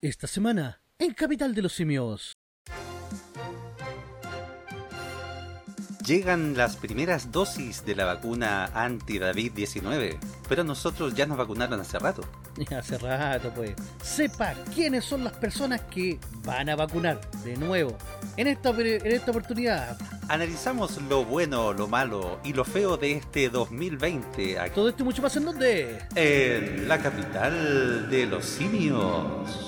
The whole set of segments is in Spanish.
Esta semana, en Capital de los Simios. Llegan las primeras dosis de la vacuna anti-David-19, pero nosotros ya nos vacunaron hace rato. Hace rato, pues. Sepa quiénes son las personas que van a vacunar de nuevo. En esta, en esta oportunidad, Analizamos lo bueno, lo malo y lo feo de este 2020 aquí todo esto y mucho más en donde. en la capital de los simios.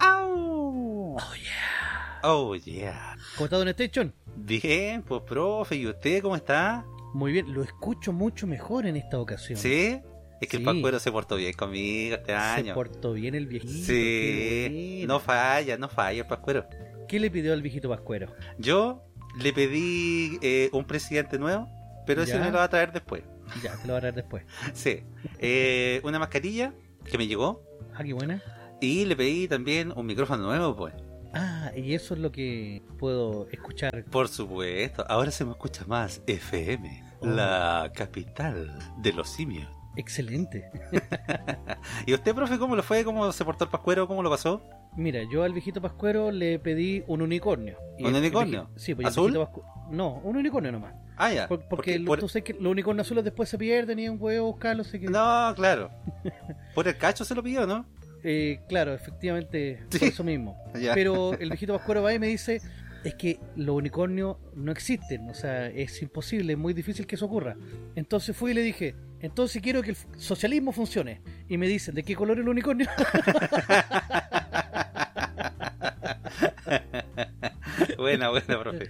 Oh, yeah. Oh yeah. ¿Cómo está Don Station? Bien, pues profe, ¿y usted cómo está? Muy bien, lo escucho mucho mejor en esta ocasión. ¿Sí? Es que Sí. el Pascuero se portó bien conmigo este Se año. portó bien el viejito. Sí, no falla, no falla el Pascuero. ¿Qué le pidió al viejito Pascuero? Yo le pedí eh, un presidente nuevo, pero ese me lo va a traer después. Ya, te lo voy a traer después. Sí. Eh, una mascarilla que me llegó Ah, qué buena. y le pedí también un micrófono nuevo, pues. Ah, y eso es lo que puedo escuchar. Por supuesto, ahora se me escucha más FM, Oh. la capital de los simios. Excelente. ¿Y usted, profe, cómo lo fue? ¿Cómo se portó el pascuero? ¿Cómo lo pasó? Mira, yo al viejito Pascuero le pedí un unicornio. Y ¿Un unicornio? Sí, pues ¿Azul? Pascu- No, un unicornio nomás. Ah, ya. Por- porque Porque lo- por- tú sabes que los unicornios azules después se pierden y un huevo buscarlos. que- No, claro. Por el cacho se lo pidió, ¿no? Eh, claro, efectivamente, Sí. por eso mismo. Ya. Pero el viejito Pascuero va y me dice, es que los unicornios no existen, o sea, es imposible, es muy difícil que eso ocurra. Entonces fui y le dije, entonces quiero que el socialismo funcione. Y me dicen, ¿de qué color es el unicornio? buena, buena, profe.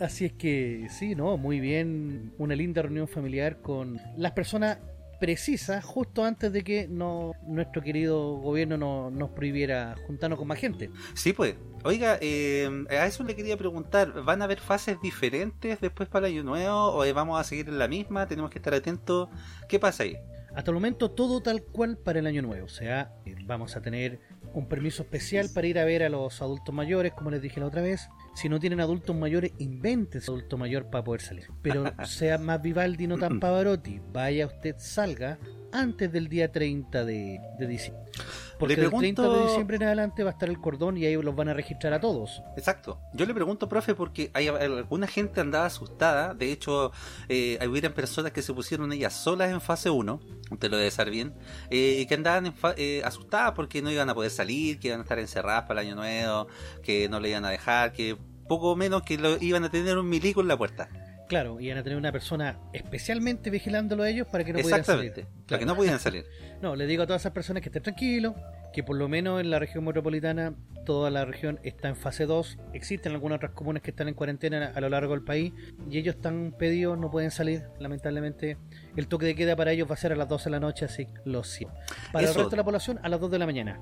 Así es que sí, ¿no? Muy bien, una linda reunión familiar con las personas precisas justo antes de que no, nuestro querido gobierno no- nos prohibiera juntarnos con más gente. Sí, pues. Oiga, eh, a eso le quería preguntar, ¿van a haber fases diferentes después para el año nuevo o vamos a seguir en la misma? ¿Tenemos que estar atentos? ¿Qué pasa ahí? Hasta el momento todo tal cual para el año nuevo. O sea, eh, vamos a tener un permiso especial para ir a ver a los adultos mayores, como les dije la otra vez. Si no tienen adultos mayores, inventen su adulto mayor para poder salir. Pero sea más Vivaldi, no tan Pavarotti. Vaya usted, salga antes del día 30 de, de diciembre. Porque del 30 de pregunto- diciembre en adelante va a estar el cordón y ahí los van a registrar a todos. Exacto. Yo le pregunto, profe, porque hay alguna gente andaba asustada. De hecho, eh, hubieran personas que se pusieron ellas solas en fase 1, usted lo debe saber bien, eh, y que andaban en fa- eh, asustadas porque no iban a poder salir, que iban a estar encerradas para el año nuevo, que no le iban a dejar, que poco menos que lo, iban a tener un milico en la puerta. Claro, y van a tener una persona especialmente vigilándolo a ellos para que no pudieran Exactamente. salir. Para Claro. que no pudieran salir. No, le digo a todas esas personas que estén tranquilos, que por lo menos en la región metropolitana, toda la región está en fase 2. Existen algunas otras comunas que están en cuarentena a lo largo del país y ellos están pedidos, no pueden salir. Lamentablemente, el toque de queda para ellos va a ser a las 12 de la noche, así lo siento. Para el Eso. resto de la población, a las 2 de la mañana.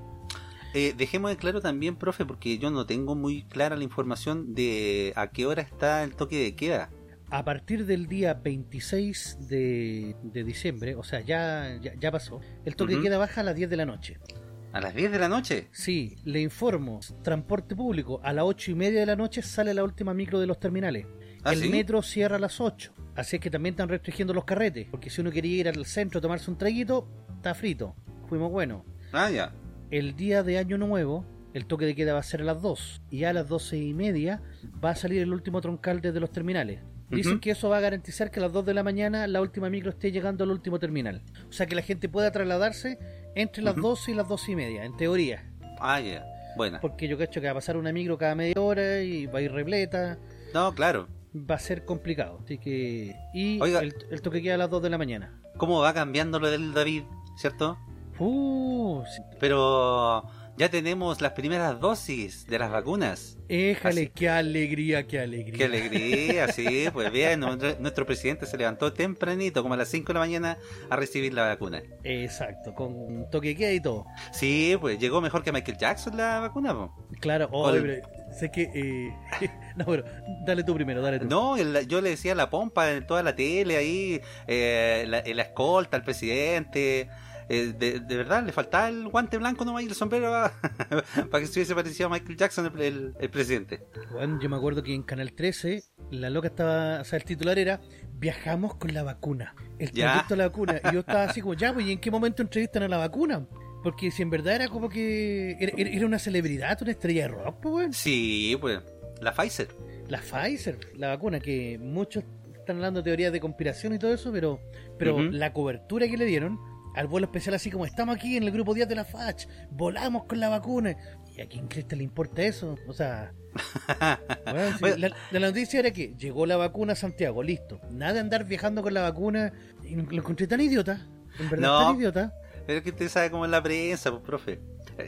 Eh, dejemos en claro también, profe, porque yo no tengo muy clara la información de a qué hora está el toque de queda. A partir del día 26 de, de diciembre, o sea, ya, ya, ya pasó, el toque Ujú. de queda baja a las 10 de la noche. A las 10 de la noche. Sí, le informo, transporte público, a las 8 y media de la noche sale la última micro de los terminales. ¿Ah, el sí? metro cierra a las 8. Así es que también están restringiendo los carretes. Porque si uno quería ir al centro a tomarse un traguito, está frito. Fuimos buenos. Ah, ya. El día de Año Nuevo, el toque de queda va a ser a las 2. Y a las 12 y media va a salir el último troncal desde los terminales. Dicen que eso va a garantizar que a las 2 de la mañana la última micro esté llegando al último terminal. O sea que la gente pueda trasladarse entre las Ujú. 12 y las 12 y media, en teoría. Ah, ya. Buena. Porque yo cacho que va a pasar una micro cada media hora y va a ir repleta. No, claro. Va a ser complicado. Así que. Y Oiga. el, el toque queda a las 2 de la mañana. ¿Cómo va cambiando lo del David? ¿Cierto? Uh, sí. Pero ya tenemos las primeras dosis de las vacunas. Éjale, Así. qué alegría, qué alegría. Qué alegría, sí, pues bien, nuestro, presidente se levantó tempranito, como a las 5 de la mañana, a recibir la vacuna. Exacto, con toque queda y todo. Sí, pues llegó mejor que Michael Jackson la vacuna. po. Claro, oh, pero sé que. eh, no, pero dale tú primero, dale tú. No, el- yo le decía la pompa en toda la tele ahí, eh, la, la escolta al presidente. Eh, de, de verdad, le faltaba el guante blanco nomás y el sombrero para que se hubiese parecido a Michael Jackson el, el- el presidente. Bueno, yo me acuerdo que en Canal 13 la loca estaba, o sea, el titular era Viajamos con la vacuna. El trayecto de la vacuna. Y yo estaba así como, ya, pues, ¿y en qué momento entrevistan a la vacuna? Porque si en verdad era como que era, era una celebridad, una estrella de rock, pues, weón. Sí, pues, la Pfizer. La Pfizer, la vacuna, que muchos están hablando de teorías de conspiración y todo eso, pero, pero la cobertura que le dieron al vuelo especial, así como estamos aquí en el grupo 10 de la FACH, volamos con la vacuna. ¿Y a quién crees que le importa eso? O sea, Bueno. la, la noticia era que llegó la vacuna a Santiago, listo. Nada de andar viajando con la vacuna. Y lo encontré tan idiota. En verdad, No. tan idiota. Pero es que usted sabe cómo es la prensa, pues, profe.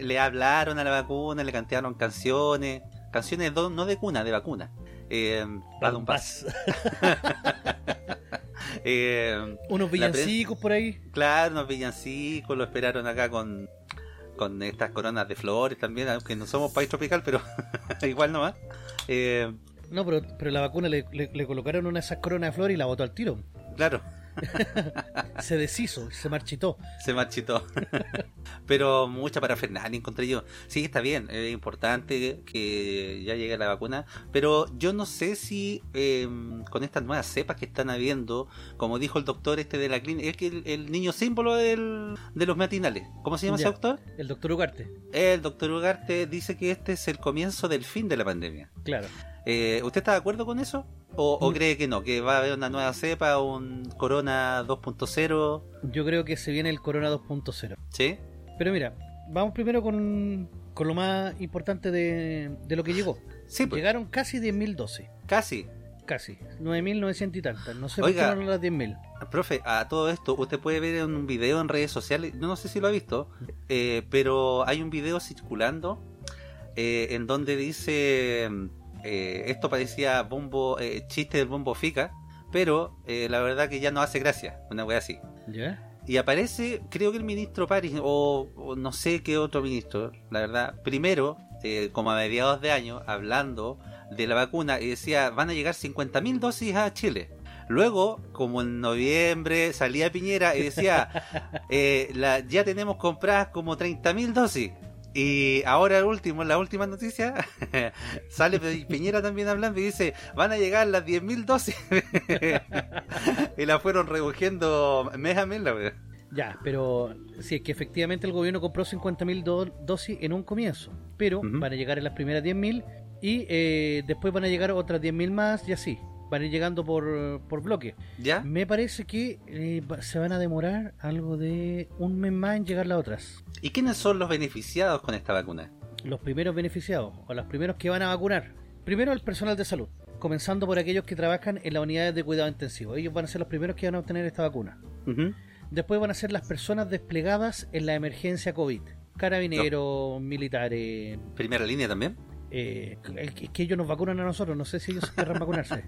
Le hablaron a la vacuna, le cantaron canciones. Canciones no de cuna, de vacuna. Eh, un pas. Eh, Unos villancicos por ahí. claro, unos villancicos lo esperaron acá con, con estas coronas de flores también, aunque no somos país tropical, pero igual nomás. Eh, No, pero, pero la vacuna le, le- le colocaron una de esas coronas de flores y la botó al tiro. claro, Se deshizo, se marchitó. se marchitó. pero mucha parafernalia encontré yo. Sí, está bien, es importante que ya llegue la vacuna, pero yo no sé si eh, con estas nuevas cepas que están habiendo, como dijo el doctor este de la clínica, es que el, el niño símbolo del, de los matinales, ¿cómo se llama ese doctor? El doctor Ugarte, El doctor Ugarte dice que este es el comienzo del fin de la pandemia. claro. Eh, ¿Usted está de acuerdo con eso? ¿O, o Mm. cree que no? ¿Que va a haber una nueva cepa, un Corona 2.0? Yo creo que se viene el Corona 2.0. ¿Sí? Pero mira, vamos primero con, con lo más importante de, de lo que llegó. Sí, pues, Llegaron casi 10.000 dosis. casi. Casi. 9.900 y tantas. No sé Oiga. por qué no las 10.000. Profe, a todo esto, usted puede ver en un video en redes sociales, no, no sé si lo ha visto, eh, pero hay un video circulando eh, en donde dice, eh, esto parecía bombo, eh, chiste del bombo fica, pero eh, la verdad que ya no hace gracia, una wea así. ¿Ya? Y aparece, creo que el ministro París, o, o no sé qué otro ministro, la verdad, primero, eh, como a mediados de año, hablando de la vacuna, y decía, van a llegar 50.000 dosis a Chile. Luego, como en noviembre, salía Piñera y decía, eh, la, ya tenemos compradas como 30.000 dosis. Y ahora el último, la última noticia, sale Pi- Piñera también hablando y dice, van a llegar las 10.000 dosis. y la fueron recogiendo mes a mes, la verdad. Ya, pero sí, es que efectivamente el gobierno compró 50.000 do- dosis en un comienzo. Pero van a llegar en las primeras 10.000 y eh, después van a llegar otras 10.000 más y así. Van a ir llegando por, por bloque. ¿Ya? Me parece que eh, se van a demorar algo de un mes más en llegar las otras. ¿Y quiénes son los beneficiados con esta vacuna? Los primeros beneficiados o los primeros que van a vacunar. Primero el personal de salud, comenzando por aquellos que trabajan en las unidades de cuidado intensivo. Ellos van a ser los primeros que van a obtener esta vacuna. Después van a ser las personas desplegadas en la emergencia COVID. Carabineros, militares. Primera línea también. Eh, es que- ellos nos vacunan a nosotros, no sé si ellos querrán vacunarse.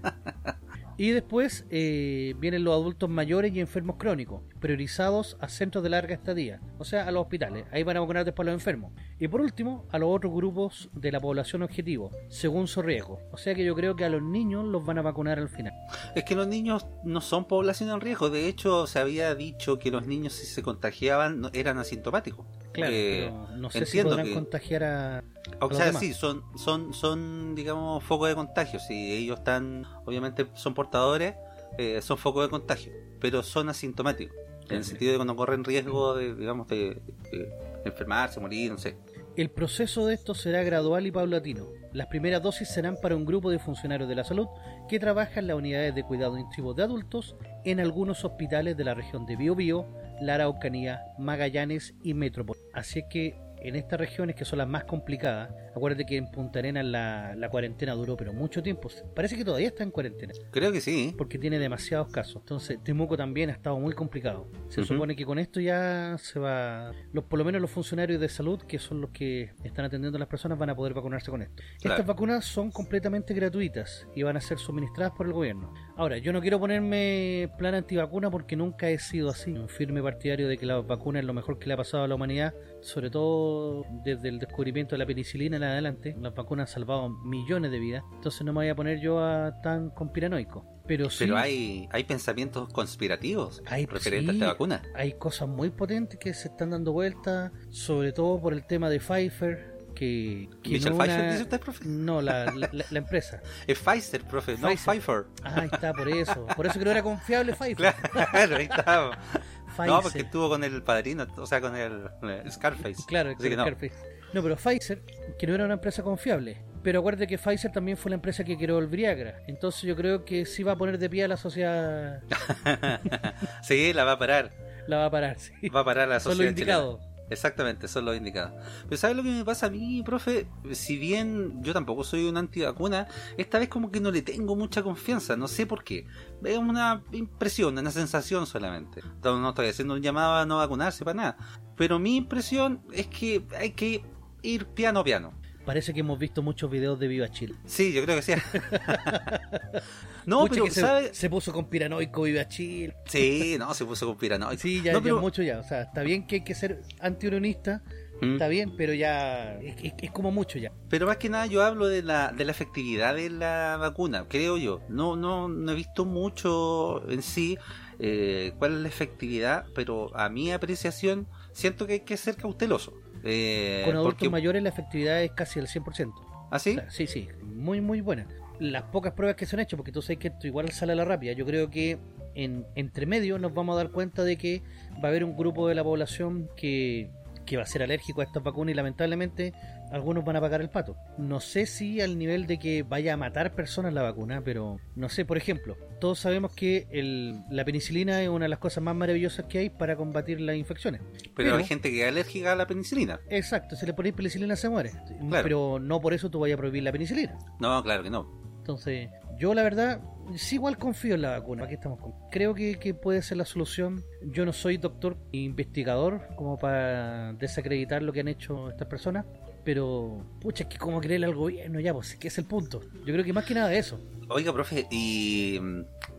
Y después eh, vienen los adultos mayores y enfermos crónicos, priorizados a centros de larga estadía, o sea, a los hospitales. Ahí van a vacunar después a los enfermos. Y por último, a los otros grupos de la población objetivo, según su riesgo. O sea que yo creo que a los niños los van a vacunar al final. Es que los niños no son población en riesgo. De hecho, se había dicho que los niños si se contagiaban eran asintomáticos. Claro, Eh, pero no sé si podrán que- contagiar a... O sea, sí, son, son, son, digamos, focos de contagio. Si ellos están, obviamente, son portadores, eh, son focos de contagio, pero son asintomáticos. En el sentido de que no corren riesgo de, digamos, de, de enfermarse, morir, no sé. El proceso de esto será gradual y paulatino. Las primeras dosis serán para un grupo de funcionarios de la salud que trabaja en las unidades de cuidado intensivo de adultos en algunos hospitales de la región de Biobío, la Araucanía, Magallanes y Metrópoli. Así es que en estas regiones que son las más complicadas, acuérdate que en Punta Arenas la, la cuarentena duró pero mucho tiempo. Parece que todavía está en cuarentena Creo que sí. porque tiene demasiados casos. Entonces, Temuco también ha estado muy complicado. Se supone que con esto ya se va. Los, por lo menos los funcionarios de salud, que son los que están atendiendo a las personas, van a poder vacunarse con esto. Claro. Estas vacunas son completamente gratuitas y van a ser suministradas por el gobierno. Ahora, yo no quiero ponerme plan antivacuna porque nunca he sido así. Un firme partidario de que la vacuna es lo mejor que le ha pasado a la humanidad, sobre todo desde el descubrimiento de la penicilina en adelante. Las vacunas han salvado millones de vidas. Entonces no me voy a poner yo a tan conspiranoico. Pero sí. Pero hay, hay pensamientos conspirativos Hay- referentes sí. a esta vacuna. hay cosas muy potentes que se están dando vueltas, sobre todo por el tema de Pfizer, que, que ¿Michel no una- dice usted, profe? No, la, la, empresa. Es Pfizer, profe, no Pfizer. Pfeiffer. Ah, ahí está, por eso. Por eso que no era confiable Pfizer. Claro, ahí está. Pfizer. No, porque estuvo con el padrino, o sea, con el, el Scarface. Claro, Así que no. Scarface. No, pero Pfizer, que no era una empresa confiable. Pero acuérdate que Pfizer también fue la empresa que creó el Viagra. Entonces yo creo que sí va a poner de pie a la sociedad. sí, la va a parar. La va a parar, sí. Va a parar la Son los sociedad indicados. Exactamente, son los indicados. Pero ¿sabes lo que me pasa a mí, profe? Si bien yo tampoco soy un antivacuna, esta vez como que no le tengo mucha confianza, no sé por qué. Es una impresión, una sensación solamente. No, no estoy haciendo un llamado a no vacunarse para nada. Pero mi impresión es que hay que ir piano piano. Parece que hemos visto muchos videos de Viva Chile. Sí, yo creo que sí. no, Pucha, pero que se, ¿sabe? se puso con piranoico Viva Chile. Sí, no, se puso con piranoico. Sí, ya, No, ya pero- mucho ya. O sea, está bien que hay que ser antiunionista, Mm. está bien, pero ya es, es- es como mucho ya. Pero más que nada yo hablo de la, de la efectividad de la vacuna, creo yo. No, no, no he visto mucho en sí eh, cuál es la efectividad, pero a mi apreciación siento que hay que ser cauteloso. Eh, Con adultos porque- mayores la efectividad es casi el 100%. ¿Ah, sí? O sea, sí, sí, muy, muy buena. Las pocas pruebas que se han hecho, porque tú sabes que esto igual sale a la rápida, yo creo que en entre medio nos vamos a dar cuenta de que va a haber un grupo de la población que, que va a ser alérgico a estas vacunas y lamentablemente algunos van a pagar el pato. No sé si al nivel de que vaya a matar personas la vacuna, pero no sé, por ejemplo, todos sabemos que el- la penicilina es una de las cosas más maravillosas que hay para combatir las infecciones. pero, pero- hay gente que es alérgica a la penicilina. Exacto, si le ponéis penicilina se muere, Claro. pero no por eso tú vayas a prohibir la penicilina. No, claro que no. Entonces, yo la verdad, sí igual confío en la vacuna. Aquí estamos con. Creo que, que puede ser la solución. Yo no soy doctor ni investigador como para desacreditar lo que han hecho estas personas. Pero, pucha, es que como creerle al gobierno ya, pues, que es el punto. Yo creo que más que nada eso. Oiga, profe, y,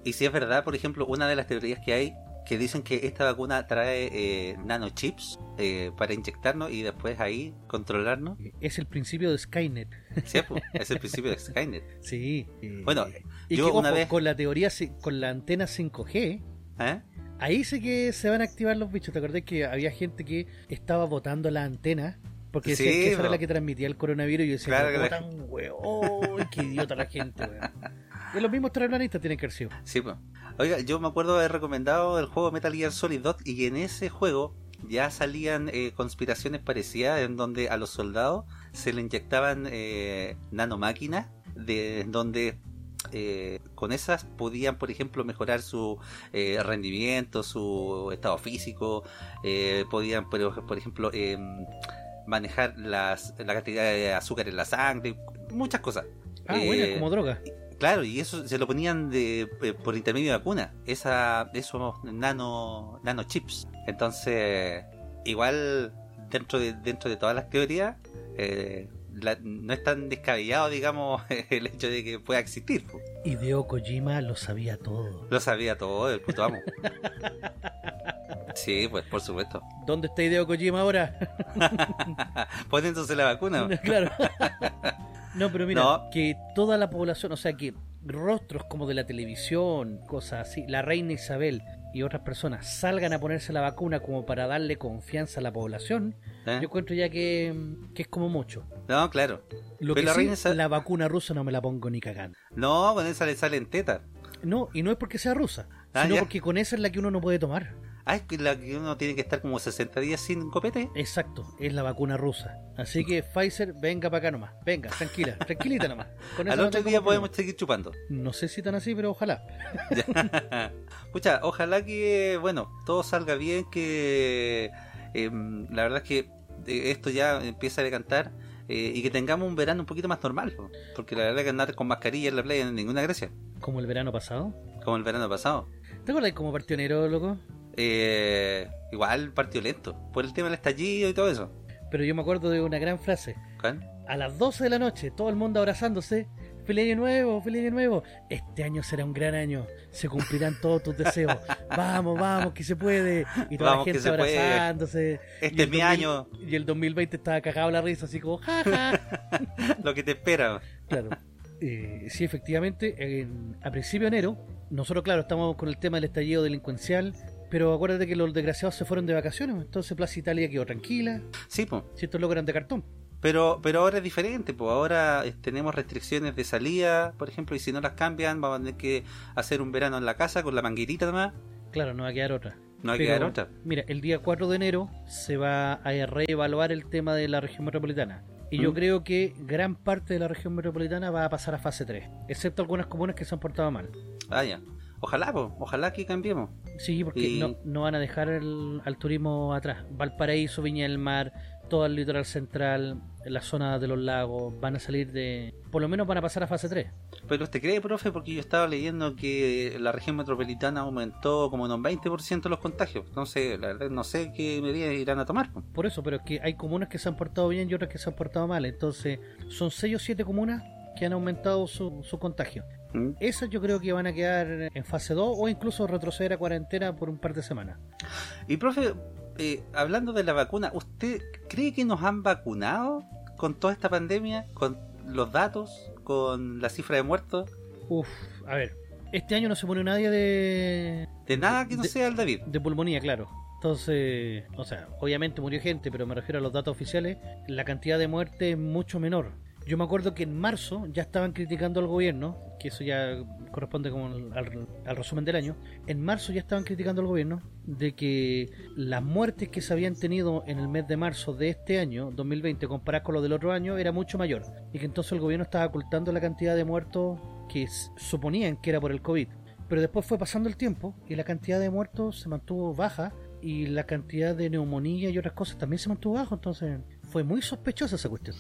y si es verdad, por ejemplo, una de las teorías que hay que dicen que esta vacuna trae eh, nanochips eh, para inyectarnos y después ahí controlarnos. Es el principio de Skynet. Sí, pues, es el principio de Skynet. Sí. eh, Bueno, y yo que, una ojo, vez- con la teoría, con la antena 5G, ¿Eh? Ahí sé que se van a activar los bichos. ¿Te acordás que había gente que estaba botando la antena? Porque Sí, que esa era la que transmitía el coronavirus. Y yo decía, Claro "¿Cómo que la- tan weón? ¡Qué idiota la gente, weón! Y los mismos terraplanistas tienen que haber sido. Sí, pues. Oiga, yo me acuerdo haber recomendado el juego Metal Gear Solid 2 y en ese juego ya salían eh, conspiraciones parecidas en donde a los soldados se le inyectaban eh, nanomáquinas de en donde eh, con esas podían, por ejemplo, mejorar su eh, rendimiento, su estado físico, eh, podían, por, por ejemplo, em, manejar las, la cantidad de azúcar en la sangre, muchas cosas. Ah, Eh, bueno, como droga. Claro, y eso se lo ponían de, eh, por intermedio de vacuna, esa, esos nano, nanochips. Entonces, igual dentro de, dentro de todas las teorías, eh, la- no es tan descabellado, digamos, el hecho de que pueda existir. po. Hideo Kojima lo sabía todo. Lo sabía todo el puto amo. Sí, pues por supuesto. ¿Dónde está Hideo Kojima ahora? Pon entonces la vacuna. claro. no, pero mira, No. que toda la población, o sea, que rostros como de la televisión, cosas así, la reina Isabel y otras personas salgan a ponerse la vacuna como para darle confianza a la población, ¿Eh? yo encuentro ya que, que es como mucho. No, claro. Lo Pero que la sí, reina Isa- la vacuna rusa no me la pongo ni cagando. No, con esa le salen tetas. No, y no es porque sea rusa, Ah, sino ya. porque con esa es la que uno no puede tomar. Ah, es la que uno tiene que estar como 60 días sin copete. Exacto, es la vacuna rusa. Así que Pfizer, venga para acá nomás. Venga, tranquila, tranquilita nomás. Con Al no otro día problema. podemos seguir chupando. No sé si tan así, pero ojalá. Pucha, ojalá que, bueno, todo salga bien, que em, la verdad es que eh, esto ya empieza a decantar eh, y que tengamos un verano un poquito más normal, po. porque la verdad es que andar con mascarilla en la playa no es ninguna gracia, Como el verano pasado. como el verano pasado. ¿Te acuerdas cómo partió enero, loco? Eh, igual partió lento, por el tema del estallido y todo eso. Pero yo me acuerdo de una gran frase. ¿Cuál? A las 12 de la noche, todo el mundo abrazándose. ¡Feliz año nuevo! ¡Feliz año nuevo! Este año será un gran año. Se cumplirán todos tus deseos. Vamos, vamos, que se puede. Y toda Vamos, la gente puede. abrazándose. Este es mi 2000 año, Y el 2020 estaba cagado la risa, así como, jaja. lo que te espera. Claro. Eh, sí, efectivamente, en- a principio de enero, nosotros, claro, estamos con el tema del estallido delincuencial, pero acuérdate que los desgraciados se fueron de vacaciones, entonces Plaza Italia quedó tranquila, Sí, pues. si estos logran de cartón. Pero, pero ahora es diferente, pues ahora eh, tenemos restricciones de salida, por ejemplo, y si no las cambian, vamos a tener que hacer un verano en la casa con la manguerita nomás. Claro, no va a quedar otra. No hay Pero, que dar otra. Mira, el día 4 de enero se va a reevaluar el tema de la región metropolitana. Y yo Mm. creo que gran parte de la región metropolitana va a pasar a fase 3, excepto algunas comunas que se han portado mal. Ah, ya. Ojalá, po, ojalá que cambiemos. Sí, porque Y- no, no van a dejar el- al turismo atrás. Valparaíso, Viña del Mar, todo el litoral central, la zona de los lagos, van a salir de... Por lo menos van a pasar a fase 3. Pero usted cree, profe, porque yo estaba leyendo que la región metropolitana aumentó como en un 20% los contagios. Entonces, la verdad, no sé qué medidas irán a tomar. po. Por eso, pero es que hay comunas que se han portado bien y otras que se han portado mal. Entonces, son 6 o 7 comunas que han aumentado su, su contagio. ¿Mm? Esas yo creo que van a quedar en fase 2 o incluso retroceder a cuarentena por un par de semanas. Y, profe, eh, hablando de la vacuna, ¿usted cree que nos han vacunado con toda esta pandemia? ¿Con los datos? ¿Con la cifra de muertos? Uf, a ver, este año no se pone nadie de, De nada que no De- sea el David. de pulmonía, claro. Entonces, o sea, obviamente murió gente, pero me refiero a los datos oficiales, la cantidad de muertes es mucho menor. Yo me acuerdo que en marzo ya estaban criticando al gobierno, que eso ya corresponde como al, resumen del año, en marzo ya estaban criticando al gobierno de que las muertes que se habían tenido en el mes de marzo de este año, 2020, comparadas con lo del otro año, era mucho mayor. Y que entonces el gobierno estaba ocultando la cantidad de muertos que suponían que era por el COVID. Pero después fue pasando el tiempo y la cantidad de muertos se mantuvo baja y la cantidad de neumonía y otras cosas también se mantuvo bajo. Entonces fue muy sospechosa esa cuestión.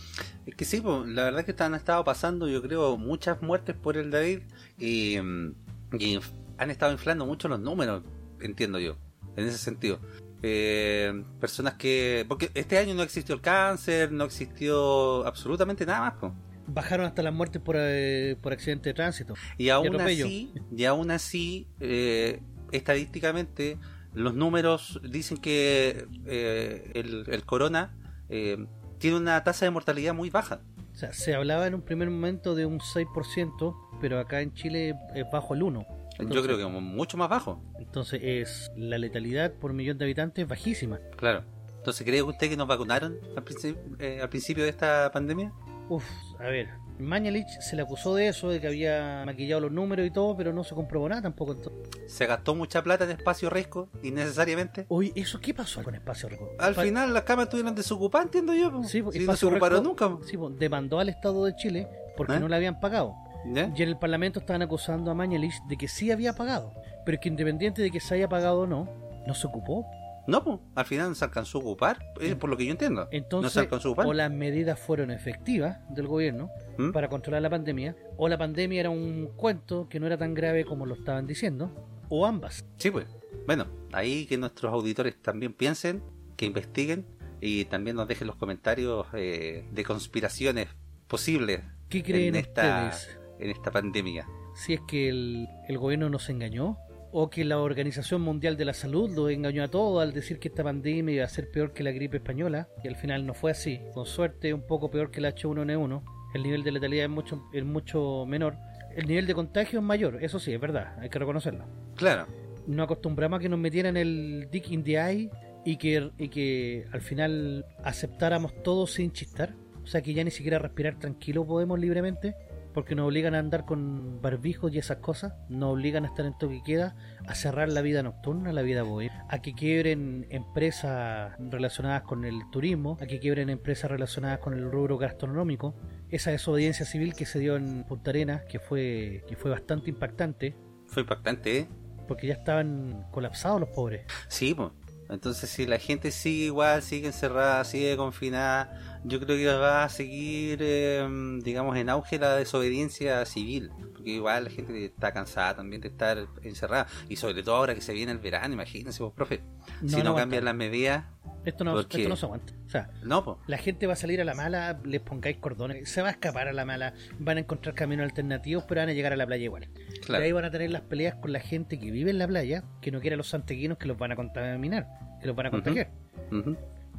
Es que sí, po, la verdad que han estado pasando, yo creo, muchas muertes por el David y, han estado inflando mucho los números, entiendo yo, en ese sentido. Eh, personas que... Porque este año no existió el cáncer, no existió absolutamente nada más. Bajaron hasta las muertes por, eh, por accidente de tránsito. Y aún así, y aún así, eh, estadísticamente, los números dicen que eh, el, el corona eh, tiene una tasa de mortalidad muy baja. O sea, se hablaba en un primer momento de un 6%, pero acá en Chile es bajo el 1%. Yo creo que mucho más bajo. Entonces es la letalidad por millón de habitantes bajísima. Claro. Entonces, ¿cree usted que nos vacunaron al principio, eh, al principio de esta pandemia? Uf, a ver, Mañalich se le acusó de eso, de que había maquillado los números y todo, pero no se comprobó nada tampoco. entonces. ¿Se gastó mucha plata en espacio riesgo innecesariamente? Oye, ¿eso qué pasó con Espacio Rico? Al Pa- final las camas estuvieron desocupadas, entiendo yo. po. Sí, Si no se ocuparon nunca. po. Sí, pues, demandó al Estado de Chile porque ¿Eh? no le habían pagado. ¿Ya? Y en el Parlamento estaban acusando a Mañalich de que sí había pagado. Pero que independiente de que se haya pagado o no, no se ocupó. No, pues, al final no se alcanzó a ocupar, eh, por lo que yo entiendo. no Entonces, se alcanzó a ocupar. o las medidas fueron efectivas del gobierno ¿Mm? para controlar la pandemia, o la pandemia era un cuento que no era tan grave como lo estaban diciendo, o ambas. Sí, pues. Bueno, ahí que nuestros auditores también piensen, que investiguen y también nos dejen los comentarios eh, de conspiraciones posibles ¿Qué creen en esta, ustedes? en esta pandemia. Si es que el, el gobierno nos engañó, o que la Organización Mundial de la Salud los engañó a todos al decir que esta pandemia iba a ser peor que la gripe española, y al final no fue así. Con suerte, un poco peor que el H1N1. El nivel de letalidad es mucho, es mucho menor. El nivel de contagio es mayor, eso sí, es verdad, hay que reconocerlo. Claro, nos acostumbramos a que nos metieran el dick in the eye y que, y que al final aceptáramos todo sin chistar. O sea que ya ni siquiera respirar tranquilo podemos libremente. Porque nos obligan a andar con barbijos y esas cosas. Nos obligan a estar en toque queda, a cerrar la vida nocturna, la vida bohemia, a que quiebren empresas relacionadas con el turismo, a que quiebren empresas relacionadas con el rubro gastronómico. Esa desobediencia civil que se dio en Punta Arenas, que fue, que fue bastante impactante, fue impactante, ¿eh? porque ya estaban colapsados los pobres. Sí, pues. Entonces, si la gente sigue igual, sigue encerrada, sigue confinada, yo creo que va a seguir, eh, digamos, en auge la desobediencia civil. Porque igual la gente está cansada también de estar encerrada. Y sobre todo ahora que se viene el verano, imagínense, vos, profe. si no, no cambian las medidas, Esto no, esto no se aguanta. O sea, no, la gente va a salir a la mala, les pongáis cordones, se va a escapar a la mala, van a encontrar caminos alternativos, pero van a llegar a la playa igual. Claro. Y ahí van a tener las peleas con la gente que vive en la playa, que no quiere a los santeguinos que los van a contaminar, que los van a contagiar.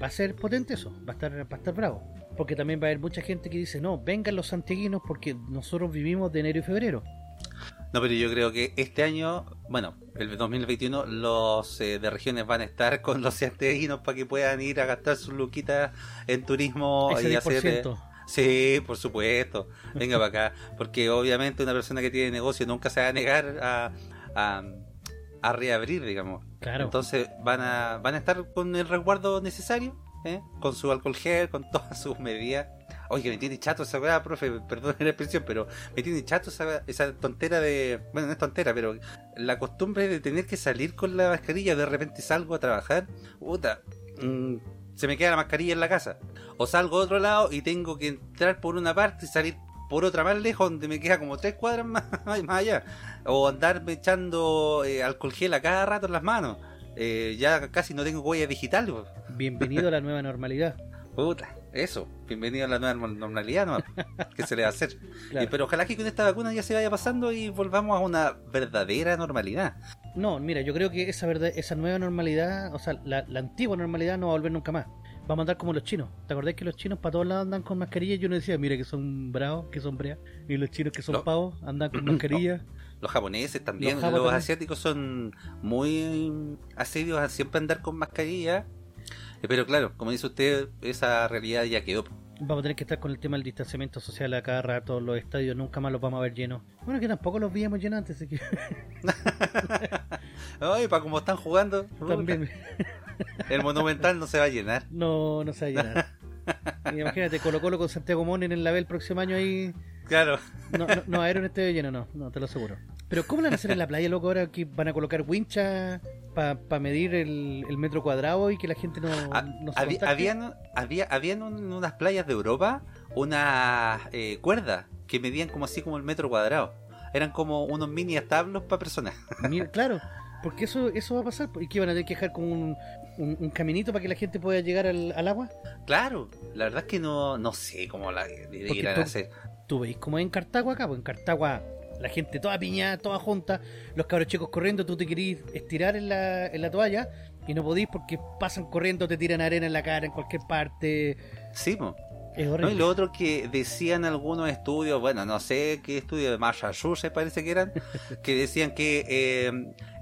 Va a ser potente eso, va a estar, va a estar bravo. Porque también va a haber mucha gente que dice, no, vengan los santeguinos porque nosotros vivimos de enero y febrero. No, pero yo creo que este año, bueno, el 2021, los eh, de regiones van a estar con los santiaguinos para que puedan ir a gastar sus luquitas en turismo y hacer... eh, 10%. Sí, por supuesto. Venga para acá. Porque obviamente una persona que tiene negocio nunca se va a negar a, a, a reabrir, digamos. Claro. Entonces van a, van a estar con el resguardo necesario, ¿eh? con su alcohol gel, con todas sus medidas. Oye, me tiene chato esa weá, profe, perdón la expresión, pero me tiene chato esa, esa tontera de. Bueno, no es tontera, pero la costumbre de tener que salir con la mascarilla, de repente salgo a trabajar, puta, mm, se me queda la mascarilla en la casa. O salgo a otro lado y tengo que entrar por una parte y salir por otra más lejos, donde me queda como tres cuadras más, más allá. O andarme echando eh, alcohol gel a cada rato en las manos. Eh, ya casi no tengo huella digital. Bienvenido a la nueva normalidad. Puta, eso. Bienvenido a la nueva normalidad, ¿no? ¿Qué se le va a hacer? Claro. Pero ojalá que con esta vacuna ya se vaya pasando y volvamos a una verdadera normalidad. No, mira, yo creo que esa verdad, esa nueva normalidad, o sea, la, la antigua normalidad no va a volver nunca más. Vamos a andar como los chinos. ¿Te acordás que los chinos para todos lados andan con mascarilla? Y uno decía, mira que son bravos, que son breas. Y los chinos que son Lo- pavos andan con mascarilla. Los japoneses también, Los los, asiáticos son muy asiduos a siempre andar con mascarilla. Eh, Pero claro, como dice usted, esa realidad ya quedó. Vamos a tener que estar con el tema del distanciamiento social a cada rato. Los estadios nunca más los vamos a ver llenos. Bueno, que tampoco los veíamos llenos antes, así que Ay, para como están jugando, también el monumental no se va a llenar. no, no se va a llenar. Imagínate, Colo Colo con Santiago Monen en la B el próximo año ahí. Claro. No, no, no, era un estadio lleno, no, no, te lo aseguro. Pero ¿cómo lo van a hacer en la playa, loco? Ahora que van a colocar wincha para medir el, el metro cuadrado y que la gente no, Ah, no se había, habían había, habían un- unas playas de Europa unas eh, cuerdas que medían como así como el metro cuadrado. Eran como unos mini establos para personas. Mira, claro, porque eso eso va a pasar. ¿Y que van a tener que dejar como un, un, un caminito para que la gente pueda llegar al, al agua? Claro, la verdad es que no, no sé cómo la irán tú- a hacer. Tú veis como es en Cartago acá, pues en Cartago la gente toda piñada, toda junta, los cabros chicos corriendo, tú te querís estirar en la, en la toalla y no podís porque pasan corriendo, te tiran arena en la cara en cualquier parte. Sí, po. Es ¿No? Y lo otro que decían algunos estudios, bueno, no sé qué estudio de Massachusetts parece que eran, que decían que eh,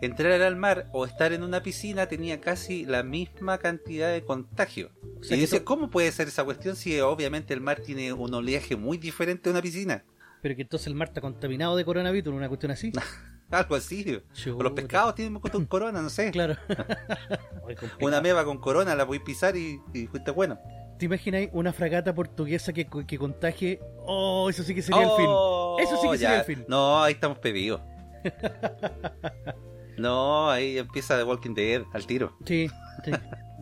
entrar al mar o estar en una piscina tenía casi la misma cantidad de contagio. O sea y dice, ¿cómo puede ser esa cuestión si obviamente el mar tiene un oleaje muy diferente a una piscina? Pero que entonces el mar está contaminado de coronavirus, una cuestión así. Algo así. O los pescados tienen con corona, no sé. Claro. Una meba con corona la voy a pisar y, y fuiste bueno. ¿Te imaginas una fragata portuguesa que, que contagie? Oh, eso sí que sería el fin. Oh, Eso sí que ya. sería el fin. No, ahí estamos pedidos. no, ahí empieza The Walking Dead al tiro. Sí, sí.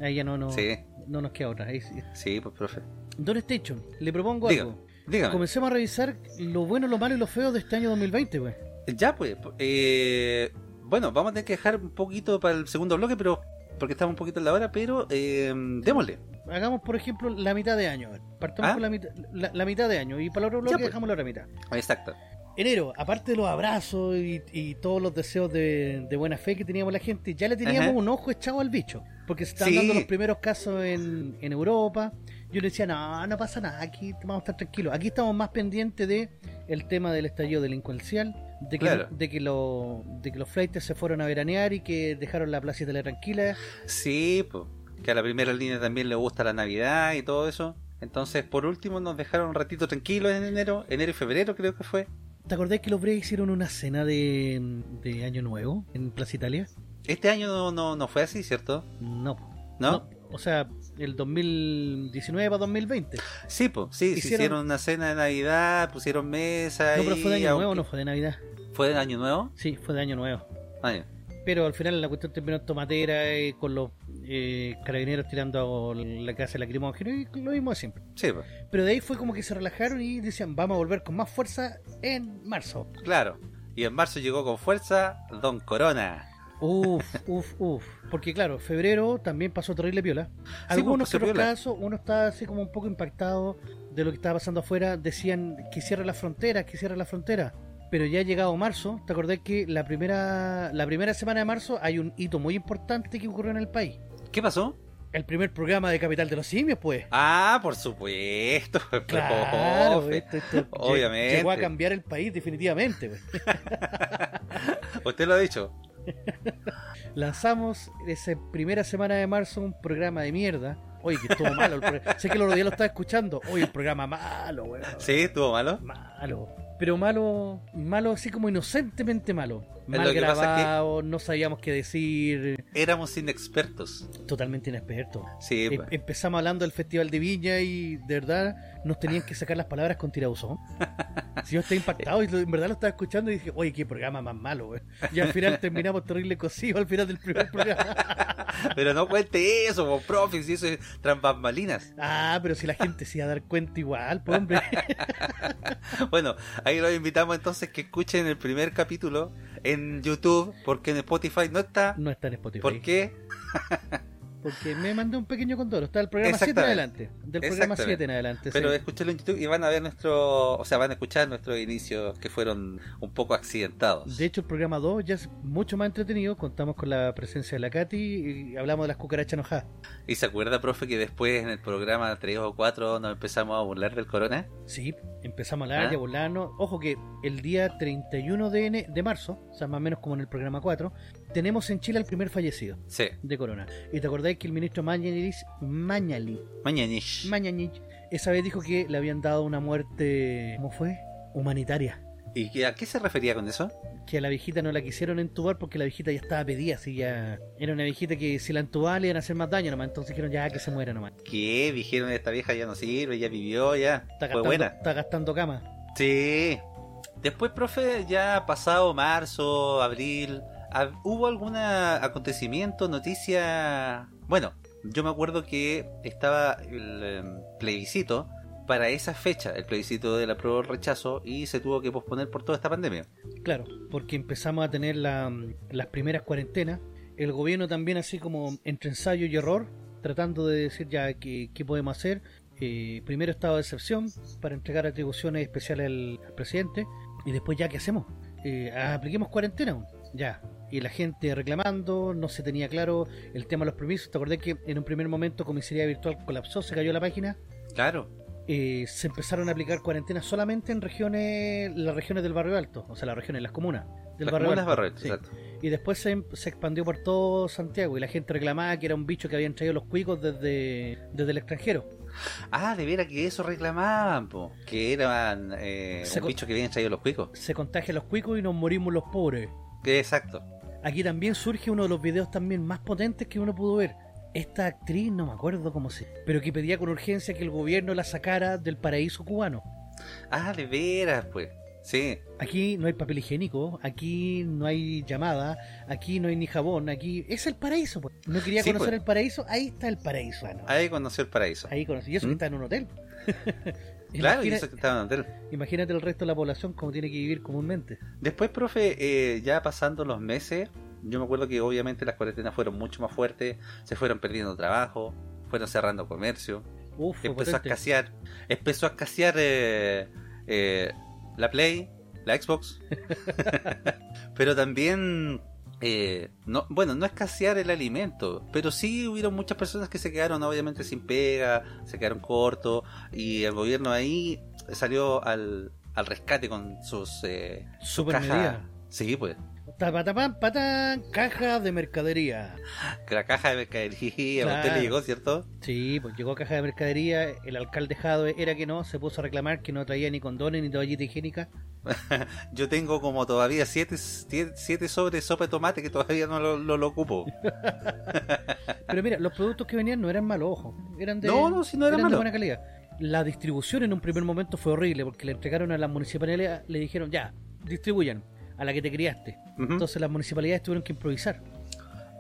Ahí ya no, no, Sí, no nos queda otra. Ahí sí. sí, pues profe. Don Station, le propongo algo. Dígame. Comencemos a revisar lo bueno, lo malo y lo feo de este año 2020, güey. Ya pues, eh, bueno, vamos a tener que dejar un poquito para el segundo bloque, pero porque estamos un poquito en la hora, pero eh, démosle. Hagamos, por ejemplo, la mitad de año. Partamos ¿Ah? con la mitad, la, la mitad de año. Y para el otro bloque Ya, pues. dejamos la otra mitad. Exacto. Enero, aparte de los abrazos y, y todos los deseos de, de buena fe que teníamos la gente, ya le teníamos Ajá. un ojo echado al bicho. Porque se estaban Sí. dando los primeros casos en, en Europa. Yo le decía, no, no pasa nada, aquí vamos a estar tranquilos. Aquí estamos más pendientes de el tema del estallido delincuencial, de que, Claro. de que, lo, de que los freites se fueron a veranear y que dejaron la plaza Italia tranquila. Sí, pues, que a la primera línea también le gusta la Navidad y todo eso. Entonces, por último, nos dejaron un ratito tranquilos en enero, enero y febrero creo que fue. ¿Te acordás que los Brea hicieron una cena de, de Año Nuevo en Plaza Italia? Este año no, no, no fue así, ¿cierto? No. ¿No? O sea, el 2019 para 2020. Sí, pues, sí, se Hicieron- hicieron una cena de Navidad, pusieron mesa No, pero fue de Año Nuevo, no fue de Navidad. ¿Fue de Año Nuevo? Sí, fue de Año Nuevo. Ah. Pero al final la cuestión terminó en tomatera eh, con los eh, carabineros tirando la casa de lacrimógeno y lo mismo de siempre. Sí, pues, Pero de ahí fue como que se relajaron y decían, vamos a volver con más fuerza en marzo. claro. Y en marzo llegó con fuerza Don Corona. Uf, uf, uf. Porque claro, febrero también pasó terrible piola. Algunos pues, pasó otros casos, uno estaba así como un poco impactado de lo que estaba pasando afuera. Decían que cierre las fronteras, que cierre las fronteras. Pero ya ha llegado marzo, ¿te acordás que la primera, la primera semana de marzo hay un hito muy importante que ocurrió en el país? ¿Qué pasó? El primer programa de Capital de los Simios, pues. Ah, por supuesto. Claro, profe. esto, esto Obviamente. llegó a cambiar el país definitivamente. pues. Usted lo ha dicho. Lanzamos esa primera semana de marzo un programa de mierda. Oye, que estuvo malo. El sé que el otro día lo estaba escuchando. Oye, el programa malo, weón. Sí, estuvo malo. Malo. pero malo, malo así como inocentemente malo. Mal es que- grabado, no sabíamos qué decir, Éramos inexpertos. totalmente inexperto. Sí, Em- pues. empezamos hablando del Festival de Viña y de verdad nos tenían que sacar las palabras con tirabuzón. Si yo estoy impactado y lo- en verdad lo estaba escuchando y dije, oye, qué programa más malo, güey. Y al final terminamos terrible cosido al final del primer programa. Pero no cuente eso, po, profe, si eso es tras bambalinas. Ah, pero si la gente se iba a dar cuenta igual, pues hombre. Bueno, ahí los invitamos entonces que escuchen el primer capítulo en YouTube, porque en Spotify no está. No está en Spotify. ¿Por qué? Porque me mandé un pequeño condoro. Está del programa 7 en adelante. Del programa Exactamente. 7 en adelante. Pero sí. escúchenlo en YouTube y van a ver nuestro, o sea, van a escuchar nuestros inicios que fueron un poco accidentados. De hecho, el programa 2 ya es mucho más entretenido. Contamos con la presencia de la Katy y hablamos de las cucarachas enojadas. ¿Y se acuerda, profe, que después en el programa 3 o 4 nos empezamos a burlar del corona? Sí, empezamos a hablar ¿Ah? y a burlarnos. Ojo que el día 31 de, de marzo, o sea, más o menos como en el programa 4, tenemos en Chile al primer fallecido Sí, de corona. Y te acordáis que el ministro Mañalich. Mañalich, esa vez dijo que le habían dado una muerte, ¿cómo fue? Humanitaria. ¿Y a qué se refería con eso? Que a la viejita no la quisieron entubar porque la viejita ya estaba pedida, así ya... Era una viejita que si la entubaban le iban a hacer más daño nomás, entonces dijeron ya que se muera nomás. ¿Qué? Dijeron esta vieja ya no sirve, ya vivió, ya. Está Fue gastando, buena. está gastando cama. Sí. Después, profe, ya pasado marzo, abril, ¿hab- ¿hubo algún acontecimiento, noticia? Bueno, yo me acuerdo que estaba el em, plebiscito para esa fecha, el plebiscito del apruebo o rechazo, y se tuvo que posponer por toda esta pandemia. Claro, porque empezamos a tener la- las primeras cuarentenas. El gobierno también así como entre ensayo y error, tratando de decir ya qué, qué podemos hacer. Eh, primero estado de excepción para entregar atribuciones especiales al, presidente. Y después ya qué hacemos. Eh, ah, apliquemos cuarentena. Ya. Y la gente reclamando, no se tenía claro el tema de los permisos. ¿Te acordás que en un primer momento comisaría virtual colapsó, se cayó la página? Claro. eh, se empezaron a aplicar cuarentenas solamente en regiones, las regiones del barrio alto, o sea, las regiones, las comunas del Las barrio comunas alto. barrio alto, sí. exacto. Y después se, em- se expandió por todo Santiago y la gente reclamaba que era un bicho que habían traído los cuicos desde, desde el extranjero. Ah, de veras que eso reclamaban, po. que eran eh, Se un bicho que habían traído los cuicos. Se contagian los cuicos y nos morimos los pobres. Exacto. Aquí también surge uno de los videos también más potentes que uno pudo ver. Esta actriz, no me acuerdo cómo se... Pero que pedía con urgencia que el gobierno la sacara del paraíso cubano. Ah, de veras, pues. Sí. Aquí no hay papel higiénico, aquí no hay llamada, aquí no hay ni jabón, aquí es el paraíso. pues. No quería Sí, conocer pues. el paraíso, ahí está el paraíso. ah, no. Ahí conoció el paraíso. Ahí conocí, y eso que ¿Mm? está en un hotel. Claro, y Imagina- eso que estaba en hotel. Imagínate el resto de la población como tiene que vivir comúnmente. Después, profe, eh, ya pasando los meses, yo me acuerdo que obviamente las cuarentenas fueron mucho más fuertes, se fueron perdiendo trabajo, fueron cerrando comercio, Uf, empezó a escasear, empezó a escasear eh, eh, la Play, la Xbox, pero también, eh, no, bueno, no escasear el alimento, pero sí hubieron muchas personas que se quedaron obviamente sin pega, se quedaron cortos y el gobierno ahí salió al, al rescate con sus eh, Super cajas. medida. Sí, pues. Tapatapam, patán, caja de mercadería. La caja de mercadería, a usted Claro. le llegó, ¿cierto? Sí, pues llegó caja de mercadería, el alcalde Jadwe era que no, se puso a reclamar que no traía ni condones ni toallita higiénica. Yo tengo como todavía siete, siete, siete sobres de sopa de tomate que todavía no lo, lo- lo ocupo. Pero mira, los productos que venían no eran malos, ojo. Eran de, No, no, sí, no eran malos. buena calidad. La distribución en un primer momento fue horrible porque le entregaron a las municipalidades, le dijeron ya, distribuyan a la que te criaste. Ujú. Entonces las municipalidades tuvieron que improvisar.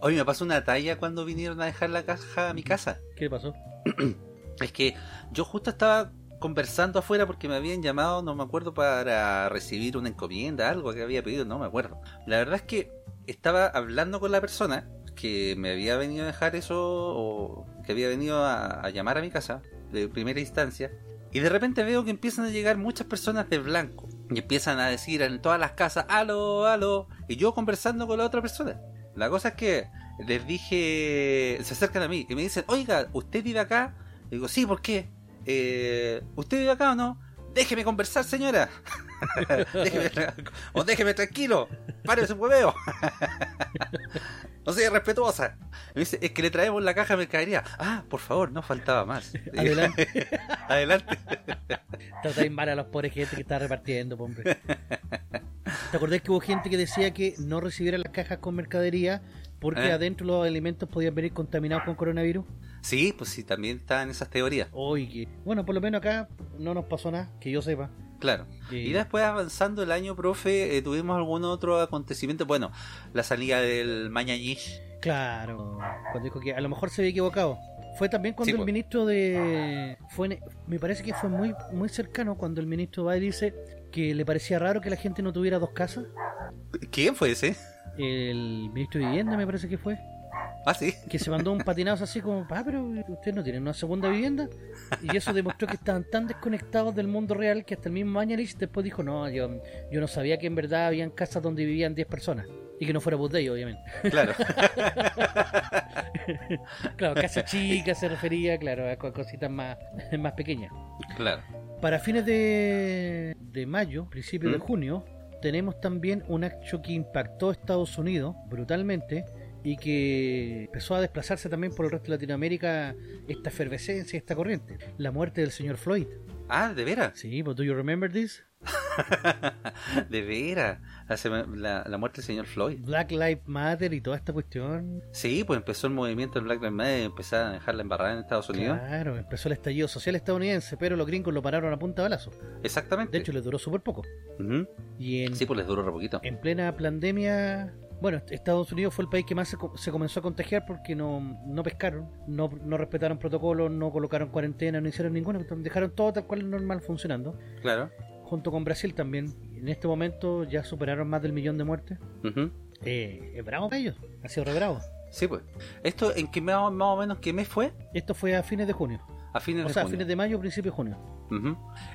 Oye, me pasó una talla cuando vinieron a dejar la caja a mi casa. ¿Qué le pasó? Es que yo justo estaba conversando afuera porque me habían llamado, no me acuerdo, para recibir una encomienda, algo que había pedido, no me acuerdo. La verdad es que estaba hablando con la persona que me había venido a dejar eso o que había venido a, a llamar a mi casa de primera instancia y de repente veo que empiezan a llegar muchas personas de blanco y empiezan a decir en todas las casas aló, aló y yo conversando con la otra persona. La cosa es que les dije, se acercan a mí y me dicen, oiga, ¿usted vive acá? Digo, sí, ¿por qué? Eh, ¿Usted vive acá o no? Déjeme conversar, señora. déjeme, o déjeme tranquilo, pare ese hueveo. no sea respetuosa. Me dice, es que le traemos la caja de mercadería. Ah, por favor, no faltaba más. Adelante. Adelante. Tratáis mal a los pobres gente que está repartiendo, hombre. ¿Te acordás que hubo gente que decía que no recibiera las cajas con mercadería porque ¿Eh? adentro los alimentos podían venir contaminados con coronavirus? Sí, pues sí, también estaban esas teorías. Oye, bueno, por lo menos acá no nos pasó nada, que yo sepa. Claro. Y- Y después avanzando el año, profe, eh, tuvimos algún otro acontecimiento. Bueno, la salida del Mañañish. Claro, cuando dijo que a lo mejor se había equivocado. Fue también cuando Sí, el pues. ministro de... fue en- Me parece que fue muy muy cercano cuando el ministro va y dice que le parecía raro que la gente no tuviera dos casas. ¿Quién fue ese? El ministro de Vivienda me parece que fue. Ah, sí. Que se mandó un patinazo así como, ah, pero ustedes no tienen una segunda vivienda. Y eso demostró que estaban tan desconectados del mundo real que hasta el mismo Mañalich después dijo, no, yo, yo no sabía que en verdad habían casas donde vivían 10 personas. Y que no fuera bus de ellos, obviamente. Claro. Claro, casa chica se refería, claro, a co- cositas más, más pequeñas. claro. Para fines de, de mayo, principios de ¿Mm? junio, tenemos también un hecho que impactó a Estados Unidos brutalmente y que empezó a desplazarse también por el resto de Latinoamérica esta efervescencia, esta corriente. La muerte del señor Floyd. Ah, de veras. Sí, but do you remember this? de veras. La, muerte del señor Floyd. Black Lives Matter y toda esta cuestión. Sí, pues empezó el movimiento del Black Lives Matter y empezaron a dejarla embarrada en Estados Unidos. Claro, empezó el estallido social estadounidense, pero los gringos lo pararon a punta de balazo. Exactamente. De hecho, les duró súper poco. Y en, Sí, pues les duró re poquito. en plena pandemia, bueno, Estados Unidos fue el país que más se, se comenzó a contagiar porque no, no pescaron, no, no respetaron protocolos, no colocaron cuarentena, no hicieron ninguna, dejaron todo tal cual normal funcionando. Claro. Junto con Brasil también. En este momento ya superaron más del millón de muertes. Eh, es bravo para ellos, ha sido re bravo. Sí, pues. ¿Esto en qué más, más o menos qué mes fue? Esto fue a fines de junio. A fines O de sea, a fines de mayo, principio de junio.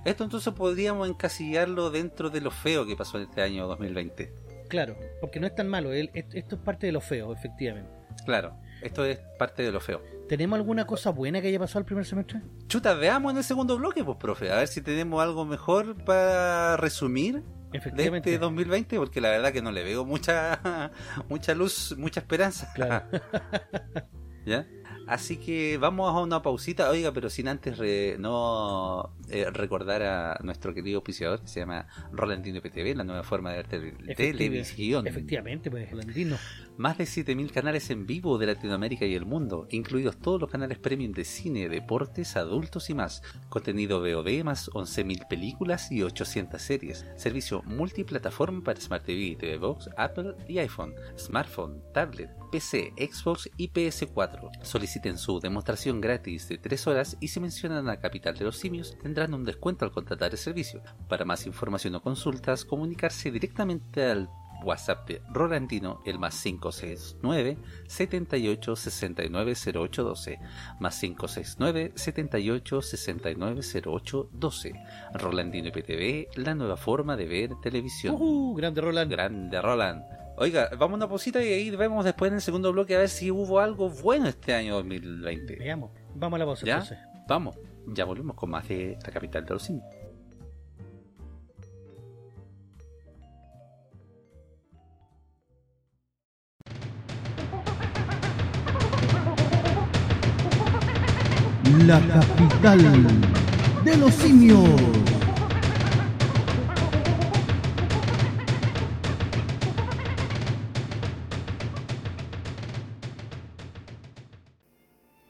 Esto entonces podríamos encasillarlo dentro de lo feo que pasó en este año 2020. Claro, porque no es tan malo, esto es parte de lo feo, efectivamente. Claro, esto es parte de lo feo. ¿Tenemos alguna cosa buena que haya pasado el primer semestre? Chuta, veamos en el segundo bloque, pues, profe. A ver si tenemos algo mejor para resumir de este 2020, porque la verdad que no le veo mucha mucha luz, mucha esperanza. Claro. ¿Ya? Así que vamos a una pausita, oiga, pero sin antes re- no eh, recordar a nuestro querido auspiciador que se llama Rolandino PTV, la nueva forma de ver tele- televisión. Efectivamente, pues, Rolandino. Más de 7000 canales en vivo de Latinoamérica y el mundo, incluidos todos los canales premium de cine, deportes, adultos y más. Contenido VOD más 11.000 películas y 800 series. Servicio multiplataforma para Smart TV, TV Box, Apple y iPhone, smartphone, tablet, PC, Xbox y PS4. Soliciten su demostración gratis de 3 horas y si mencionan a Capital de los Simios tendrán un descuento al contratar el servicio. Para más información o consultas, comunicarse directamente al WhatsApp de Rolandino, el más 569 78 69 08 12, más 569 78 69 08 12. Rolandino IPTV, la nueva forma de ver televisión. Uh, grande Roland. Grande Roland. Oiga, vamos a una pausita y ahí vemos después en el segundo bloque a ver si hubo algo bueno este año 2020. Veamos. Vamos a la pausa ¿Ya? entonces. Vamos, ya volvemos con más de la capital de los simios. La capital de los simios.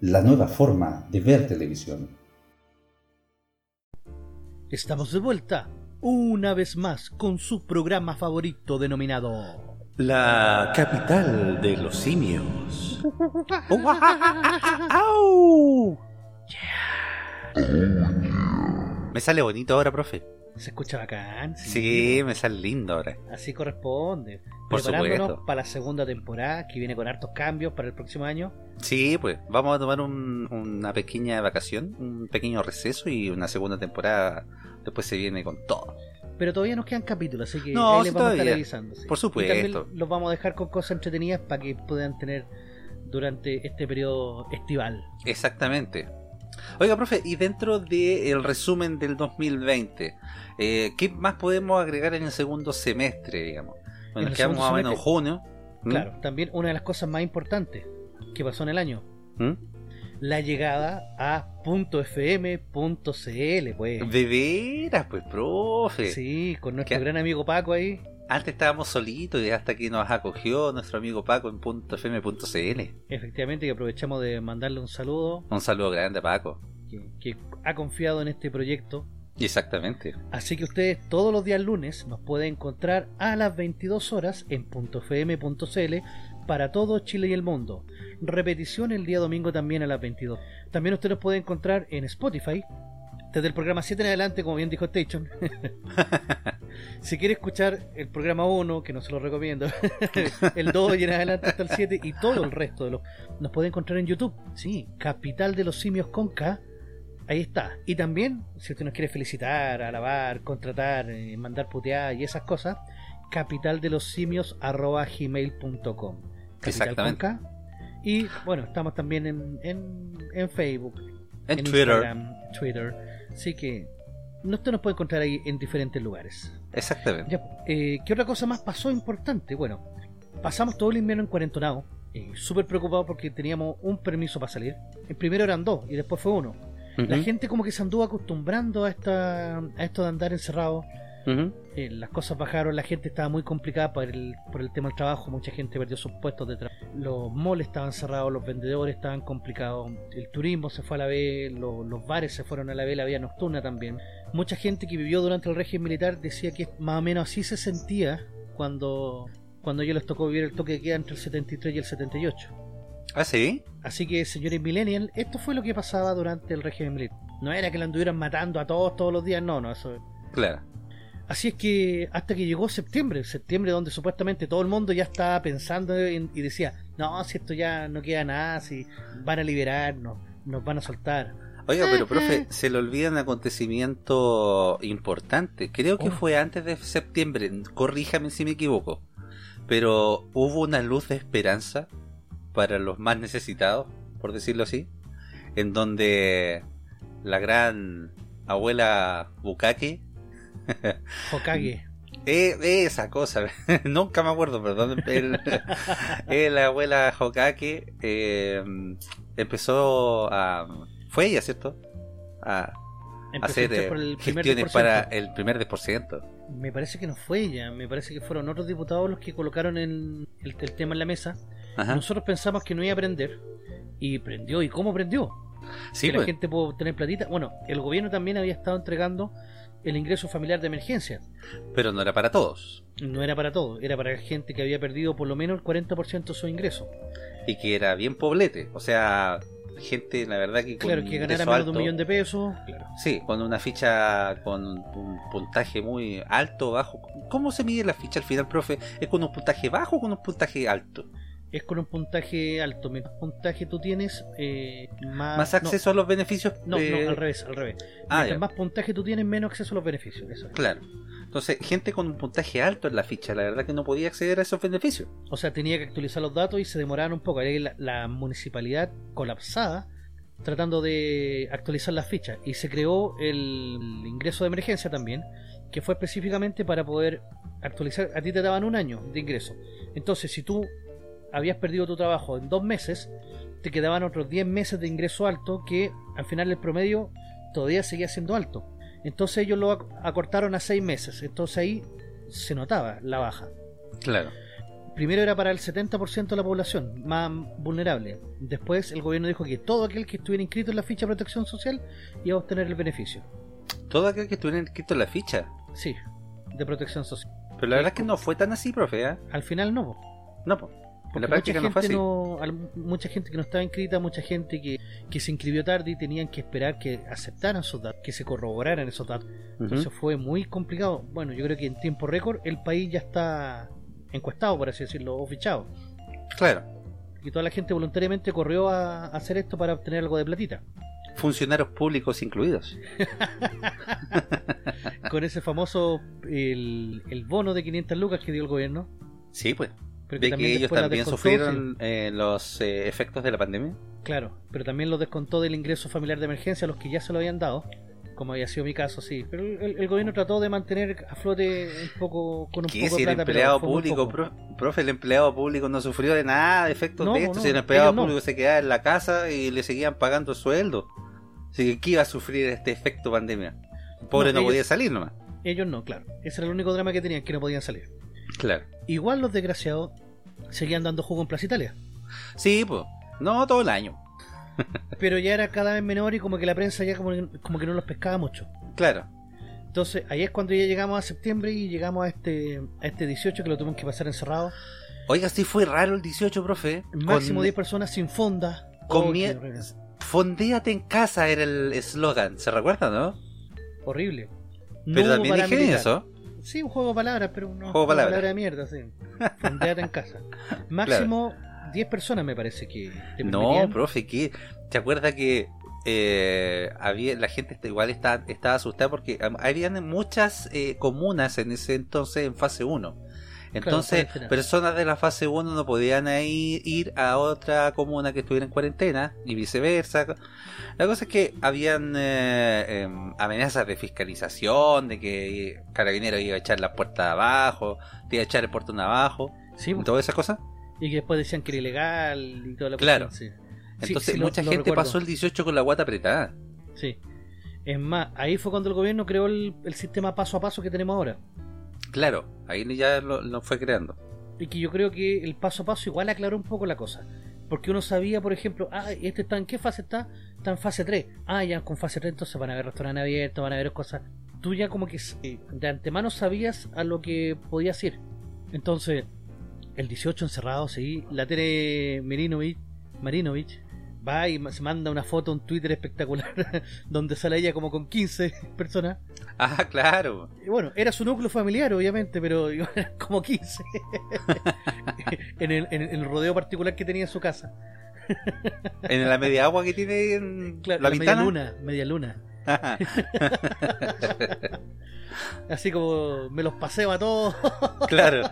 la nueva forma de ver televisión. Estamos de vuelta, una vez más, con su programa favorito denominado... La capital de los simios. Me sale bonito ahora, profe. Se escucha bacán. Sí, me sale lindo ahora. Así corresponde. Por Preparándonos supuesto. para la segunda temporada, que viene con hartos cambios para el próximo año. Sí, pues vamos a tomar un- una pequeña vacación, un pequeño receso y una segunda temporada después se viene con todo. Pero todavía nos quedan capítulos, así que No, ahí sí, les vamos a estar todavía. avisando. sí. Por supuesto. Y también los vamos a dejar con cosas entretenidas para que puedan tener durante este periodo estival. Exactamente. Oiga, profe, y dentro del resumen del 2020, eh, ¿qué más podemos agregar en el segundo semestre, digamos? En Bueno, el quedamos más o menos en junio. ¿Mm? Claro, también una de las cosas más importantes que pasó en el año, ¿Mm? la llegada a .fm.cl, pues. De veras, pues, profe. Sí, con nuestro ¿Qué? gran amigo Paco ahí. Antes estábamos solitos y hasta que nos acogió nuestro amigo Paco en .fm.cl. Efectivamente, que aprovechamos de mandarle un saludo, Un saludo grande a Paco. que, que ha confiado en este proyecto. Exactamente. Así que ustedes todos los días lunes nos pueden encontrar a las 22 horas en .fm.cl para todo Chile y el mundo. Repetición el día domingo también a las 22. También usted nos puede encontrar en Spotify. Desde el programa 7 en adelante, como bien dijo Station. si quiere escuchar el programa 1, que no se lo recomiendo, el 2 y en adelante hasta el 7 y todo el resto de los... Nos puede encontrar en YouTube. Sí, Capital de los Simios con K. Ahí está. Y también, si usted nos quiere felicitar, alabar, contratar, eh, mandar putear y esas cosas, capital de los simios arroba gmail.com. Exactamente. con K. Y bueno, estamos también en, en, en Facebook, En, en Twitter. Instagram, Twitter. Así que no- usted nos puede encontrar ahí en diferentes lugares. Exactamente. Ya, eh, ¿Qué otra cosa más pasó importante? Bueno, pasamos todo el invierno en cuarentonado, eh, súper preocupados porque teníamos un permiso para salir. El primero eran dos y después fue uno. La gente como que se anduvo acostumbrando a, esta, a esto de andar encerrado. Eh, las cosas bajaron, la gente estaba muy complicada por el, por el tema del trabajo, mucha gente perdió sus puestos de trabajo. Los malls estaban cerrados, los vendedores estaban complicados, el turismo se fue a la vez, lo- los bares se fueron a la vez, la vida nocturna también. Mucha gente que vivió durante el régimen militar decía que más o menos así se sentía cuando, cuando ellos les tocó vivir el toque de queda entre el 73 y el 78. ¿Ah, sí? Así que, señores millennials, esto fue lo que pasaba durante el régimen militar. No era que la anduvieran matando a todos todos los días, no, no, eso Claro. Así es que hasta que llegó septiembre, septiembre donde supuestamente todo el mundo ya estaba pensando en- y decía, no, si esto ya no queda nada, si van a liberarnos, nos van a soltar. Oiga, pero profe, se le olvida un acontecimiento importante. Creo que Oh. fue antes de septiembre. Corríjame si me equivoco. Pero hubo una luz de esperanza para los más necesitados, por decirlo así, en donde la gran abuela Bukake, Hokage. eh, esa cosa, nunca me acuerdo, perdón, el- la abuela Hokage eh, empezó a... Fue ella, ¿cierto? A hacer eh, por el primer gestiones 10%. para el primer 10%. Me parece que no fue ella, me parece que fueron otros diputados los que colocaron el, el- el tema en la mesa. Ajá. Nosotros pensamos que no iba a prender y prendió. ¿Y cómo prendió? Sí, que pues, la gente pudo tener platita. Bueno, el gobierno también había estado entregando el ingreso familiar de emergencia. pero no era para todos. No era para todo, era para gente que había perdido por lo menos el 40% de su ingreso. Y que era bien poblete. O sea, gente, la verdad que con Claro, que ganara menos de un millón de pesos. Claro. Sí, con una ficha con un puntaje muy alto bajo. ¿Cómo se mide la ficha al final, profe? ¿Es con un puntaje bajo o con un puntaje alto? Es con un puntaje alto. Mientras puntaje tú tienes, eh, más, ¿Más acceso a los beneficios? No, no, eh, no, al revés, al revés. Ah, Mientras más puntaje tú tienes, menos acceso a los beneficios. Eso es. Claro. Entonces, gente con un puntaje alto en la ficha, la verdad que no podía acceder a esos beneficios. O sea, tenía que actualizar los datos y se demoraban un poco. La, la municipalidad colapsada tratando de actualizar las fichas. Y se creó el ingreso de emergencia también, que fue específicamente para poder actualizar. A ti te daban un año de ingreso. Entonces, si tú habías perdido tu trabajo en dos meses, te quedaban otros 10 meses de ingreso alto que al final el promedio todavía seguía siendo alto. Entonces ellos lo ac- acortaron a 6 meses. Entonces ahí se notaba la baja. Claro. Primero era para el 70% de la población más vulnerable. Después el gobierno dijo que todo aquel que estuviera inscrito en la ficha de protección social iba a obtener el beneficio. Todo aquel que estuviera inscrito en la ficha. Sí, de protección social. Pero la verdad es que no fue tan así, profe. ¿eh? Al final no. po. No, pues. Porque la práctica mucha gente no- mucha gente que no estaba inscrita, mucha gente que, que se inscribió tarde y tenían que esperar que aceptaran esos datos, que se corroboraran esos datos. Entonces fue muy complicado. Bueno, yo creo que en tiempo récord el país ya está encuestado, por así decirlo, o fichado. Claro. Y toda la gente voluntariamente corrió a, a hacer esto para obtener algo de platita. Funcionarios públicos incluidos. Con ese famoso, el, el bono de 500 lucas que dio el gobierno. Sí, pues. Pero De que ellos también sufrieron eh, los eh, efectos de la pandemia. claro, pero también lo descontó del ingreso familiar de emergencia a los que ya se lo habían dado. Como había sido mi caso, sí. Pero el, el- el gobierno trató de mantener a flote un poco con un ¿Qué poco si de el plata, pero empleado público, pro- profe, el empleado público no sufrió de nada de efectos No, de esto? no, si el empleado no. público se quedaba en la casa y le seguían pagando sueldo. Así que, ¿qué iba a sufrir este efecto pandemia? El Pobre No, no, ellos- podía salir nomás. Ellos no, claro. Ese era el único drama que tenían, que no podían salir. Claro. Igual los desgraciados seguían dando jugo en Plaza Italia. Sí, pues. No todo el año. Pero ya era cada vez menor y como que la prensa ya como, como que no los pescaba mucho. Claro. Entonces, ahí es cuando ya llegamos a septiembre y llegamos a este, a este 18 que lo tuvimos que pasar encerrado. Oiga, sí fue raro el 18, profe. Máximo Con- 10 personas sin fonda. con Oh, mie- qué horrible. Fondéate en casa era el eslogan. ¿Se recuerda, no? Horrible. No Pero también dije eso. Sí, un juego de palabras, pero no Juego de palabras. palabra de mierda, sí. En casa. Máximo 10 personas me parece que te No, profe, ¿qué? ¿Te acuerdas que eh, había la gente está- igual está, estaba asustada porque habían muchas eh, comunas en ese entonces en fase 1? Entonces, personas de la fase 1 no podían ahí ir a otra comuna que estuviera en cuarentena y viceversa. La cosa es que habían eh, em, amenazas de fiscalización, de que Carabineros iba a echar la puerta abajo, te iba a echar el portón abajo, Sí, y todas esas cosas. y que después decían que era ilegal y toda la Claro. cuestión, sí. Sí, Entonces, sí, mucha lo gente pasó el 18 con la guata apretada. Sí. Es más, ahí fue cuando el gobierno creó el, el sistema paso a paso que tenemos ahora. Claro, ahí ya lo, lo fue creando. Y que yo creo que el paso a paso igual aclaró un poco la cosa. Porque uno sabía, por ejemplo, ah, este está en qué fase está? Está en fase 3. Ah, ya con fase 3 entonces van a haber restaurantes abiertos, van a haber cosas. Tú ya como que de antemano sabías a lo que podías ir. Entonces, el 18 encerrado, sí. La Tere Marinovich, Marinovich va y se manda una foto, un Twitter espectacular, donde sale ella como con 15 personas. Ah, claro. Y bueno, era su núcleo familiar, obviamente, pero eran como 15. en, el, en el rodeo particular que tenía en su casa. En la media agua que tiene en Claro, la la media luna, media luna. Así como me los paseo a todos. claro.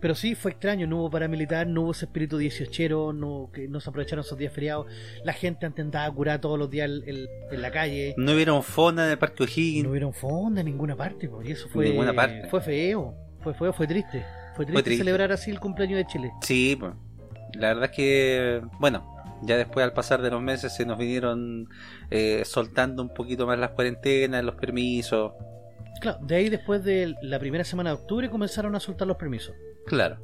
Pero sí, fue extraño, no hubo paramilitar, no hubo ese espíritu dieciochero, no, que no se aprovecharon esos días feriados. La gente intentaba curar todos los días el- el- en la calle. No hubieron fonda en el Parque O'Higgins. No hubieron fonda en ninguna parte, po, y eso fue, Ninguna parte. fue feo, fue feo, fue triste. Fue triste, triste. celebrar así el cumpleaños de Chile. Sí, pues. La verdad es que, bueno, ya después al pasar de los meses se nos vinieron eh, soltando un poquito más las cuarentenas, los permisos. Claro, de ahí después de la primera semana de octubre comenzaron a soltar los permisos. Claro.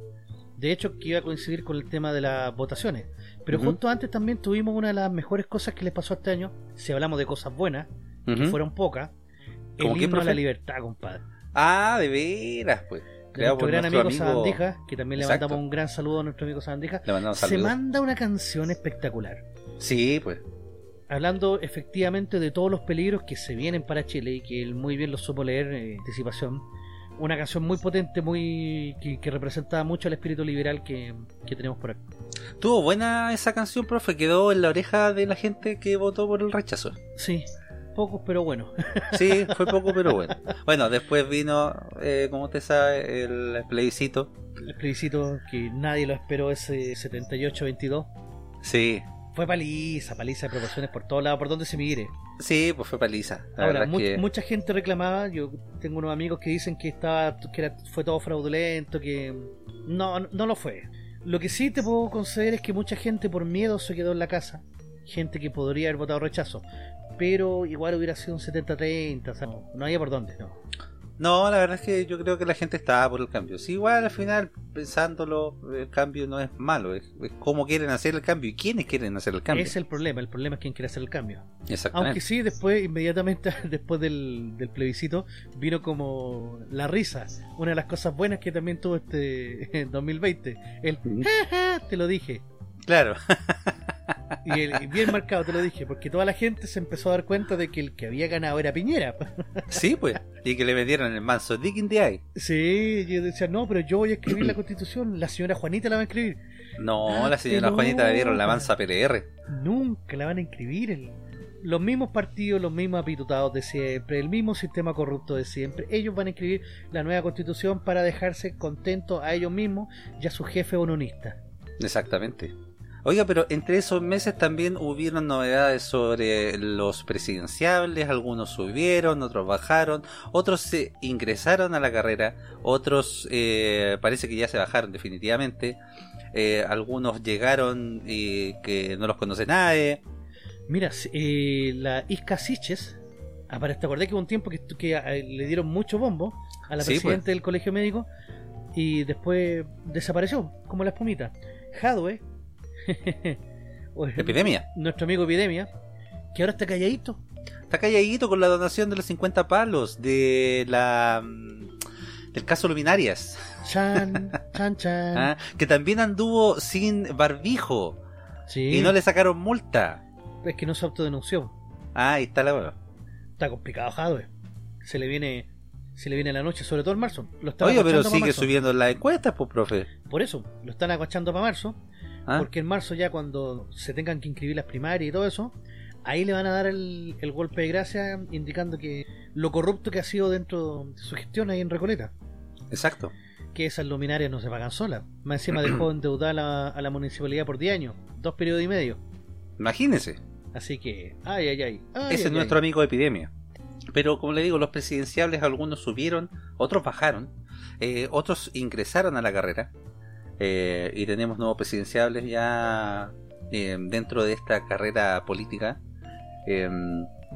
De hecho, que iba a coincidir con el tema de las votaciones. Pero justo antes también tuvimos una de las mejores cosas que les pasó este año. Si hablamos de cosas buenas, que fueron pocas. El ¿Cómo qué, himno a la profe? libertad, compadre. Ah, de veras, pues. De nuestro gran nuestro amigo, amigo- Sabandija, que también le Exacto. mandamos un gran saludo a nuestro amigo Sabandija. Le mandamos Se manda una canción espectacular. Sí, pues. Hablando efectivamente de todos los peligros que se vienen para Chile y que él muy bien lo supo leer en anticipación. Una canción muy potente, muy que, que representa mucho el espíritu liberal que, que tenemos por acá. Tuvo buena esa canción, profe. Quedó en la oreja de la gente que votó por el rechazo. Sí, pocos pero bueno. Sí, fue poco, pero bueno. Bueno, después vino, eh, como usted sabe, el plebiscito. El plebiscito que nadie lo esperó ese 78-22. Sí, Fue paliza, paliza de proporciones por todos lados, por donde se mire. sí, pues fue paliza. La Ahora, mu- que... mucha gente reclamaba, yo tengo unos amigos que dicen que estaba que era- fue todo fraudulento, que no, no lo fue. Lo que sí te puedo conceder es que mucha gente por miedo se quedó en la casa. Gente que podría haber votado rechazo. Pero igual hubiera sido un 70-30, o sea, no, no había por dónde, no. No, la verdad es que yo creo que la gente estaba por el cambio. Sí, igual al final, pensándolo, el cambio no es malo, es, es cómo quieren hacer el cambio y quiénes quieren hacer el cambio. Es el problema, el problema es quién quiere hacer el cambio. Exactamente. Aunque sí, después, inmediatamente después del, del plebiscito, vino como la risa. Una de las cosas buenas que también tuvo este en 2020. El "Ja, ja", te lo dije. Claro. Y, el- y bien marcado, te lo dije, porque toda la gente se empezó a dar cuenta de que el que había ganado era Piñera. sí, pues. Y que le vendieron el manso Dick in the Eye. Sí, yo decía, no, pero yo voy a escribir la constitución, la señora Juanita la va a escribir. No, Ah, la señora no. Juanita le dieron la mansa PLR. Nunca la van a inscribir. el- Los mismos partidos, los mismos apitutados de siempre, el mismo sistema corrupto de siempre. Ellos van a escribir la nueva constitución para dejarse contentos a ellos mismos y a su jefe ononista. Exactamente. Oiga, pero entre esos meses también hubieron novedades sobre los presidenciables, algunos subieron, otros bajaron, otros se ingresaron a la carrera, otros eh, parece que ya se bajaron definitivamente, eh, algunos llegaron y que no los conoce nadie. Mira, eh, la Isca Siches, te acordé que hubo un tiempo que, que eh, le dieron mucho bombo a la Sí, presidenta pues. del colegio médico y después desapareció, como la espumita. Jadwe, Epidemia. nuestro amigo Epidemia, que ahora está calladito. Está calladito con la donación de los 50 palos de la mm, del caso Luminarias, Chan, chan, chan. ¿ah? que también anduvo sin barbijo sí, y no le sacaron multa. es que no se autodenunció. Ah, ahí está la. Está complicado Jadwe. Se le viene se le viene la noche, sobre todo en marzo. Lo Oye, pero sigue marzo. subiendo las encuestas, pues, profe. Por eso, lo están aguachando para marzo. ¿Ah? Porque en marzo ya cuando se tengan que inscribir las primarias y todo eso, ahí le van a dar el, el golpe de gracia indicando que lo corrupto que ha sido dentro de su gestión ahí en Recoleta. Exacto. Que esas luminarias no se pagan solas. Más encima dejó endeudada a la, a la municipalidad por 10 años, dos periodos y medio. Imagínese. Así que, ay, ay, ay. ay, Ese ay, es nuestro ay. amigo de epidemia. Pero como le digo, los presidenciables algunos subieron, otros bajaron, eh, otros ingresaron a la carrera. Eh, y tenemos nuevos presidenciables ya eh, dentro de esta carrera política. Eh,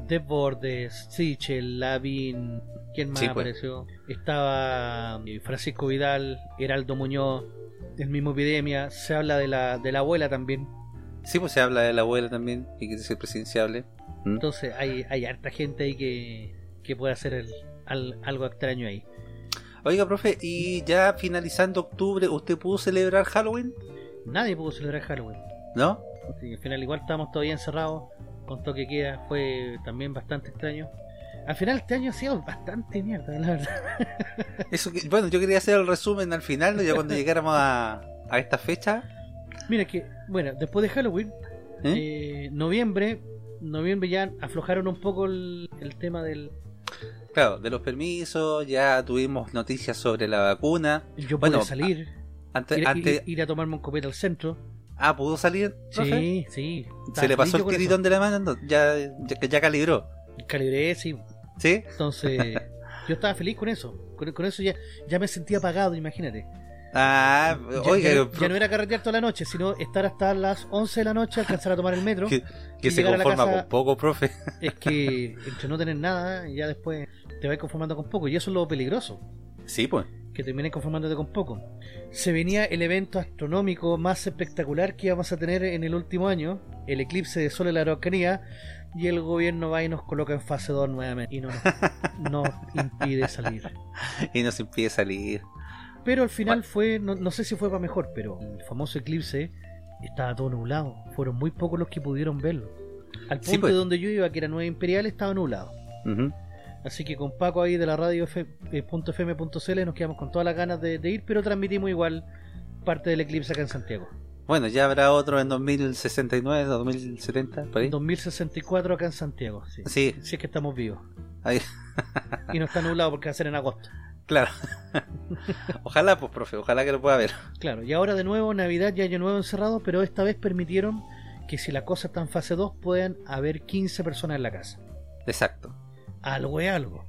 Desbordes, Sichel, Lavín, ¿quién más Sí, pues. apareció? Estaba eh, Francisco Vidal, Heraldo Muñoz, el mismo Epidemia. Se habla de la, de la abuela también. sí, pues se habla de la abuela también, que quiere ser presidenciable. ¿Mm? Entonces hay, hay harta gente ahí que, que puede hacer el- al- algo extraño ahí. Oiga, profe, y ya finalizando octubre, ¿usted pudo celebrar Halloween? Nadie pudo celebrar Halloween. ¿No? Que al final igual estábamos todavía encerrados con toque queda. Fue también bastante extraño. Al final este año ha sido bastante mierda, la verdad. Eso que- bueno, yo quería hacer el resumen al final, ¿no? ya cuando llegáramos a, a esta fecha. Mira que, bueno, después de Halloween, ¿eh? eh, noviembre, noviembre ya aflojaron un poco el, el tema del... Claro, de los permisos, ya tuvimos noticias sobre la vacuna. Yo pude Bueno, salir, Antes, ir, antes, ir- ir a tomarme un copete al centro. ah, ¿pudo salir? Sí, sí. ¿Se le pasó el tiritón de la mano? No, ya, ya, ya calibró. Calibré, sí. ¿Sí? Entonces, yo estaba feliz con eso. Con, con eso ya, ya me sentía apagado, imagínate. Ah, Ya, oiga, ya no- pro- ya no era carretear toda la noche, sino estar hasta las 11 de la noche, alcanzar a tomar el metro. que, se conforma casa- con poco, profe. Es que entre no tener nada, ya después te vas conformando con poco. Y eso es lo peligroso, Sí, pues. que termines conformándote con poco. Se venía el evento astronómico más espectacular que íbamos a tener en el último año, el eclipse de Sol en la Araucanía, y el gobierno va y nos coloca en fase 2 nuevamente y no nos impide salir. Y nos impide salir. Pero al final fue, no, no sé si fue para mejor, pero el famoso eclipse estaba todo nublado. Fueron muy pocos los que pudieron verlo. Al punto Sí, pues. de donde yo iba, que era 9 Imperial, estaba nublado. Así que con Paco ahí de la radio F- eh, .fm.cl nos quedamos con todas las ganas de, de ir, pero transmitimos igual parte del eclipse acá en Santiago. Bueno, ya habrá otro en 2069, 2070, por ahí. 2064 acá en Santiago, sí. Sí, Si es que estamos vivos. ahí, Y no está nublado porque va a ser en agosto. Claro. ojalá, pues, profe, ojalá que lo pueda ver. Claro, y ahora de nuevo Navidad y Año Nuevo encerrado, pero esta vez permitieron que si la cosa está en fase 2 puedan haber 15 personas en la casa. Exacto. Algo es algo.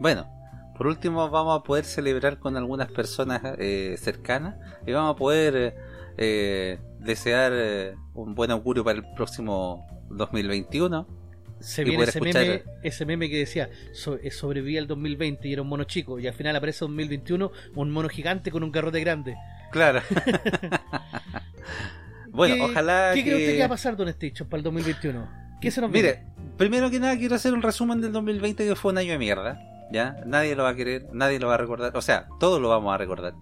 Bueno, por último vamos a poder celebrar con algunas personas eh, cercanas y vamos a poder eh, desear eh, un buen augurio para el próximo 2021. Se viene ese escuchar. meme, ese meme que decía so- eh, sobreviví al 2020 y era un mono chico y al final aparece 2021 un mono gigante con un garrote grande. Claro. bueno, ¿Qué- ojalá ¿Qué que... cree usted que va a pasar, Don Stitch, para el 2021? ¿Qué se nos viene? Mire, primero que nada quiero hacer un resumen del 2020 que fue un año de mierda. ¿Ya? Nadie lo va a querer, nadie lo va a recordar. O sea, todos lo vamos a recordar.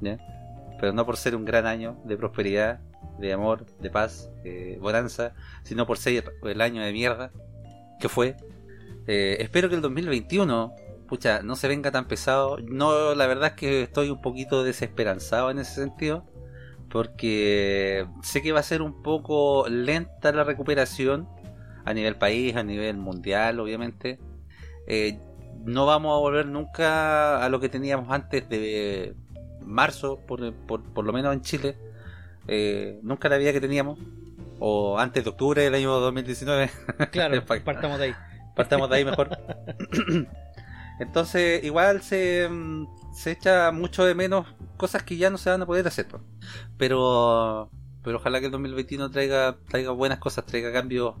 ¿Ya? Pero no por ser un gran año de prosperidad, de amor, de paz, de bonanza, sino por ser el año de mierda que fue. Eh, espero que el 2021, pucha, no se venga tan pesado. No, la verdad es que estoy un poquito desesperanzado en ese sentido. Porque sé que va a ser un poco lenta la recuperación a nivel país, a nivel mundial, obviamente. Eh, no vamos a volver nunca a lo que teníamos antes de marzo, por, lo menos en Chile. Eh, nunca la vida que teníamos. O antes de octubre del año 2019. Claro, Pa- partamos de ahí. Partamos de ahí mejor. Entonces, igual se, mm, se echa mucho de menos cosas que ya no se van a poder hacer. Pero, pero ojalá que el 2021 traiga, traiga buenas cosas, traiga cambios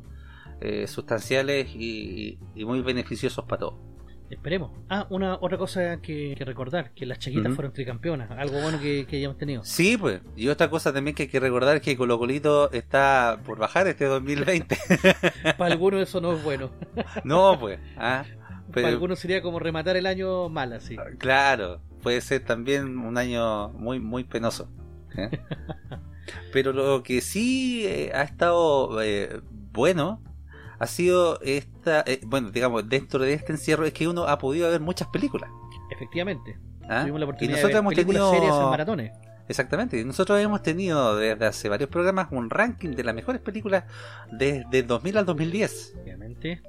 eh, sustanciales y, y muy beneficiosos para todos. Esperemos. Ah, una otra cosa que, que recordar, que las chiquitas Ujú. fueron tricampeonas, algo bueno que, que hayamos tenido. Sí, pues. Y otra cosa también que hay que recordar es que Colo Colito está por bajar este 2020. Para algunos eso no es bueno. no, pues. ah, Para algunos sería como rematar el año mal así. Claro, puede ser también un año muy muy penoso. ¿eh? Pero lo que sí eh, ha estado eh, bueno ha sido esta, eh, bueno, digamos, dentro de este encierro es que uno ha podido ver muchas películas. Efectivamente. ¿ah? Tuvimos la Y oportunidad nosotros de hemos ver películas tenido series en maratones. Exactamente, y nosotros hemos tenido desde hace varios programas un ranking de las mejores películas desde el 2000 al 2010. Obviamente.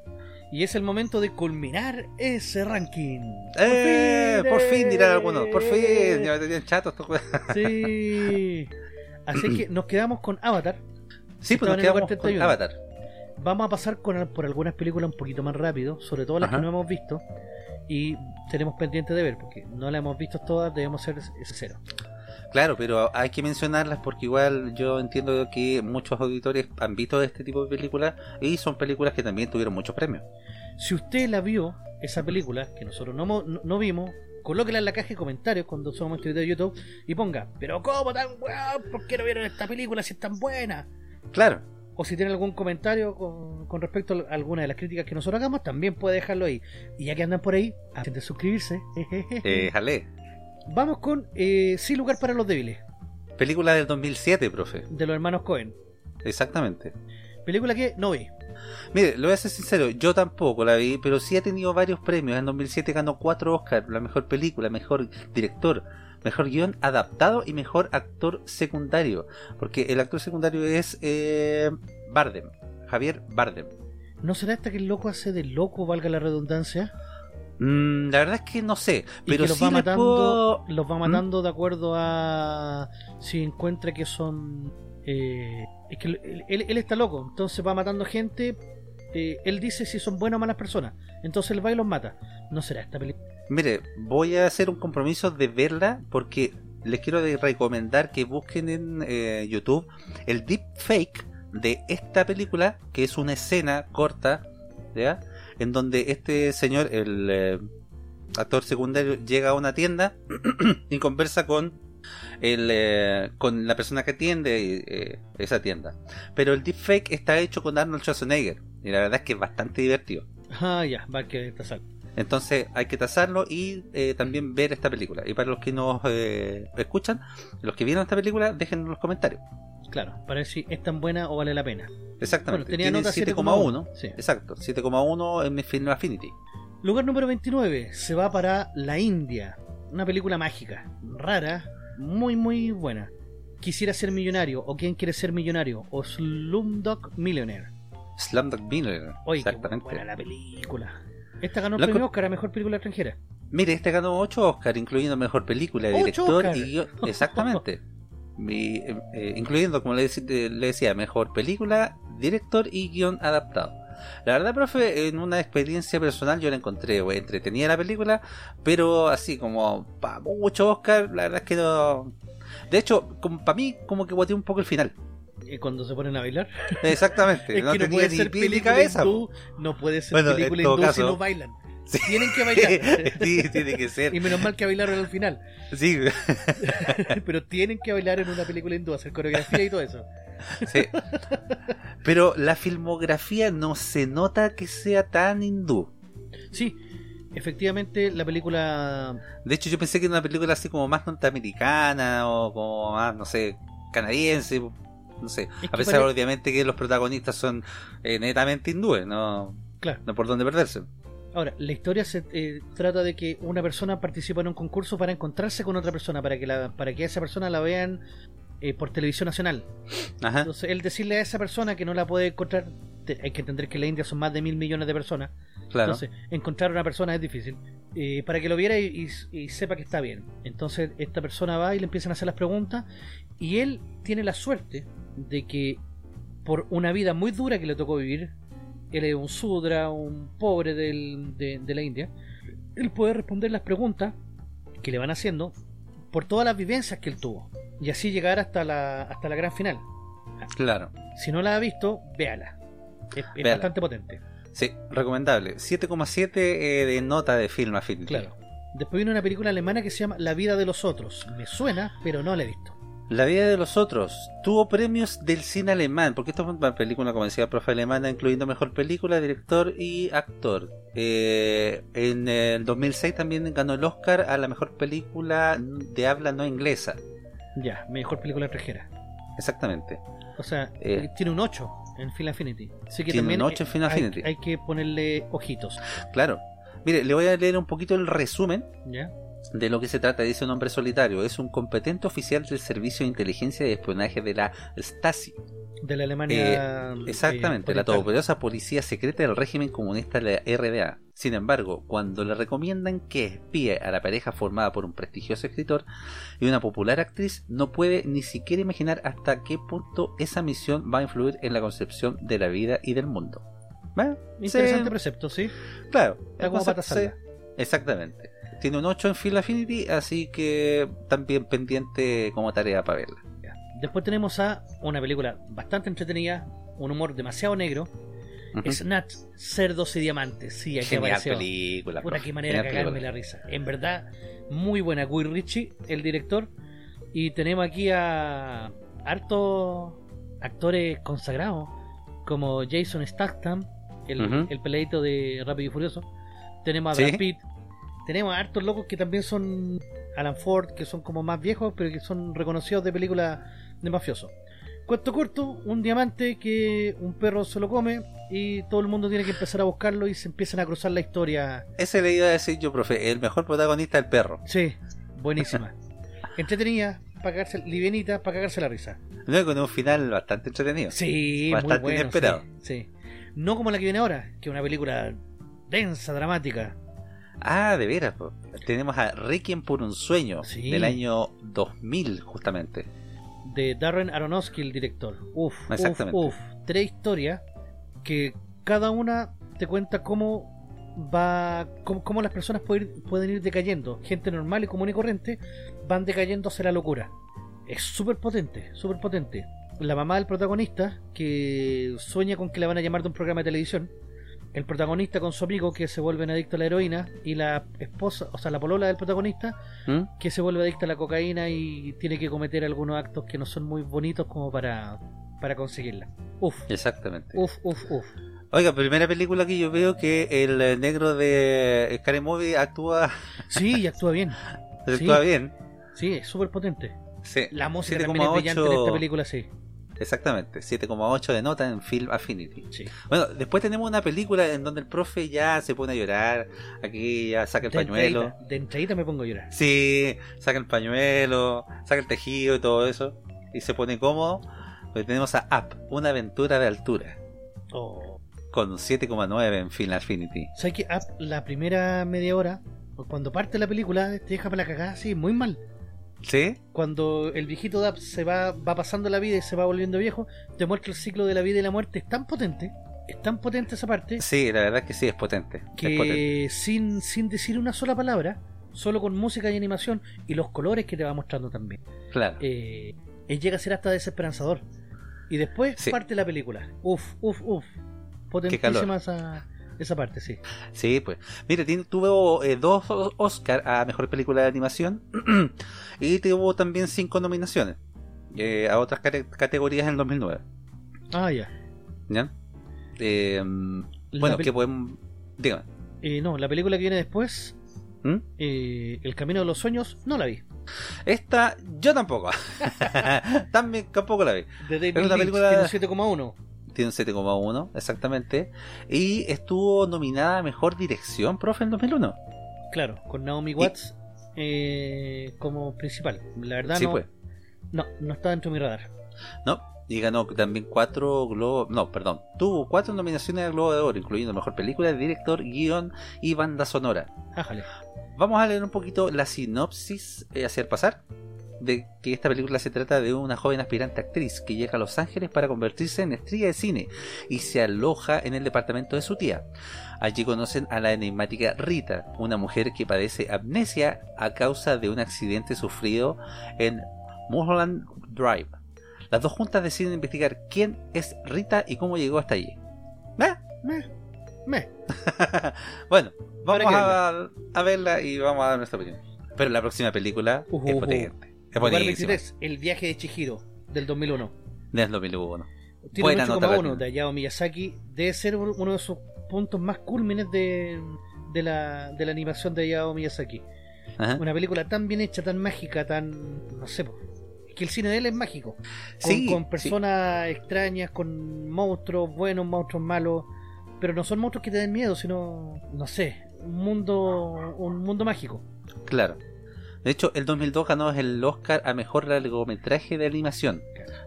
Y es el momento de culminar ese ranking. ¡Eh! Por fin dirán algunos, por fin, ¡Eh! ya me tenían chatos estos. Sí. Así que nos quedamos con Avatar. Sí, pues nos quedamos con 31. Avatar. Vamos a pasar con, por algunas películas un poquito más rápido, sobre todo las Ajá. que no hemos visto. Y tenemos pendiente de ver, porque no las hemos visto todas, debemos ser sinceros. Claro, pero hay que mencionarlas porque igual yo entiendo que muchos auditores han visto este tipo de películas y son películas que también tuvieron muchos premios. Si usted la vio, esa película, que nosotros no, no, no vimos, colóquela en la caja de comentarios cuando somos este video de YouTube y ponga, pero ¿cómo tan weón? ¿Por qué no vieron esta película si es tan buena? Claro, O si tiene algún comentario con, con respecto a alguna de las críticas que nosotros hagamos, también puede dejarlo ahí. Y ya que andan por ahí, antes de suscribirse, eh, jale. vamos con eh, Sin lugar para los débiles, Película del 2007, profe. de los hermanos Cohen. Exactamente. Película que no vi. Mire, lo voy a ser sincero, yo tampoco la vi, pero sí ha tenido varios premios. En 2007 ganó cuatro Oscars, la mejor película, mejor director, mejor guion adaptado y mejor actor secundario. Porque el actor secundario es eh, Bardem, Javier Bardem. ¿No será esta que el loco hace de loco, valga la redundancia? Mm, la verdad es que no sé, Y pero que los sí va matando, puedo- los va ¿Mm? matando de acuerdo a si encuentra que son eh, es que él, él- él está loco, entonces va matando gente. Eh, él dice si son buenas o malas personas, entonces él va los mata. ¿No será esta película? Mire, voy a hacer un compromiso de verla porque les quiero recomendar que busquen en eh, YouTube el deepfake de esta película, que es una escena corta. En donde este señor, el eh, actor secundario, llega a una tienda y conversa con el, con la persona que atiende esa tienda. Pero el deepfake está hecho con Arnold Schwarzenegger y la verdad es que es bastante divertido. Ah, ya, va que sal. Entonces hay que tasarlo y eh, también ver esta película. Y para los que nos eh, escuchan, los que vieron esta película, dejen en los comentarios. Claro, para ver si es tan buena o vale la pena. Exactamente. Bueno, tenía Tiene nota 7,1. Sí. Exacto, 7,1 en mi Film Affinity. Lugar número 29 se va para La India. Una película mágica, rara, muy muy buena. Quisiera ser millonario o quién quiere ser millonario o Slumdog Millionaire. Slumdog Millionaire. Oye, qué Exactamente. buena la película. Esta ganó el premio Oscar a mejor película extranjera. Mire, este ganó 8 Oscar, incluyendo mejor película, ¡Ocho director Oscar! y guion. Exactamente. Mi- eh, eh, incluyendo, como le, eh, le decía, mejor película, director y guion adaptado. La verdad, profe, en una experiencia personal yo la encontré güey, entretenida la película, pero así como para mucho Oscar, la verdad es que no. De hecho, para mí, como que guateé un poco el final. Eh, cuando se ponen a bailar. Exactamente, Es no que no tenía puede ni ser película cabeza. hindú, no puede ser Bueno, en película hindú si no bailan. Sí. Tienen que bailar. sí, tiene que ser. y menos mal que bailaron al final. Sí, Pero tienen que bailar en una película hindú, hacer coreografía y todo eso. sí. Pero la filmografía no se nota que sea tan hindú. Sí, efectivamente la película De hecho, yo pensé que era una película así como más norteamericana o como más, no sé, canadiense. No sé. Es A pesar, pare- obviamente, que los protagonistas son eh, netamente hindúes, no, Claro. no por dónde perderse. Ahora, la historia se eh, trata de que una persona participa en un concurso para encontrarse con otra persona, para que, la, para que a esa persona la vean eh, por televisión nacional. Ajá. Entonces, el decirle a esa persona que no la puede encontrar, te- hay que entender que en la India son más de mil millones de personas. Claro. Entonces, encontrar a una persona es difícil. Eh, para que lo viera y, y- y sepa que está bien. Entonces, esta persona va y le empiezan a hacer las preguntas. Y él tiene la suerte de que, por una vida muy dura que le tocó vivir, él es un sudra, un pobre del- de, de la India, él puede responder las preguntas que le van haciendo por todas las vivencias que él tuvo. Y así llegar hasta la, hasta la gran final. Claro. Si no la ha visto, véala. Es, es Véala. bastante potente. Sí, recomendable. 7,7 eh, de nota de Film Affinity. Claro. Después viene una película alemana que se llama La vida de los otros. Me suena, pero no la he visto. La vida de los otros tuvo premios del cine alemán, porque esta fue una película, como decía el profe alemana, incluyendo mejor película, director y actor. Eh, en el 2006 también ganó el Oscar a la mejor película de habla no inglesa. Ya, mejor película extranjera. Exactamente. O sea, Eh. tiene un 8 en Film Affinity. Así que Tiene también un 8 en Film hay- Affinity. Hay, que ponerle ojitos. Claro. Mire, le voy a leer un poquito el resumen ¿Ya? De lo que se trata. Dice un hombre solitario. Es un competente oficial del Servicio de Inteligencia y Espionaje de la Stasi. De la Alemania. Exactamente, eh, la oriental. todopoderosa policía secreta del régimen comunista de la RDA. Sin embargo, cuando le recomiendan que espíe a la pareja formada por un prestigioso escritor y una popular actriz, no puede ni siquiera imaginar hasta qué punto esa misión va a influir en la concepción de la vida y del mundo. Interesante Sí, precepto, sí. claro. Está como pata. Exactamente. Tiene un 8 en Phil Affinity, así que también pendiente como tarea para verla. Ya. Después tenemos a una película bastante entretenida, un humor demasiado negro. Ujú. Snatch, Cerdos y Diamantes. Sí, aquí Genial apareció. película. Profe, qué manera de genial cagarme película. la risa. En verdad, muy buena. Guy Ritchie, el director. Y tenemos aquí a hartos actores consagrados, como Jason Statham, el, peleito de Rápido y Furioso. Tenemos a Sí. Brad Pitt. Tenemos a hartos locos que también son Alan Ford, que son como más viejos, pero que son reconocidos de películas de mafiosos. Cuento corto, un diamante que un perro se lo come y todo el mundo tiene que empezar a buscarlo y se empiezan a cruzar la historia Ese le iba a decir yo, profe. El mejor protagonista es el perro. Sí, buenísima. Entretenida, para cagarse, livianita, para cagarse la risa. No, con un final bastante entretenido. Sí, Bastante muy bueno. inesperado. Sí, sí. No como la que viene ahora, que es una película densa, dramática. Ah, de veras. po. Tenemos a Requiem por un sueño Sí. del año 2000, justamente. de Darren Aronofsky, el director. Uf, uf, Exactamente. uf. Tres historias que cada una te cuenta cómo va, cómo, cómo las personas pueden ir, pueden ir decayendo. Gente normal y común y corriente van decayendo hacia la locura. Es súper potente, súper potente. La mamá del protagonista que sueña con que la van a llamar de un programa de televisión. El protagonista con su amigo que se vuelven adicto a la heroína y la esposa, o sea, la polola del protagonista ¿Mm? que se vuelve adicta a la cocaína y tiene que cometer algunos actos que no son muy bonitos como para, para conseguirla. Uf, Exactamente. uf, uf, uf. Oiga, primera película que yo veo que el eh, negro de Scary Movie actúa, Sí, y actúa bien. actúa Sí. bien. Sí, es súper potente. Sí. La música también es brillante en 7,8 esta película, sí. Exactamente, 7,8 de nota en Film Affinity. sí. Bueno, después tenemos una película en donde el profe ya se pone a llorar, aquí ya saca el De pañuelo. entradita, de entradita me pongo a llorar. Sí, saca el pañuelo, saca el tejido y todo eso. Y se pone cómodo. Porque tenemos a Up, una aventura de altura. Oh. Con 7,9 en Film Affinity. ¿Sabes que Up, la primera media hora, cuando parte la película, te deja para la cagada así, muy mal. ¿Sí? Cuando el viejito Dab se va, va pasando la vida y se va volviendo viejo, te muestra el ciclo de la vida y la muerte. Es tan potente, es tan potente esa parte, Sí, la verdad es que sí, es potente. Es potente. que sin, sin decir una sola palabra, solo con música y animación y los colores que te va mostrando también, Claro. eh, eh, llega a ser hasta desesperanzador. Y después Sí. parte la película. Uf, uf, uf. Potentísima esa, esa parte, sí. Sí, pues. Mire, tuvo eh, dos Oscar a Mejor Película de Animación y tuvo también cinco nominaciones eh, a otras cate- categorías en el 2009. Ah, ya. ¿Ya? Eh, La bueno, que podemos... Dígame. eh, no, la película que viene después, ¿Mm? El Camino de los Sueños, no la vi. Esta yo tampoco. también tampoco la vi. De David una Lynch, película- tiene un 7,1. Tiene un 7,1 exactamente. Y estuvo nominada a Mejor Dirección, profe, en 2001. Claro, con Naomi Watts eh, como principal. La verdad Sí, no, pues. no, no está dentro de mi radar. ¿no? Y ganó también cuatro globos, no, perdón, tuvo cuatro nominaciones al Globo de Oro, incluyendo Mejor Película, Director, Guión y Banda Sonora. Ájale. Vamos a leer un poquito la sinopsis eh, hacia el pasar, de que esta película se trata de una joven aspirante actriz que llega a Los Ángeles para convertirse en estrella de cine y se aloja en el departamento de su tía. Allí conocen a la enigmática Rita, una mujer que padece amnesia a causa de un accidente sufrido en Mulholland Drive. Las dos juntas deciden investigar quién es Rita y cómo llegó hasta allí. ¿Eh? Meh, meh. bueno, vamos a, a verla y vamos a dar nuestra opinión. Pero la próxima película es potente. Es Lugar buenísima. 23, El viaje de Chihiro, del 2001. Del 2001. Tiene Buena un nota 8,1 también. de Hayao Miyazaki. Debe ser uno de sus puntos más cúlmines de, de, la, de la animación de Hayao Miyazaki. Ajá. Una película tan bien hecha, tan mágica, tan... no sé, es que el cine de él es mágico. Con, Sí, con sí. personas extrañas, con monstruos buenos, monstruos malos. Pero no son monstruos que te den miedo, sino, no sé, un mundo, un mundo mágico. Claro. De hecho, el 2002 ganó el Oscar a Mejor Largometraje de Animación.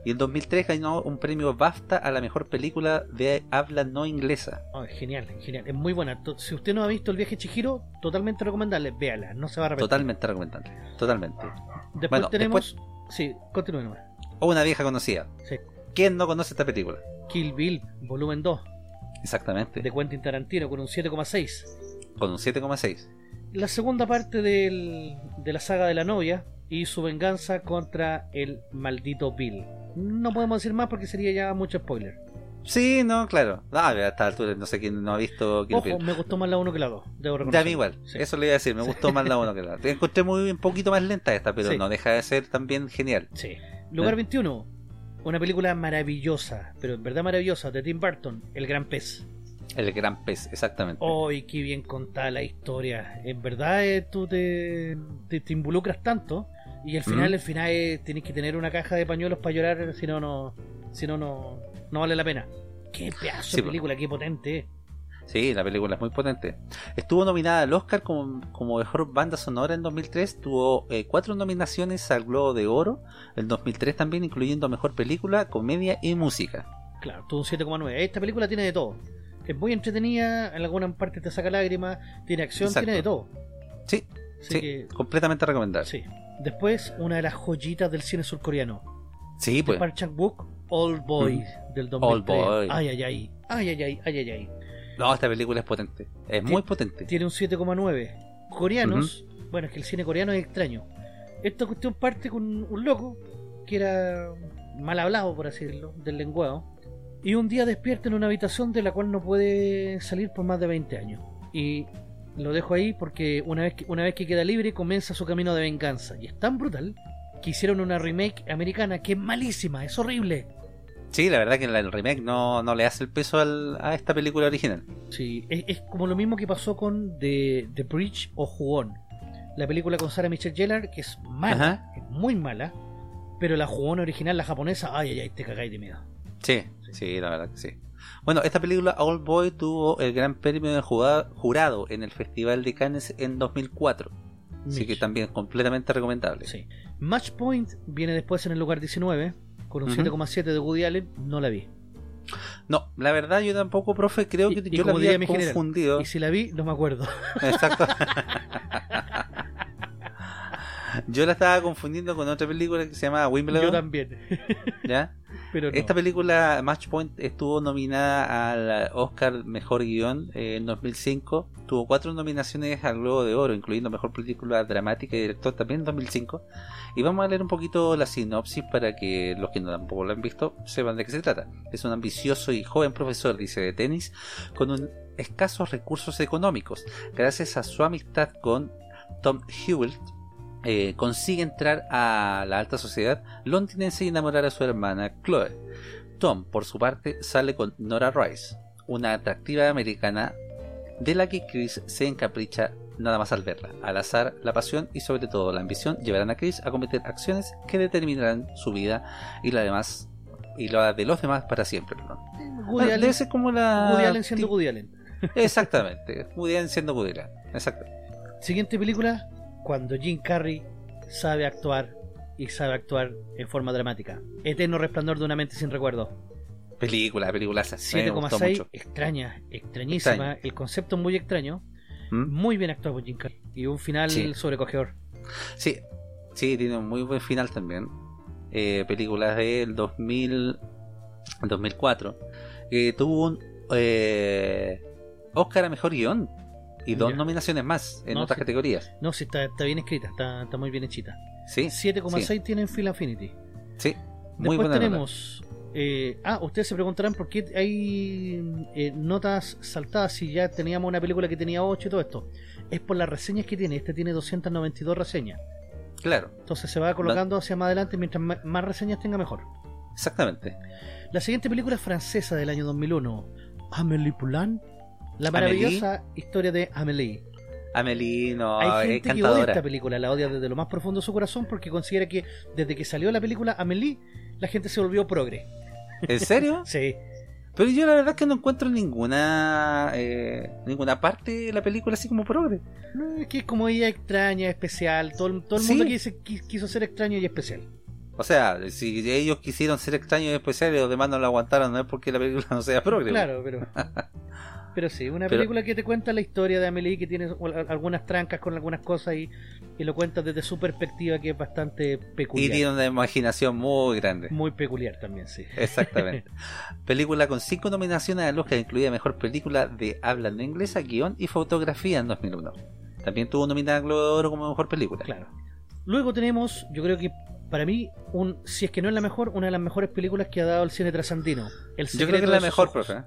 Y en 2003 ganó un premio BAFTA a la Mejor Película de Habla No Inglesa. Oh, genial, genial, es muy buena. Si usted no ha visto el viaje Chihiro, totalmente recomendable, véala, no se va a arrepentir. Totalmente recomendable. Totalmente. Después Bueno, tenemos. Sí, continúe nomás. O una vieja conocida. Sí. ¿Quién no conoce esta película? Kill Bill, volumen 2, Exactamente. de Quentin Tarantino, con un 7,6. Con un 7,6. La segunda parte del- de la saga de la novia y su venganza contra el maldito Bill. No podemos decir más porque sería ya mucho spoiler. Sí, no, claro. Ah, a esta altura no sé quién no ha visto Kill Ojo, Bill. me gustó más la 1 que la 2, debo reconocer. mí igual, Sí. eso le iba a decir, me gustó más la 1 que la otra. Encontré muy un poquito más lenta esta, pero Sí. no deja de ser también genial. Sí. Lugar ¿Eh? 21, una película maravillosa, pero en verdad maravillosa, de Tim Burton, El Gran Pez. El gran pez, exactamente. ¡Ay, qué bien contada la historia! En verdad eh, tú te, te, te involucras tanto y al final, Mm. al final eh, tienes que tener una caja de pañuelos para llorar, si no, no, si no, no, no vale la pena. ¡Qué pedazo Sí, de película, qué potente! eh. Sí, la película es muy potente. Estuvo nominada al Oscar como, como mejor banda sonora en 2003. Tuvo eh, cuatro nominaciones al Globo de Oro en 2003 también, incluyendo mejor película, comedia y música. Claro, tuvo un 7,9. Esta película tiene de todo. Es muy entretenida, en alguna parte te saca lágrimas, tiene acción, Exacto. tiene de todo. Sí, Así sí, que, completamente recomendable. sí. Después, una de las joyitas del cine surcoreano. Sí, de pues. Park Chan-wook, Old Boy, del 2003. Old Boy. Ay, ay, ay. Ay, ay, ay, ay, ay, ay. No, esta película es potente. Es muy potente. Tiene un 7,9. Coreanos, bueno, es que el cine coreano es extraño. Esta cuestión parte con un loco que era mal hablado, por así decirlo, del lenguado. Y un día despierta en una habitación de la cual no puede salir por más de 20 años. Y lo dejo ahí porque una vez que, una vez que queda libre comienza su camino de venganza. Y es tan brutal que hicieron una remake americana que es malísima, es horrible. Sí, la verdad que el remake no, no le hace el peso al- a esta película original. Sí, es, es como lo mismo que pasó con The, The Bridge o Jugón. La película con Sarah Michelle Gellar, que es mala, Ajá. es muy mala, pero la Jugón original, la japonesa, ay, ay, ay, te cagáis de miedo. Sí, sí, la verdad que sí. Bueno, esta película Old Boy tuvo el gran premio de jurado en el Festival de Cannes en 2004. Así Mitch. que también completamente recomendable. Sí. Match Point viene después en el lugar 19, con un Ujú. 7,7 de Woody Allen, no la vi. No, la verdad yo tampoco, profe, creo que y yo la había general, confundido. Y si la vi, no me acuerdo. Exacto. yo la estaba confundiendo con otra película que se llama Yo Wimbledon, también. ¿ya? Pero no. Esta película, Match Point, estuvo nominada al Oscar Mejor Guión eh, en 2005. Tuvo cuatro nominaciones al Globo de Oro, incluyendo Mejor Película Dramática y Director también en 2005. Y vamos a leer un poquito la sinopsis para que los que no tampoco lo han visto sepan de qué se trata. Es un ambicioso y joven profesor, dice, de tenis, con un escasos recursos económicos. Gracias a su amistad con Tom Hewitt, eh, consigue entrar a la alta sociedad londinense y enamorar a su hermana Chloe. Tom, por su parte, sale con Nora Rice, una atractiva americana de la que Chris se encapricha nada más al verla. Al azar, la pasión y sobre todo la ambición llevarán a Chris a cometer acciones que determinarán su vida y la demás y la de los demás para siempre. perdón. Woody Debe Allen, ser como la Woody Allen siendo Woody Allen. Exactamente, Woody Allen siendo Woody Allen. Exacto. Siguiente película, cuando Jim Carrey sabe actuar y sabe actuar en forma dramática. Eterno resplandor de una mente sin recuerdo. Película, película. Me gustó 7,6, mucho. extraña, extrañísima. Extraño. El concepto muy extraño. ¿Mm? Muy bien actuado por Jim Carrey. Y un final Sí. sobrecogedor. Sí, sí, tiene un muy buen final también. Eh, películas del 2000, 2004. Eh, tuvo un eh, Oscar a mejor guion y dos Ya. nominaciones más en No, otras sí. categorías. No, sí, está, está bien escrita, está, está muy bien hechita. Sí, 7,6 tiene en Phil Affinity. sí, muy Después buena nota. tenemos. eh, ah, ustedes se preguntarán por qué hay eh, notas saltadas si ya teníamos una película que tenía 8 y todo esto. Es por las reseñas que tiene. Este tiene 292 reseñas. Claro, Entonces se va colocando hacia más adelante. Mientras más reseñas tenga, mejor. exactamente. La siguiente película es francesa del año 2001. Amélie Poulain. La maravillosa historia de Amélie. Amelie, no, Hay es gente que odia esta película, la odia desde lo más profundo de su corazón porque considera que desde que salió la película Amélie, la gente se volvió progre. ¿En serio? Sí, Pero yo la verdad es que no encuentro ninguna eh, ninguna parte de la película así como progre. No, es que es como ella extraña, especial. Todo, el- todo el Sí. mundo quiso, qui- quiso ser extraño y especial. O sea, si ellos quisieron ser extraños y especiales y los demás no lo aguantaron, no es porque la película no sea progre. Claro, pero. Pero sí, una Pero- película que te cuenta la historia de Amelie, que tiene al- algunas trancas con algunas cosas y, y lo cuenta desde su perspectiva, que es bastante Y peculiar. tiene una imaginación muy grande. Muy peculiar también, sí. Exactamente. película con cinco nominaciones al Oscar, incluida Mejor Película de Habla no Inglesa, Guión y Fotografía en 2001. También tuvo nominada Globo de Oro como Mejor Película. Claro. Luego tenemos, yo creo que para mí, un si es que no es la mejor, una de las mejores películas que ha dado el cine trasandino. El Yo creo que es la mejor, ojos. profe.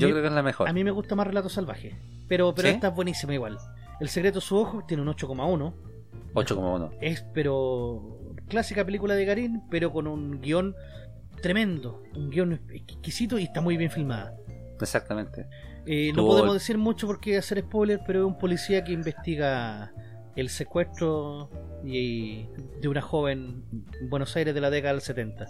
Yo mí- creo que es la mejor. A mí me gusta más Relato Salvaje, pero, pero ¿Sí? esta es buenísima igual. El secreto de su ojo tiene un 8,1. 8,1. Es, pero, clásica película de Garín, pero con un guion tremendo, un guion exquisito y está muy bien filmada. Exactamente. Eh, no podemos decir mucho porque hacer spoiler, pero es un policía que investiga el secuestro y de una joven en Buenos Aires de la década del 70.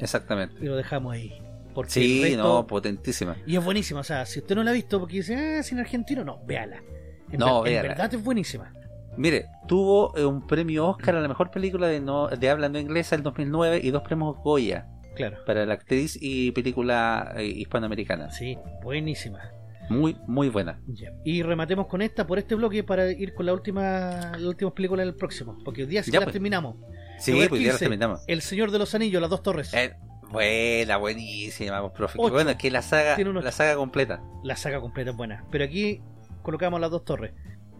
Exactamente. Y lo dejamos ahí. Porque el Sí, resto- no, potentísima. Y es buenísima, o sea, si usted no la ha visto porque dice, ah, es cine argentino, no, véala. En, No, ver- en verdad es buenísima. Mire, tuvo eh, un premio Oscar a la mejor película de, no, de habla no inglesa en 2009 y dos premios Goya Claro. para la actriz y película eh, hispanoamericana. Sí, buenísima. Muy, muy buena. Y rematemos con esta por este bloque para ir con la última, las últimas películas del próximo. Porque hoy día sí Ya, las pues. terminamos. Sí, pues ya la 15, terminamos. El Señor de los Anillos, las dos torres. Eh, buena, buenísima, profe. Ocho. bueno, es que la saga, la saga completa. La saga completa es buena. Pero aquí colocamos las dos torres.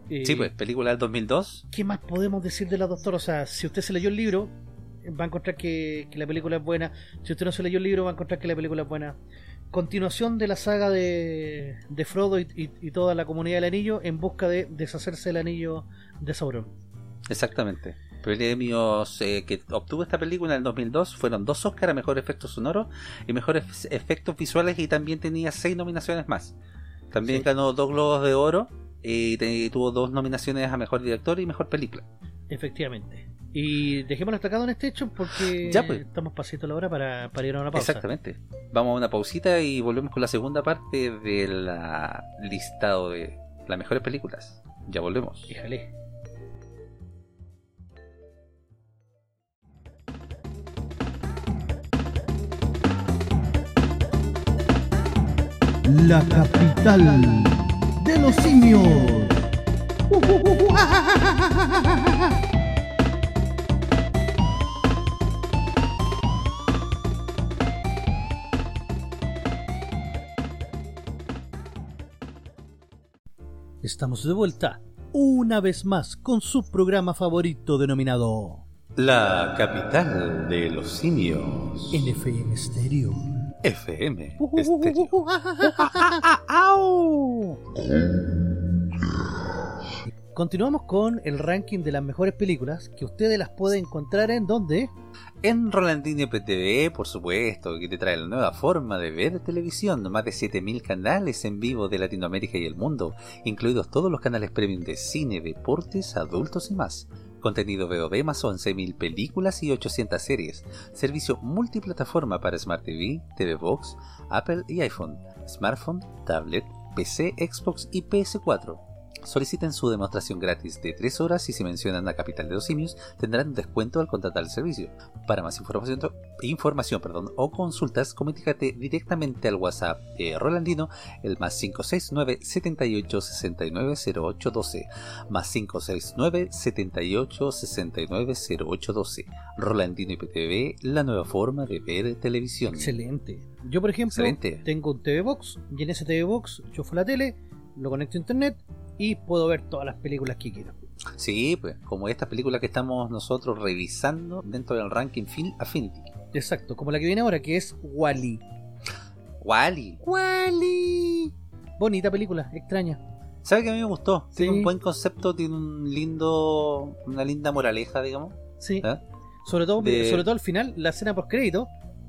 Eh, Sí, pues, película del 2002. ¿Qué más podemos decir de las dos torres? O sea, si usted se leyó el libro, va a encontrar que, que la película es buena. Si usted no se leyó el libro, va a encontrar que la película es buena. Continuación de la saga de, de Frodo y, y- y toda la comunidad del anillo en busca de deshacerse del anillo de Sauron. Exactamente. Premios eh, que obtuvo esta película en el 2002 fueron dos Oscar a mejor efecto sonoro y mejores efectos visuales y también tenía seis nominaciones más. También Sí. ganó dos Globos de Oro y tuvo dos nominaciones a mejor director y mejor película. Efectivamente. Y dejémoslo destacado en este hecho porque Ya, pues. estamos pasito la hora para, para ir a una pausa. Exactamente. Vamos a una pausita y volvemos con la segunda parte del listado de las mejores películas. Ya volvemos. Híjale. la capital de los simios. Estamos de vuelta una vez más con su programa favorito denominado La capital de los simios. NFM Stereo FM. Continuamos con el ranking de las mejores películas que ustedes las pueden encontrar en donde En Rolandino PTV, por supuesto, que te trae la nueva forma de ver televisión, más de 7000 canales en vivo de Latinoamérica y el mundo, incluidos todos los canales premium de cine, deportes, adultos y más. Contenido VOD más 11.000 películas y 800 series. Servicio multiplataforma para Smart TV, TV Box, Apple y iPhone, smartphone, tablet, PC, Xbox y PS4. Soliciten su demostración gratis de 3 horas y si mencionan la capital de los simios tendrán un descuento al contratar el servicio. Para más información, información perdón, o consultas, comunícate directamente al WhatsApp de Rolandino, el más 569 78 69 08 12, más 569 78 69 08 12. Rolandino IPTV, la nueva forma de ver televisión. Excelente. Yo, por ejemplo, Excelente. tengo un TV Box y en ese TV Box yo fui a la tele, lo conecto a internet y puedo ver todas las películas que quiero. Sí, pues, como esta película que estamos nosotros revisando dentro del ranking Film Affinity. Exacto, como la que viene ahora, que es Wally. Wally. Wally. Bonita película, extraña. ¿Sabe que a mí me gustó? Tiene un buen concepto, tiene un lindo, una linda moraleja, digamos. Sí. ¿eh? Sobre todo, De- sobre todo al final, la escena post crédito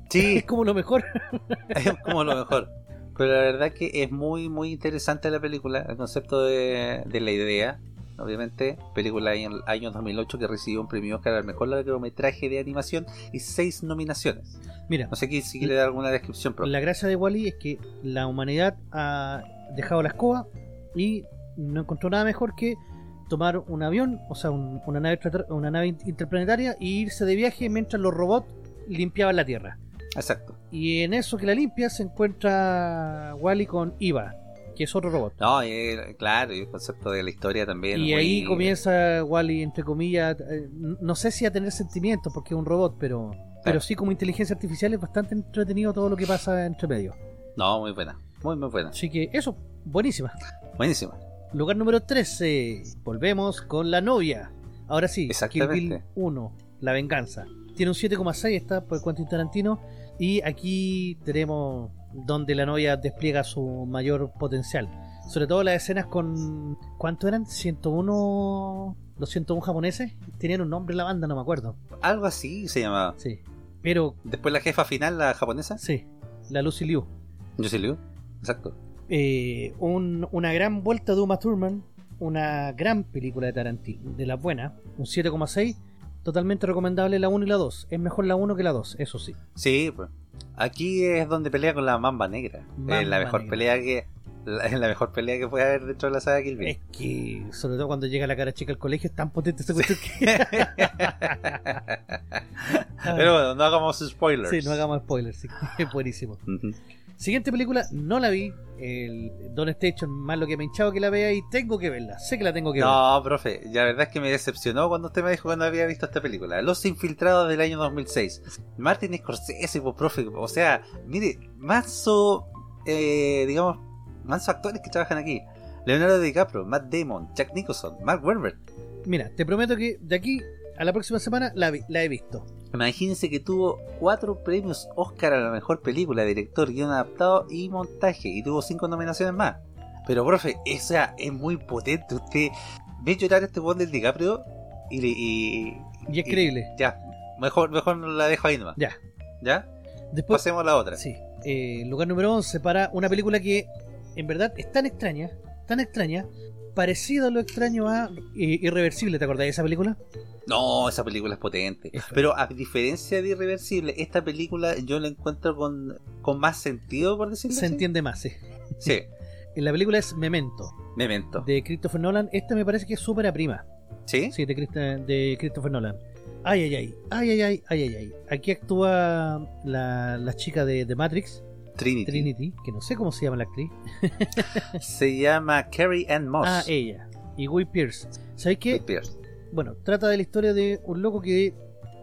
Sí, es como lo mejor. es como lo mejor. Pero la verdad que es muy, muy interesante la película, el concepto de, de la idea. Obviamente, película en el año 2008 que recibió un premio Oscar al mejor largometraje de animación y seis nominaciones. Mira, No sé qué- si quiere dar alguna descripción, pero la gracia de Wally es que la humanidad ha dejado la escoba y no encontró nada mejor que tomar un avión, o sea, un- una, nave, una nave in- interplanetaria e irse de viaje mientras los robots limpiaban la Tierra. Exacto. Y en eso que la limpia se encuentra Wally con Iva, que es otro robot. No, y, eh, claro, y el concepto de la historia también. Y muy- ahí comienza Wally, entre comillas, eh, no sé si a tener sentimientos porque es un robot, pero, pero sí como inteligencia artificial es bastante entretenido todo lo que pasa entre medio. No, muy buena. Muy, muy buena. Así que eso, buenísima. Buenísima. Lugar número 13. Volvemos con la novia. Ahora sí, Kill. Bill 1, La Venganza. Tiene un 7,6, está por Quentin Tarantino. Y aquí tenemos donde la novia despliega su mayor potencial. Sobre todo las escenas con... ¿Cuánto eran? ¿101? ¿Los 101 japoneses? Tenían un nombre la banda, no me acuerdo. Algo así se llamaba. Sí. Pero, Después la jefa final, la japonesa. sí, la Lucy Liu. Yo Liu. Exacto. Eh, un- una gran vuelta de Uma Thurman, una gran película de Tarantino, de la buena, un 7,6, totalmente recomendable la 1 y la 2. Es mejor la 1 que la 2, eso sí. Sí, pues. Aquí es donde pelea con la mamba negra. Mamba es la mejor negra. pelea que. La, es la mejor pelea que puede haber dentro de la saga Kill Bill. Es que, sobre todo cuando llega la cara chica al colegio, es tan potente esa cuestión que... Pero bueno, no hagamos spoilers. sí, no hagamos spoilers, sí, es buenísimo. Ujú. Siguiente película, no la vi, el Don Station, más lo que me ha hinchado que la vea y tengo que verla, sé que la tengo que ver. No, profe, la verdad es que me decepcionó cuando usted me dijo cuando había visto esta película. Los Infiltrados del año 2006. Martin Scorsese, pues, profe. O sea, mire, manso, eh, digamos, manso actores que trabajan aquí. Leonardo DiCaprio, Matt Damon, Jack Nicholson, Mark Wahlberg. Mira, te prometo que de aquí a la próxima semana la, vi- la he visto. Imagínense que tuvo cuatro premios Oscar a la mejor película, director, guion adaptado y montaje, y tuvo cinco nominaciones más. Pero, profe, esa es muy potente. Usted ve llorar este buen del DiCaprio y, le- y, Y es creíble. Ya, mejor, mejor la dejo ahí nomás. Ya. ¿Ya? Después, Pasemos a la otra. sí, eh, lugar número 11 para una película que en verdad es tan extraña, tan extraña, parecido a lo extraño a Irreversible, ¿te acordás de esa película? No, esa película es potente. Pero a diferencia de Irreversible, esta película yo la encuentro con, con más sentido, por decirlo Se entiende más, sí. Sí. la película es Memento. Memento. De Christopher Nolan. Esta me parece que es súper prima. ¿Sí? Sí, de, de Christopher Nolan. Ay, ay, ay, ay, ay, ay, ay, ay, Aquí actúa la, la chica de, de Matrix. Trinity. Trinity, que no sé cómo se llama la actriz. Se llama Carrie Ann Moss. Ah, ella. Y Guy Pierce. ¿Sabéis qué? Guy Pearce. Bueno, trata de la historia de un loco que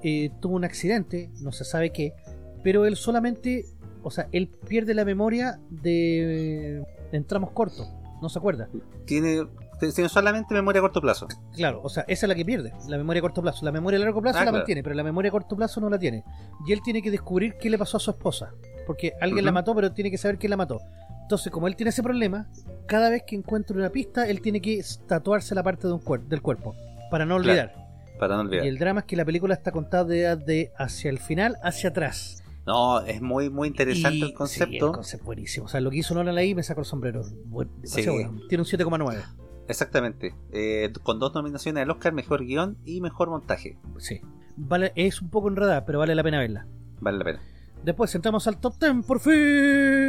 eh, tuvo un accidente, no se sabe qué, pero él solamente, o sea, él pierde la memoria de en tramos cortos, no se acuerda. Tiene Tiene solamente memoria a corto plazo. Claro, o sea, esa es la que pierde, la memoria a corto plazo. La memoria a largo plazo Ah, la claro. mantiene, pero la memoria a corto plazo no la tiene. Y él tiene que descubrir qué le pasó a su esposa. Porque alguien la mató, pero tiene que saber quién la mató. Entonces, como él tiene ese problema, cada vez que encuentra una pista, él tiene que tatuarse la parte de un cuer- del cuerpo. Para no Claro. olvidar. Para no olvidar. Y el drama es que la película está contada de, de hacia el final, hacia atrás. No, es muy, muy interesante Y- el Sí, concepto. el concepto buenísimo. O sea, lo que hizo Nolan ahí me sacó el sombrero. Sí. bueno. Tiene un 7,9. Exactamente. Eh, con dos nominaciones al Oscar, mejor guion y mejor montaje. Sí. Vale, es un poco enredada, pero vale la pena verla. Vale la pena. Después entramos al top 10, por fin.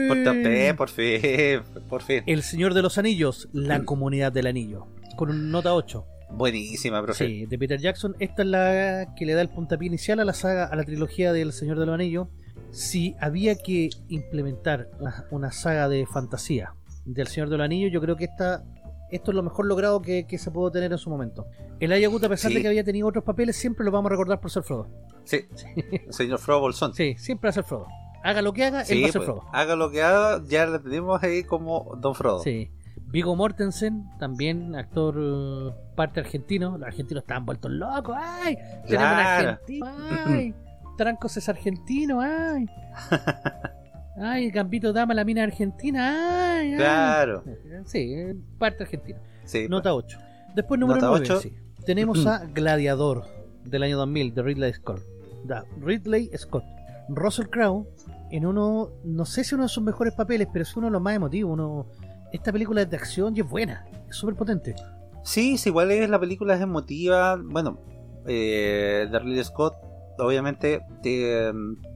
Por, fin, por fin, por fin. El Señor de los Anillos, La Comunidad del Anillo. Con un nota 8. Buenísima, profe. Sí, de Peter Jackson. Esta es la que le da el puntapié inicial a la saga, a la trilogía del Señor de los Anillos. Si había que implementar una, una saga de fantasía del Señor de los Anillos, yo creo que esta, esto es lo mejor logrado que, que se pudo tener en su momento. El Ayagut, a pesar Sí. de que había tenido otros papeles, siempre lo vamos a recordar por ser Frodo. Sí, señor Frodo Bolsón. Sí, siempre va a ser Frodo. Haga lo que haga, él Sí, va a ser pues, Frodo. haga lo que haga, ya le tenemos ahí como Don Frodo. Sí. Vigo Mortensen, también actor eh, parte argentino. Los argentinos estaban vueltos locos. ¡Ay! Tenemos un argentino. ¡Ay! Trancos es argentino. ¡Ay! ¡Ay! Gambito Dama, la mina argentina. ¡Ay! ay! Claro. Sí, parte argentina. Sí, Nota 8. Después, número Nota 9. ocho. sí. Tenemos a Gladiador del año 2000 de Ridley Scott. Da, Ridley Scott. Russell Crowe en uno, no sé si uno de sus mejores papeles, pero es uno de los más emotivos. Uno, esta película es de acción y es buena, es súper potente. Sí, sí, igual es la película es emotiva. Bueno, eh, de Ridley Scott, obviamente, eh,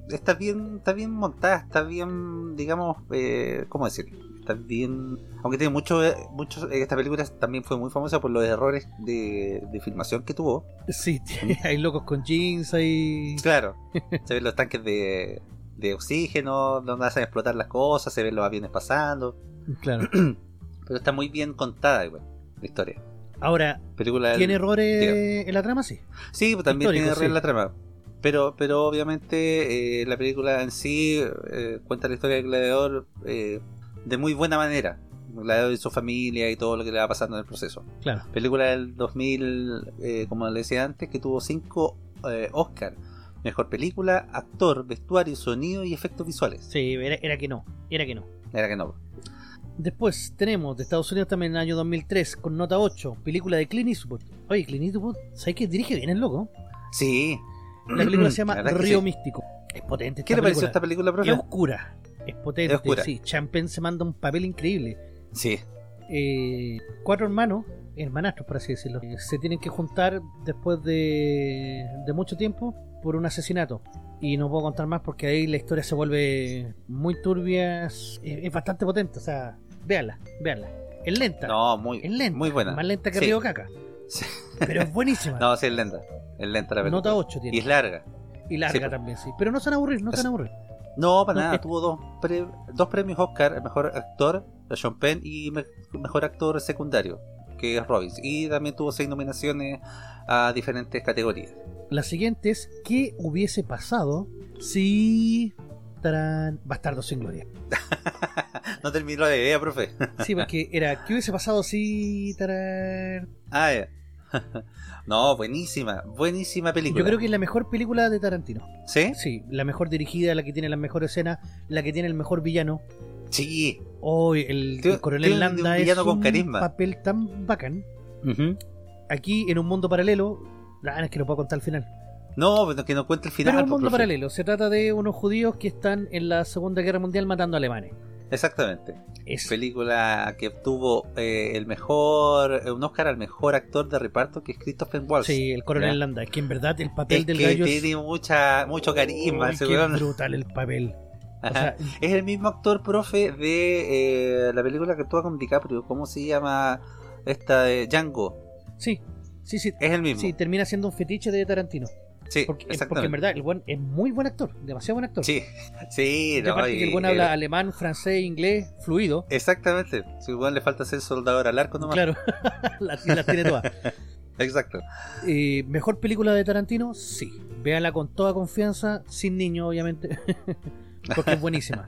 está bien, está bien montada, está bien, digamos, eh, ¿cómo decir? Está bien, aunque tiene mucho, eh, muchos, esta película también fue muy famosa por los errores de, de filmación que tuvo. Sí, hay locos con jeans, hay... Claro, se ven los tanques de, de oxígeno, donde hacen explotar las cosas, se ven los aviones pasando, Claro. pero está muy bien contada, igual, la historia. Ahora, Película del- ¿tiene errores en la trama? Sí. Sí, pues también Histórico, tiene errores sí. la trama. Pero, pero obviamente eh, la película en sí eh, cuenta la historia del gladiador eh, de muy buena manera. El gladiador y su familia y todo lo que le va pasando en el proceso. Claro. Película del 2000, eh, como le decía antes, que tuvo 5 Oscar. Mejor película, actor, vestuario, sonido y efectos visuales. Sí, era, era que no, era que no. Era que no. Después tenemos de Estados Unidos también en el año 2003 con nota 8, película de Clint Eastwood. Oye, Clint Eastwood, ¿sabes que dirige bien el loco? Sí. La película se llama Río sí. Místico. Es potente. ¿Qué esta le pareció película. esta película, profe? Es oscura, es potente. Es oscura. Sí, Champagne se manda un papel increíble. Sí. Eh, cuatro hermanos, hermanastros por así decirlo, eh, se tienen que juntar después de, de mucho tiempo por un asesinato. Y no puedo contar más porque ahí la historia se vuelve muy turbia. Es, es bastante potente, o sea, véanla, véanla. Es lenta, No, muy, es lenta, muy buena. más lenta que Sí. Río Caca, Sí. Pero es buenísima. No, sí, es lenta. Es lenta la película. Nota 8 tiene. Y es larga. Y larga sí, pues. también, sí. Pero no se van a aburrir, no se van a aburrir. No, para No, nada. es- Tuvo dos, pre- dos premios Oscar, el mejor actor, Sean Penn, y me- mejor actor secundario, que es Robbins. Y también tuvo seis nominaciones a diferentes categorías. La siguiente es: ¿qué hubiese pasado si. Tarán, Bastardo sin Gloria? no terminó la idea, profe. Sí, porque era, ¿qué hubiese pasado si... tarán? ah, ya. no, buenísima, buenísima película. Yo creo que es la mejor película de Tarantino. ¿Sí? Sí, la mejor dirigida, la que tiene las mejores escenas, la que tiene el mejor villano. Sí. Hoy el, el coronel tiene un Landa es con un carisma. papel tan bacán. Aquí en un mundo paralelo, ah, es que no puedo contar al final. No, pero que no cuente el final. Pero un pues, mundo profe. paralelo, se trata de unos judíos que están en la Segunda Guerra Mundial matando a alemanes. Exactamente. Es Película que obtuvo eh, el mejor, eh, un Oscar al mejor actor de reparto, que es Christopher Waltz. sí, el coronel. Landa, es que en verdad el papel Es del que gallo tiene mucha, mucho es carisma weón. brutal el papel. O Ajá. sea, Es el mismo actor, profe, de eh, la película que actúa con DiCaprio. ¿Cómo se llama esta de Django? sí, sí, sí. Es el mismo. Sí, termina siendo un fetiche de Tarantino. Sí, Porque, porque exactamente. en verdad el buen es muy buen actor, demasiado buen actor. Sí, sí, no, aparte y- que el buen habla alemán, francés, inglés, fluido. Exactamente. Si igual le falta ser soldador al arco nomás. Claro, las las tiene todas. Exacto. Eh, ¿Mejor película de Tarantino? Sí. Véanla con toda confianza, sin niños, obviamente. Porque es buenísima.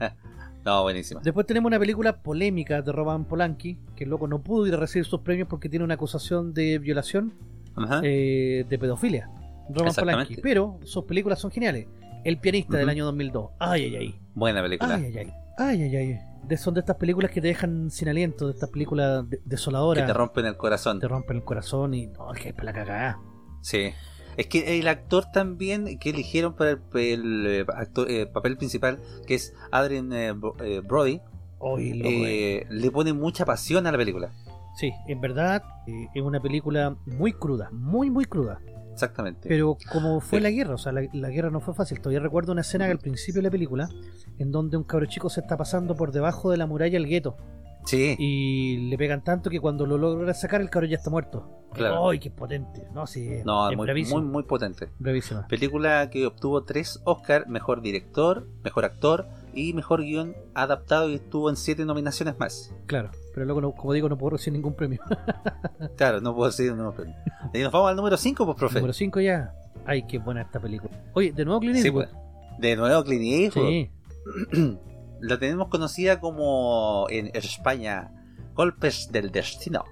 No, buenísima. Después tenemos una película polémica de Roman Polanski, que el loco no pudo ir a recibir sus premios porque tiene una acusación de violación eh, de pedofilia. Roman. Polanski. Pero sus películas son geniales. El pianista del año 2002. Ay, ay, ay. Buena película. Ay, ay, ay. Ay, ay, ay. De, son de estas películas que te dejan sin aliento, de estas películas de- desoladoras. que te rompen el corazón. te rompen el corazón y no, es que es para la cagada. Sí. Es que el actor también que eligieron para el, el, eh, actor- eh, papel principal, que es Adrien eh, Bro- Brody, eh, le pone mucha pasión a la película. Sí, en verdad eh, es una película muy cruda, muy, muy cruda. Exactamente. Pero como fue Sí. la guerra, o sea, la, la guerra no fue fácil. Todavía recuerdo una escena al principio de la película en donde un cabro chico se está pasando por debajo de la muralla del gueto sí, y le pegan tanto que cuando lo logra sacar el cabro ya está muerto. Claro. ¡Ay, qué potente! No, sí, no, es muy, muy, muy potente. bravísima. Película que obtuvo tres Oscar, mejor director, mejor actor y mejor guion adaptado y estuvo en siete nominaciones más. Claro, pero luego, no- como digo, no puedo recibir ningún premio. Claro, no puedo decir no, pero- Y nos vamos al número 5, pues, profe. Número 5 ya. ¡Ay, qué buena esta película! Oye, de nuevo Clint Sí, Eastwood. pues. De nuevo Clint Eastwood. Sí, La tenemos conocida como en España Golpes del Destino.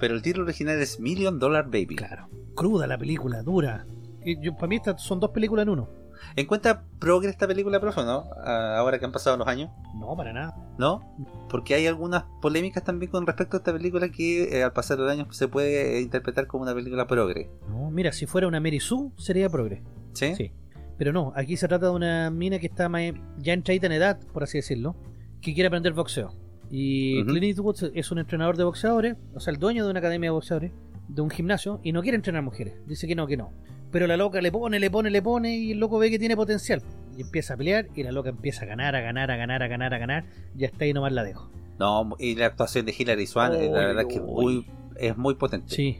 Pero el título original es Million Dollar Baby. claro. Cruda la película, dura. Y yo, para mí estas son dos películas en uno. ¿Encuentra progre esta película, profe, no? Ah, Ahora que han pasado los años, No, para nada. ¿no? Porque hay algunas polémicas también con respecto a esta película que eh, al pasar los años se puede interpretar como una película progre. No, mira, si fuera una Mary Sue, sería progre. ¿Sí? Sí. Pero no, aquí se trata de una mina que está más- ya entradita en edad, por así decirlo, que quiere aprender boxeo. Y. Clint Eastwood es un entrenador de boxeadores, o sea, el dueño de una academia de boxeadores, de un gimnasio, y no quiere entrenar mujeres. Dice que no, que no. Pero la loca le pone, le pone, le pone, y el loco ve que tiene potencial. Y empieza a pelear, y la loca empieza a ganar, a ganar, a ganar, a ganar, a ganar. Y hasta ahí nomás la dejo. No, y la actuación de Hilary Swank, eh, la verdad que es uy. muy, es muy potente. Sí,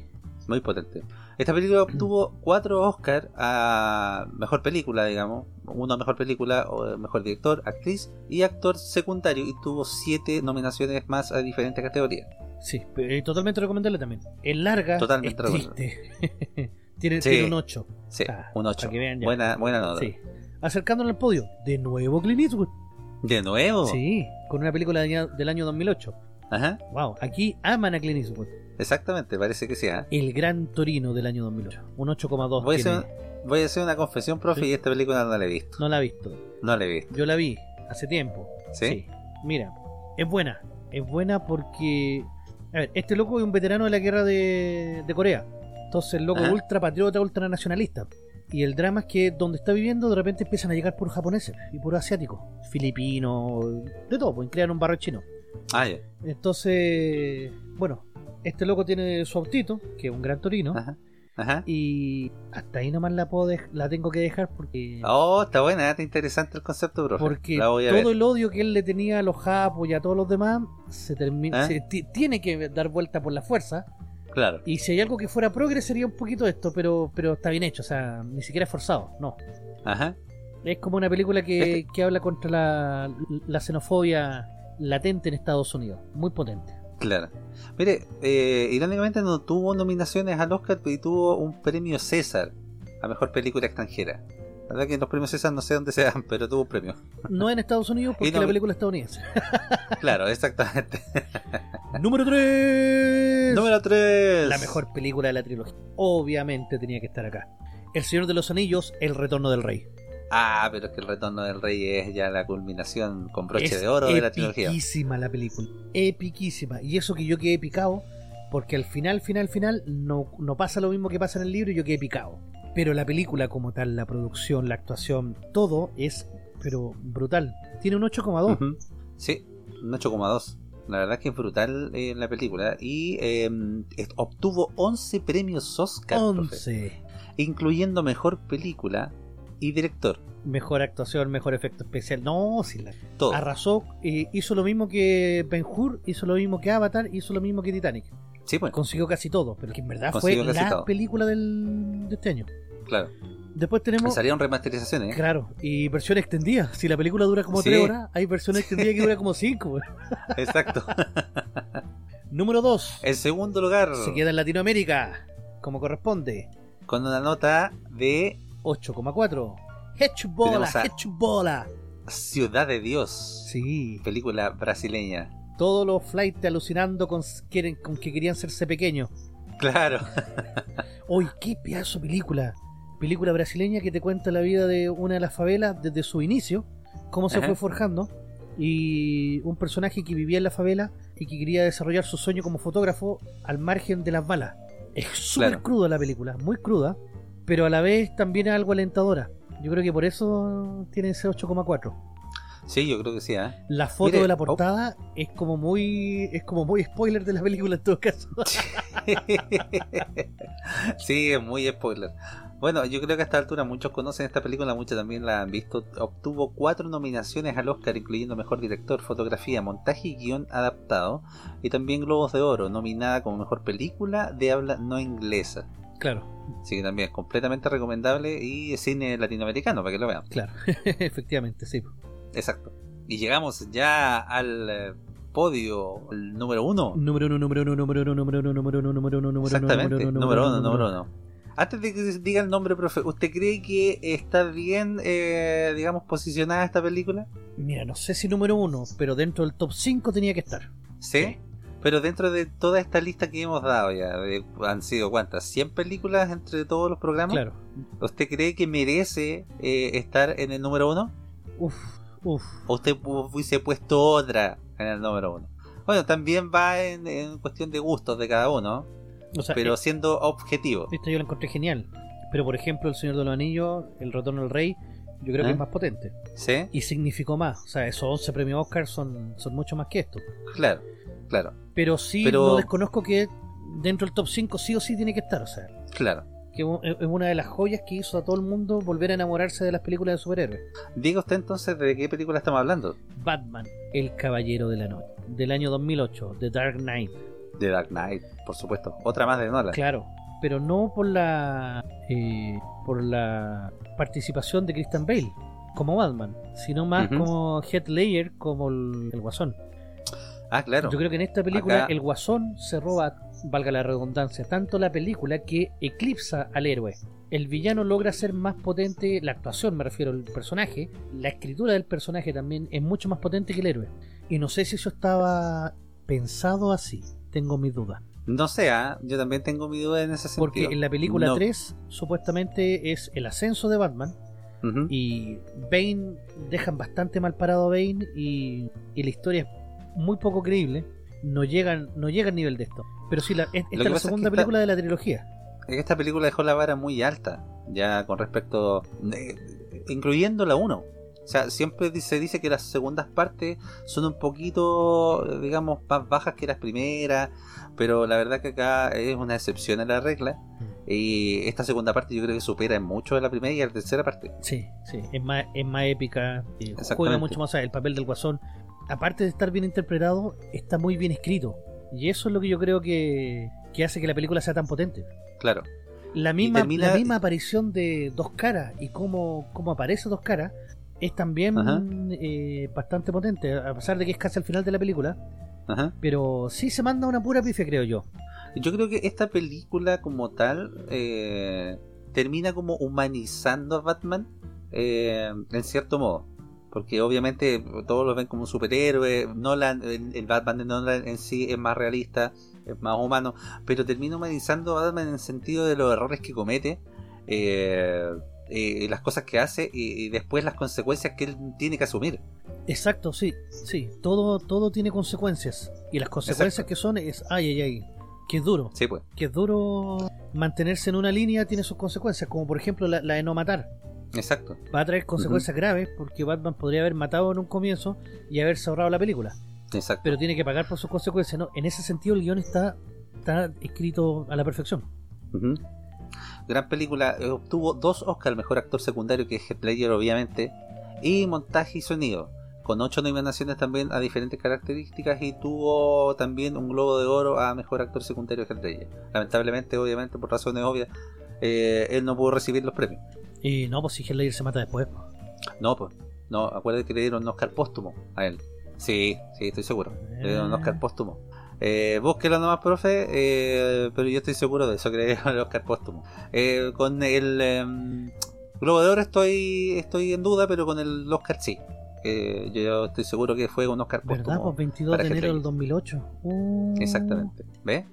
Muy potente. Esta película obtuvo cuatro Oscar a mejor película, digamos. Uno a mejor película, o mejor director, actriz y actor secundario. Y tuvo siete nominaciones más a diferentes categorías. sí, pero, eh, totalmente recomendable también. Es larga, Totalmente es recomendable. triste. tiene, Sí. tiene un 8. Sí, Ah, un 8. para que vean ya. Buena, buena nota. Sí. Acercándolo al podio, de nuevo Clint Eastwood. De nuevo. Sí, con una película del año, del año 2008. Ajá. Wow, aquí aman a Clint Eastwood. Exactamente, parece que sí. ¿ah? El Gran Torino del año 2008. Un 8,2 Voy, a tiene. hacer, voy a hacer una confesión, profe, Sí. y esta película no la he visto. No la he visto. No la he visto. Yo la vi hace tiempo. ¿Sí? Mira, es buena. Es buena porque... A ver, este loco es un veterano de la guerra de, de Corea. Entonces el loco Ajá. ultra patriota, ultra nacionalista. Y el drama es que donde está viviendo de repente empiezan a llegar puros japoneses y puros asiáticos. Filipinos, de todo, pues crean un barrio chino. Ah, ya. Entonces, bueno, este loco tiene su autito, que es un gran torino, Ajá. Ajá. y hasta ahí nomás la puedo la tengo que dejar porque Oh, está buena, está interesante el concepto, profe. porque todo ver. el odio que él le tenía a los japos y a todos los demás se termina ¿Ah? se tiene que dar vuelta por la fuerza Claro. y si hay algo que fuera progre sería un poquito esto, pero pero está bien hecho, o sea, ni siquiera es forzado, no. Ajá. Es como una película que, Este- que habla contra la, la xenofobia latente en Estados Unidos, muy potente. Claro. Mire, eh, irónicamente no tuvo nominaciones al Oscar y tuvo un premio César a mejor película extranjera. La verdad que los premios César no sé dónde se dan, pero tuvo un premio. No en Estados Unidos porque no- la película es estadounidense. Claro, exactamente. Número 3. Número 3. La mejor película de la trilogía. Obviamente tenía que estar acá. El Señor de los Anillos, El Retorno del Rey. Ah, pero es que el retorno del rey es ya la culminación con broche es de oro de la trilogía. Epiquísima la película. Epiquísima. Y eso que yo quedé picado, porque al final, final, final, no, no pasa lo mismo que pasa en el libro y yo quedé picado. Pero la película como tal, la producción, la actuación, todo es, pero brutal. Tiene un 8,2. Ujú. Sí, un 8,2. La verdad es que es brutal eh, la película. Y eh, obtuvo 11 premios Oscar, profe, 11. incluyendo mejor película y director. Mejor actuación, mejor efecto especial. No, si la Todo. arrasó. eh, hizo lo mismo que Ben Hur, hizo lo mismo que Avatar, hizo lo mismo que Titanic. Sí, pues, Consiguió casi todo, pero que en verdad Consiguió fue la todo. película del, de este año. Claro. Después tenemos. salieron remasterizaciones. ¿eh? Claro, y versión extendida. Si la película dura como Sí. 3 horas, hay versión extendida que dura como 5. Exacto. Número 2. En segundo lugar, Se queda en Latinoamérica, como corresponde. con una nota de 8,4. Hechbola, Hechbola. Ciudad de Dios. Sí. Película brasileña. Todos los flights alucinando con, quieren, con que querían hacerse pequeños. Claro. Uy, qué pedazo de película. Película brasileña que te cuenta la vida de una de las favelas desde su inicio, cómo se Ajá. fue forjando. Y un personaje que vivía en la favela y que quería desarrollar su sueño como fotógrafo al margen de las balas. Es súper Claro. cruda la película, muy cruda, pero a la vez también es algo alentadora. Yo creo que por eso tiene ese 8,4. Sí, yo creo que sí, ¿eh? La foto Mire, de la oh. portada es como muy es como muy spoiler de la película en todo caso. sí, es muy spoiler. Bueno, yo creo que a esta altura muchos conocen esta película, muchos también la han visto. Obtuvo cuatro nominaciones al Oscar, incluyendo Mejor Director, Fotografía, Montaje y Guión Adaptado. Y también Globos de Oro, nominada como Mejor Película de Habla No Inglesa. Claro, Así que también es completamente recomendable y cine latinoamericano, para que lo vean. claro, efectivamente, sí. Exacto. Y llegamos ya al eh, podio, el número uno. Número uno, número uno, número uno, número uno, número uno, número uno, número uno, Exactamente, número uno, número uno. Antes de que diga el nombre, profe, ¿usted cree que está bien, eh, digamos, posicionada esta película? Mira, no sé si número uno, pero dentro del top 5 tenía que estar. ¿Sí? Pero dentro de toda esta lista que hemos dado ya, de- han sido cuántas, ¿100 películas entre todos los programas? Claro. ¿Usted cree que merece eh, estar en el número uno? Uf, uf. ¿O usted hu- hubiese puesto otra en el número uno? Bueno, también va en, en cuestión de gustos de cada uno, O sea, pero eh, siendo objetivo. esta yo la encontré genial. Pero por ejemplo, El Señor de los Anillos, El Retorno del Rey, yo creo que ¿Eh? es más potente. ¿Sí? Y significó más. O sea, esos 11 premios Oscar son, son mucho más que esto. Claro, claro, Pero sí, Pero- no desconozco que dentro del top 5 sí o sí tiene que estar. O sea, claro. que es una de las joyas que hizo a todo el mundo volver a enamorarse de las películas de superhéroes. Diga usted entonces de qué película estamos hablando. Batman, El Caballero de la Noche, del año 2008, The Dark Knight. The Dark Knight, por supuesto. Otra más de Nolan. Claro, pero no por la eh, por la participación de Christian Bale como Batman, sino más como Heath Ledger como el, el Guasón. Ah, claro. Yo creo que en esta película Acá- el Guasón se roba, valga la redundancia, tanto la película que eclipsa al héroe. El villano logra ser más potente, la actuación me refiero al personaje, la escritura del personaje también es mucho más potente que el héroe. Y no sé si eso estaba pensado así, tengo mis dudas. No sé, ah, yo también tengo mi duda en ese sentido. Porque en la película No- 3 supuestamente es el ascenso de Batman y Bane dejan bastante mal parado a Bane y, y la historia es muy poco creíble. No llegan, no llega al nivel de esto. Pero sí, la, es- esta es la es segunda esta- película de la trilogía. Es que esta película dejó la vara muy alta, ya con respecto, eh, incluyendo la 1. O sea, siempre se dice que las segundas partes son un poquito, digamos, más bajas que las primeras, pero la verdad que acá es una excepción a la regla. Y esta segunda parte yo creo que supera en mucho a la primera y a la tercera parte. Sí, sí, es más, es más épica, eh, juega mucho más. o sea, el papel del guasón, aparte de estar bien interpretado, está muy bien escrito. Y eso es lo que yo creo que, que hace que la película sea tan potente. Claro. La misma, termina- la misma aparición de Dos Caras y cómo, cómo aparece Dos Caras es también eh, bastante potente, a pesar de que es casi al final de la película. Ajá. Pero sí se manda una pura pifia, creo yo. Yo creo que esta película como tal eh, termina como humanizando a Batman eh, en cierto modo. Porque obviamente todos lo ven como un superhéroe. Nolan, el, el Batman de Nolan en sí es más realista, es más humano. Pero termina humanizando a Batman en el sentido de los errores que comete. eh, eh, las cosas que hace y, y después las consecuencias que él tiene que asumir. Exacto, sí, sí. Todo, todo tiene consecuencias. Y las consecuencias Exacto. que son es, ay, ay, ay, que es duro. Sí, pues. Que es duro mantenerse en una línea tiene sus consecuencias, como por ejemplo la, la de no matar. Exacto. Va a traer consecuencias graves porque Batman podría haber matado en un comienzo y haberse ahorrado la película. Exacto. Pero tiene que pagar por sus consecuencias, ¿no? En ese sentido el guion está, está escrito a la perfección. Gran película, eh, obtuvo dos Oscars, mejor actor secundario que es Heath Ledger obviamente, y montaje y sonido, con ocho nominaciones también a diferentes características y tuvo también un Globo de Oro a mejor actor secundario Heath Ledger. Lamentablemente, obviamente por razones obvias, eh, él no pudo recibir los premios. Y no, pues si Heath Ledger se mata después. pues. No, pues, no, acuérdate que le dieron un Oscar póstumo a él. Sí, sí, estoy seguro. Le dieron un Oscar póstumo. Eh, búsquelo nomás, profe, eh, pero yo estoy seguro de eso, que el Oscar póstumo. Eh, con el em, Globo de Oro estoy, estoy en duda, pero con el Oscar sí. Eh, yo estoy seguro que fue un Oscar ¿Verdad? póstumo Pues 22 para de enero del Ledger. 2008. Uh, Exactamente. ¿Ves?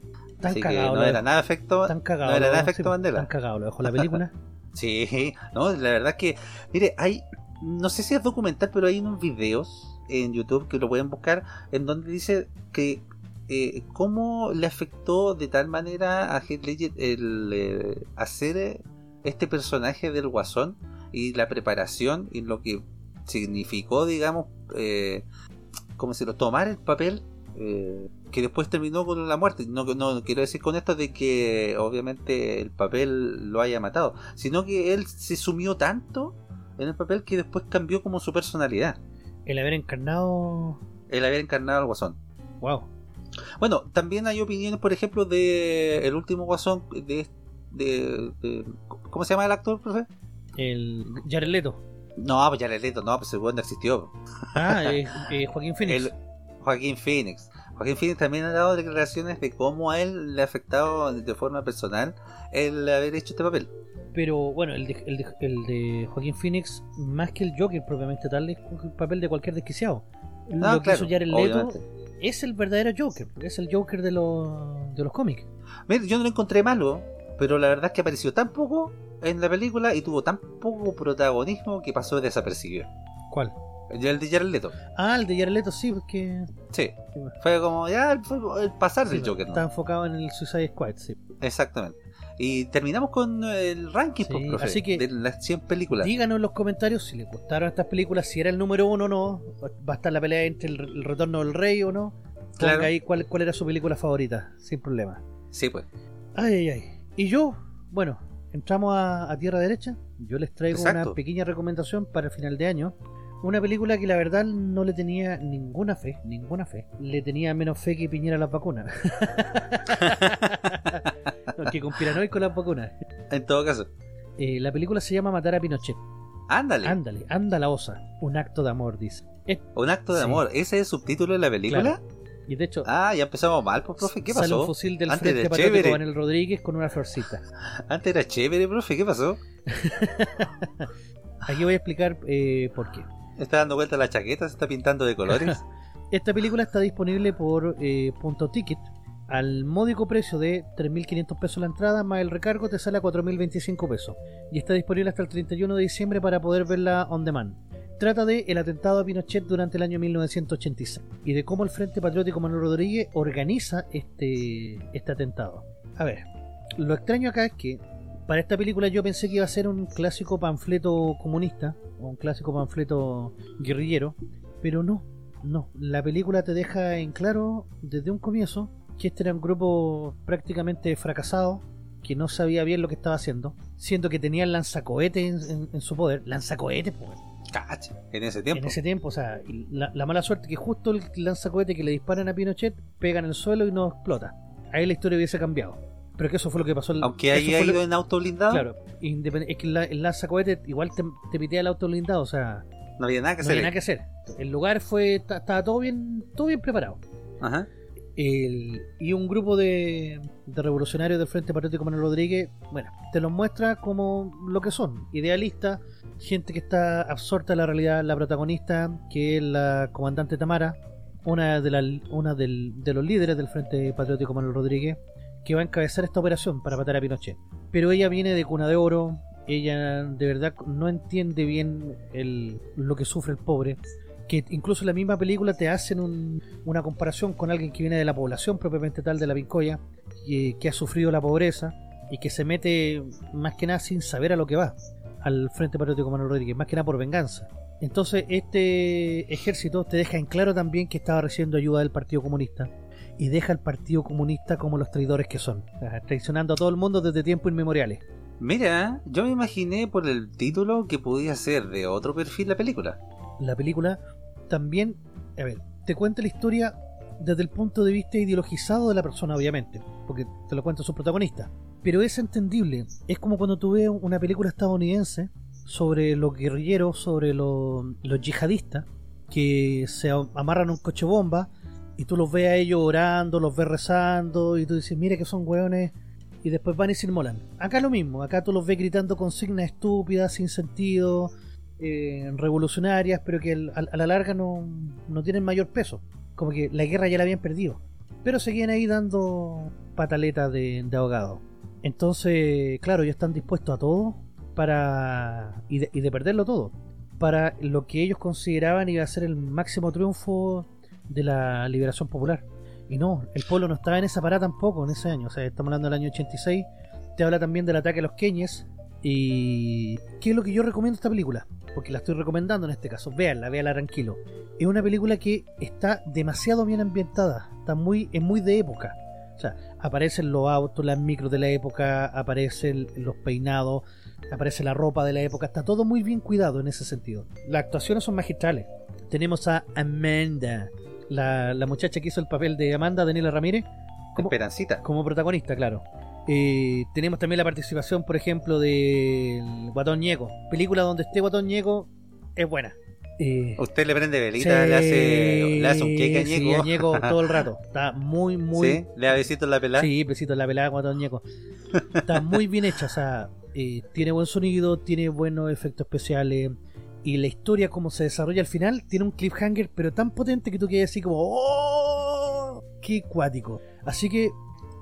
Tan Así que cagado. no era nada efecto, Tan cagado. no era nada efecto Mandela. Tan cagado. Lo dejó la película. Sí, no, la verdad que, mire, hay, no sé si es documental, pero hay unos videos en YouTube que lo pueden buscar en donde dice que eh, cómo le afectó de tal manera a Heath Ledger el eh, hacer eh, este personaje del Guasón y la preparación y lo que significó, digamos, eh, como si lo tomar el papel eh, que después terminó con la muerte. No, no quiero decir con esto de que obviamente el papel lo haya matado, sino que él se sumió tanto en el papel que después cambió como su personalidad. El haber encarnado. El haber encarnado al Guasón. Wow. Bueno, también hay opiniones, por ejemplo, de el último Guasón de, de, de- ¿cómo se llama el actor, profe? El Jared Leto. No, pues le leto, no, pues el weón no existió. Ah, eh, eh, Joaquín Phoenix. El Joaquín Phoenix. Joaquín Phoenix también ha dado declaraciones de cómo a él le ha afectado de forma personal el haber hecho este papel. Pero bueno, el de, el, de, el de Joaquín Phoenix, más que el Joker propiamente tal, es el papel de cualquier desquiciado. Ah, Lo que hizo Jared Leto obviamente. Es el verdadero Joker, es el Joker de los, de los cómics. Mira, yo no lo encontré malo, pero la verdad es que apareció tan poco en la película y tuvo tan poco protagonismo que pasó desapercibido. ¿Cuál? El de Jared Leto. Ah, el de Jared Leto, sí, porque Sí. Fue como ya fue el pasar sí, del Joker. ¿no? está enfocado en el Suicide Squad, sí. Exactamente. Y terminamos con el ranking, Sí, pues, profe, así que- de las 100 películas. Díganos en los comentarios si les gustaron estas películas, si era el número uno o no. Va a estar la pelea entre el, el retorno del rey o no. Ponga Claro. ahí cuál, cuál era su película favorita, sin problema. Sí, pues. Ay, ay, ay. Y yo, bueno, entramos a, a tierra derecha. Yo les traigo Exacto. una pequeña recomendación para el final de año. Una película que la verdad no le tenía ninguna fe, ninguna fe. Le tenía menos fe que Piñera a las vacunas. No, que con con las vacunas. En todo caso. Eh, la película se llama Matar a Pinochet. Ándale. Ándale, anda la osa. Un acto de amor, dice. Es- Un acto de Sí. amor. ¿Ese es el subtítulo de la película? Claro. y de hecho, Ah, ya empezamos mal, pues, profe. ¿Qué sale un pasó? fusil del Antes Frente era Patriótico chévere. Manuel Rodríguez con una florcita. Antes era chévere, profe. ¿Qué pasó? Aquí voy a explicar eh, por qué. Está dando vuelta la chaqueta, se está pintando de colores. Esta película está disponible por eh, punto ticket al módico precio de 3.500 pesos la entrada, más el recargo te sale a 4.025 pesos. Y está disponible hasta el 31 de diciembre para poder verla on demand. Trata de el atentado a Pinochet durante el año 1986 y de cómo el Frente Patriótico Manuel Rodríguez organiza este, este atentado. A ver, lo extraño acá es que para esta película yo pensé que iba a ser un clásico panfleto comunista un clásico panfleto guerrillero, pero no, no. La película te deja en claro desde un comienzo que este era un grupo prácticamente fracasado, que no sabía bien lo que estaba haciendo, siendo que tenían lanzacohetes en, en- en su poder. Lanzacohetes, pues. Cacha. En ese tiempo. En ese tiempo, o sea, la, la mala suerte que justo el lanzacohete que le disparan a Pinochet pega en el suelo y no explota. Ahí la historia hubiese cambiado. Pero que eso fue lo que pasó. el- Aunque haya lo- ido en auto blindado, Claro, es que la- el lanzacohete igual te, te pitea el auto blindado, o sea, no había nada que no hacer. había nada que hacer. El lugar fue ta- estaba todo bien, todo bien preparado. Ajá. El- y un grupo de, de revolucionarios del Frente Patriótico Manuel Rodríguez, bueno, te los muestra como lo que son, idealistas, gente que está absorta en la realidad, la protagonista, que es la comandante Tamara, una de, la- una del- de los líderes del Frente Patriótico Manuel Rodríguez, que va a encabezar esta operación para matar a Pinochet. Pero ella viene de cuna de oro, ella de verdad no entiende bien lo que sufre el pobre, que incluso en la misma película te hacen un- una comparación con alguien que viene de la población propiamente tal de la Pincoya, que, que ha sufrido la pobreza y que se mete más que nada sin saber a lo que va al Frente Patriótico Manuel Rodríguez, más que nada por venganza. Entonces este ejército te deja en claro también que estaba recibiendo ayuda del Partido Comunista y deja al Partido Comunista como los traidores que son, traicionando a todo el mundo desde tiempos inmemoriales. Mira, yo me imaginé por el título que podía ser de otro perfil la película. la película también, a ver, te cuenta la historia desde el punto de vista ideologizado de la persona, obviamente, porque te lo cuenta su protagonista. Pero es entendible, es como cuando tú ves una película estadounidense sobre los guerrilleros, sobre los, los yihadistas, que se amarran a un coche bomba y tú los ves a ellos orando, los ves rezando y tú dices, mira que son hueones y después van y se inmolan. Acá lo mismo, acá tú los ves gritando consignas estúpidas, sin sentido, eh, revolucionarias, pero que a la larga no, no tienen mayor peso. Como que la guerra ya la habían perdido. Pero seguían ahí dando pataletas de, de ahogado. Entonces, claro, ellos están dispuestos a todo para. y de, y de perderlo todo. Para lo que ellos consideraban iba a ser el máximo triunfo de la liberación popular. Y no, el pueblo no estaba en esa parada tampoco en ese año. O sea, estamos hablando del año 86. Te habla también del ataque a los Kenyes. Y. ¿Qué es lo que yo recomiendo esta película? Porque la estoy recomendando en este caso. Véanla, véanla tranquilo. Es una película que está demasiado bien ambientada. Está muy, es muy de época. O sea, aparecen los autos, las micros de la época, aparecen los peinados, aparece la ropa de la época. Está todo muy bien cuidado en ese sentido. Las actuaciones son magistrales. Tenemos a Amanda, la, la muchacha que hizo el papel de Amanda, Daniela Ramírez, como, Esperancita. como protagonista, claro. Eh, tenemos también la participación, por ejemplo, del Guatón Ñeco. Película donde esté Guatón Ñeco es buena. Eh, Usted le prende velita, le, hace, le hace un queque a sí, a Ñeco todo el rato. Está muy, muy, ¿Sí? Le da besitos en la pelada. Sí, besito en la pelada Guatón Ñeco. Está muy bien hecha, o sea, eh, tiene buen sonido, tiene buenos efectos especiales. Y la historia, como se desarrolla al final, tiene un cliffhanger, pero tan potente que tú quedas así como ¡Oh! ¡Qué cuático! Así que,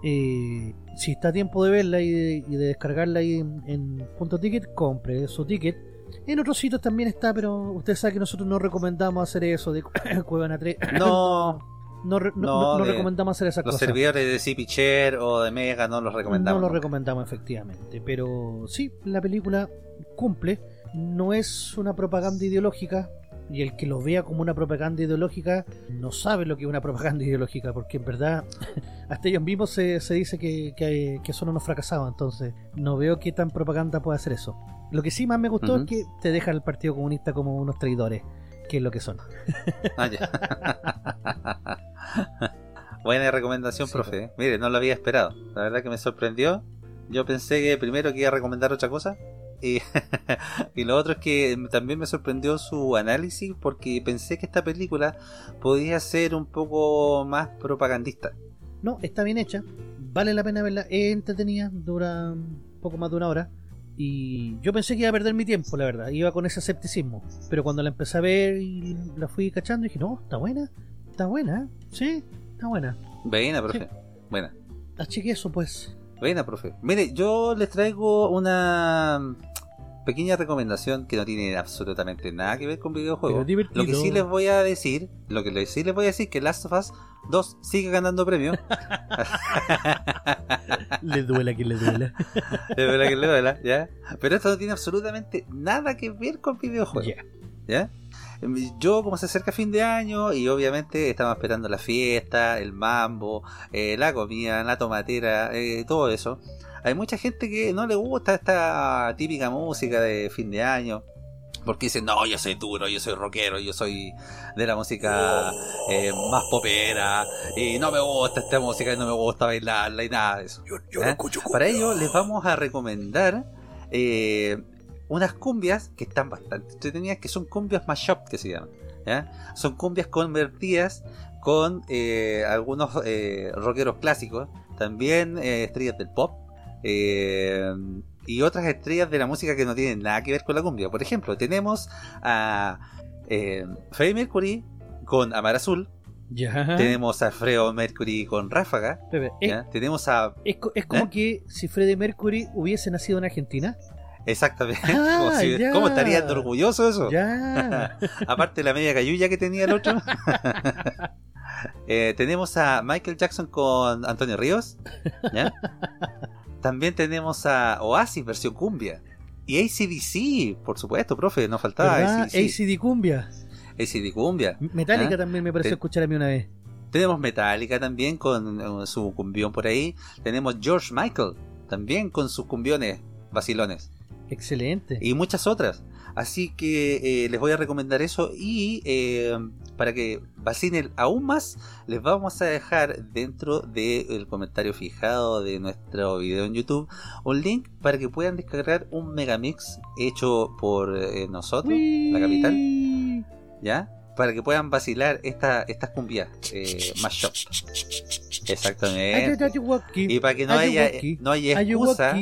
eh, si está a tiempo de verla y de, y de descargarla ahí en, en punto ticket, compre su ticket. En otros sitios también está, pero usted sabe que nosotros no recomendamos hacer eso de Cuevana 3. No, no, no- no, no- recomendamos hacer esas los cosas. servidores de Chair o de Mega no los recomendamos. No lo recomendamos efectivamente, pero sí, la película cumple, no es una propaganda ideológica y el que lo vea como una propaganda ideológica no sabe lo que es una propaganda ideológica, porque en verdad hasta ellos mismos se, se dice que, que, que son unos fracasados, entonces no veo qué tan propaganda puede hacer eso. Lo que sí más me gustó Ujú. es que te deja al Partido Comunista como unos traidores, que es lo que son. Ah. Buena recomendación, Sí, profe. ¿eh? Mire, no lo había esperado. La verdad que me sorprendió. Yo pensé que primero que iba a recomendar otra cosa. Y, y lo otro es que también me sorprendió su análisis porque pensé que esta película podía ser un poco más propagandista. No, está bien hecha, vale la pena verla, es entretenida, dura un poco más de una hora. Y yo pensé que iba a perder mi tiempo, la verdad, iba con ese escepticismo. Pero cuando la empecé a ver y la fui cachando, dije, no, está buena, está buena, sí, está buena. Buena, profe. Buena. Achique eso, pues. Buena, profe. Mire, yo les traigo una pequeña recomendación que no tiene absolutamente nada que ver con videojuegos. Lo que sí les voy a decir, lo que sí les voy a decir que Last of Us 2 sigue ganando premios. Le duela que le duela. De verdad que le duela, ¿ya? Pero esto no tiene absolutamente nada que ver con videojuegos. ¿Ya? Yo, como se acerca fin de año, y obviamente estamos esperando la fiesta, el mambo, eh, la comida, la tomatera, eh, todo eso. Hay mucha gente que no le gusta esta típica música de fin de año. Porque dicen, no, yo soy duro, yo soy rockero, yo soy de la música eh, más popera, y no me gusta esta música, y no me gusta bailarla, y nada de eso. ¿ya? Para ello les vamos a recomendar eh, unas cumbias que están bastante entretenidas, que son cumbias mashup que se llaman. ¿ya? Son cumbias convertidas con eh, algunos eh, rockeros clásicos, también eh, estrellas del pop. eh, y otras estrellas de la música que no tienen nada que ver con la cumbia. Por ejemplo, tenemos a eh, Freddie Mercury con Amar Azul, Ya. tenemos a Fredo Mercury con Ráfaga, es, tenemos a es co- es como ¿Eh? que si Freddie Mercury hubiese nacido en Argentina. Exactamente. Ah, Como si- ya. ¿Cómo estaría de orgulloso eso? Ya. Aparte de la media cayuya que tenía el otro. Eh, tenemos a Michael Jackson con Antonio Ríos. ¿ya? También tenemos a Oasis versión cumbia. Y ACDC, por supuesto, profe, no faltaba. ACD Cumbia. ACD cumbia. Metallica también me pareció Te- escuchar a mí una vez. Tenemos Metallica también con eh, su cumbión por ahí. Tenemos George Michael también con sus cumbiones vacilones. Excelente. y muchas otras. Así que eh, les voy a recomendar eso y eh, para que vacinen aún más, les vamos a dejar dentro del comentario fijado de nuestro video en YouTube un link para que puedan descargar un megamix hecho por eh, nosotros, la capital. ¿ya? Para que puedan vacilar esta, estas cumbias eh, mashup. Exactamente. Y para que no haya, no haya excusa,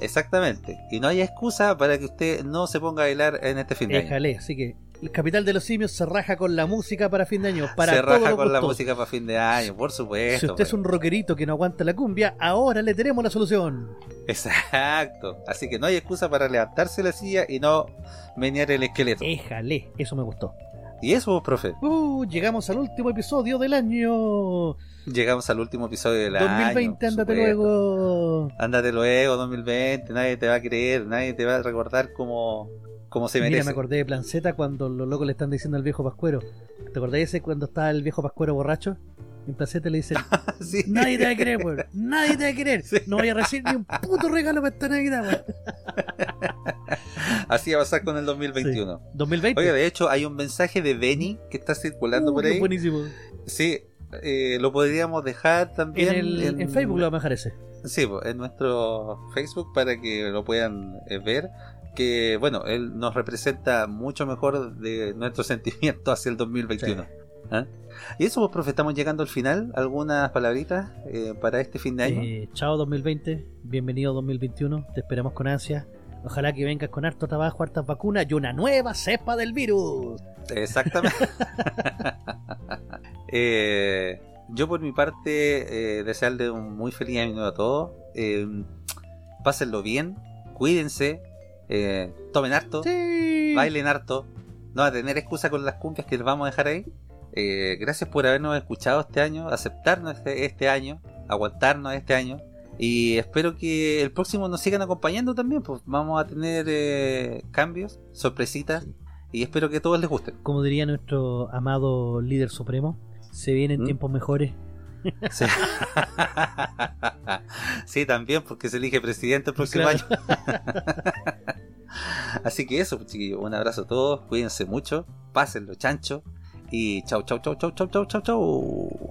Exactamente. Y no hay excusa para que usted no se ponga a bailar en este fin de año. Déjale, así que el capital de los simios se raja con la música para fin de año. Para se raja con la música para fin de año, por supuesto. Si usted es un rockerito que no aguanta la cumbia, ahora le tenemos la solución. Exacto. Así que no hay excusa para levantarse la silla y no menear el esqueleto. Déjale, eso me gustó. Y eso, profe. Uh, llegamos al último episodio del año. Llegamos al último episodio del 2020, año. por ándate supuesto. luego. Ándate luego, 2020. Nadie te va a creer, nadie te va a recordar como, como se Mira, merece. me acordé de Planceta cuando los locos le están diciendo al viejo Pascuero. ¿Te acordás ese cuando estaba el viejo Pascuero borracho? En Planceta le dicen, Sí. nadie te va a querer, weón. Nadie te va a querer. Sí. No voy a recibir ni un puto regalo para esta Navidad, weón. Así va a pasar con el 2021. Sí. 2020. Oye, de hecho, hay un mensaje de Benny que está circulando Uh, por ahí. buenísimo. Sí, eh, lo podríamos dejar también En, el, en Facebook lo dejar ese. Sí, en nuestro Facebook para que lo puedan eh, ver. Que bueno, él nos representa mucho mejor de nuestro sentimiento hacia el 2021. ¿Ah? Y eso, pues, profe, estamos llegando al final. ¿Algunas palabritas eh, para este fin de año? Eh, chao 2020, bienvenido 2021, te esperamos con ansia. Ojalá que vengas con harto trabajo, hartas vacunas y una nueva cepa del virus. Exactamente. Eh, yo por mi parte, eh, desearle un muy feliz año nuevo a todos. Eh, pásenlo bien, cuídense, tomen harto, Sí. bailen harto. No va a tener excusa con las cumbias que les vamos a dejar ahí. Eh, gracias por habernos escuchado este año, aceptarnos este, este año, aguantarnos este año. Y espero que el próximo nos sigan acompañando también. Pues vamos a tener eh, cambios, sorpresitas. Y espero que a todos les gusten. Como diría nuestro amado líder supremo, se vienen ¿Mm? tiempos mejores. Sí. Sí, también, porque se elige presidente el próximo Claro. año. Así que eso, pues, chiquillos, un abrazo a todos, cuídense mucho, pásenlo chancho y chau, chau, chau, chau, chau, chau, chau, chau.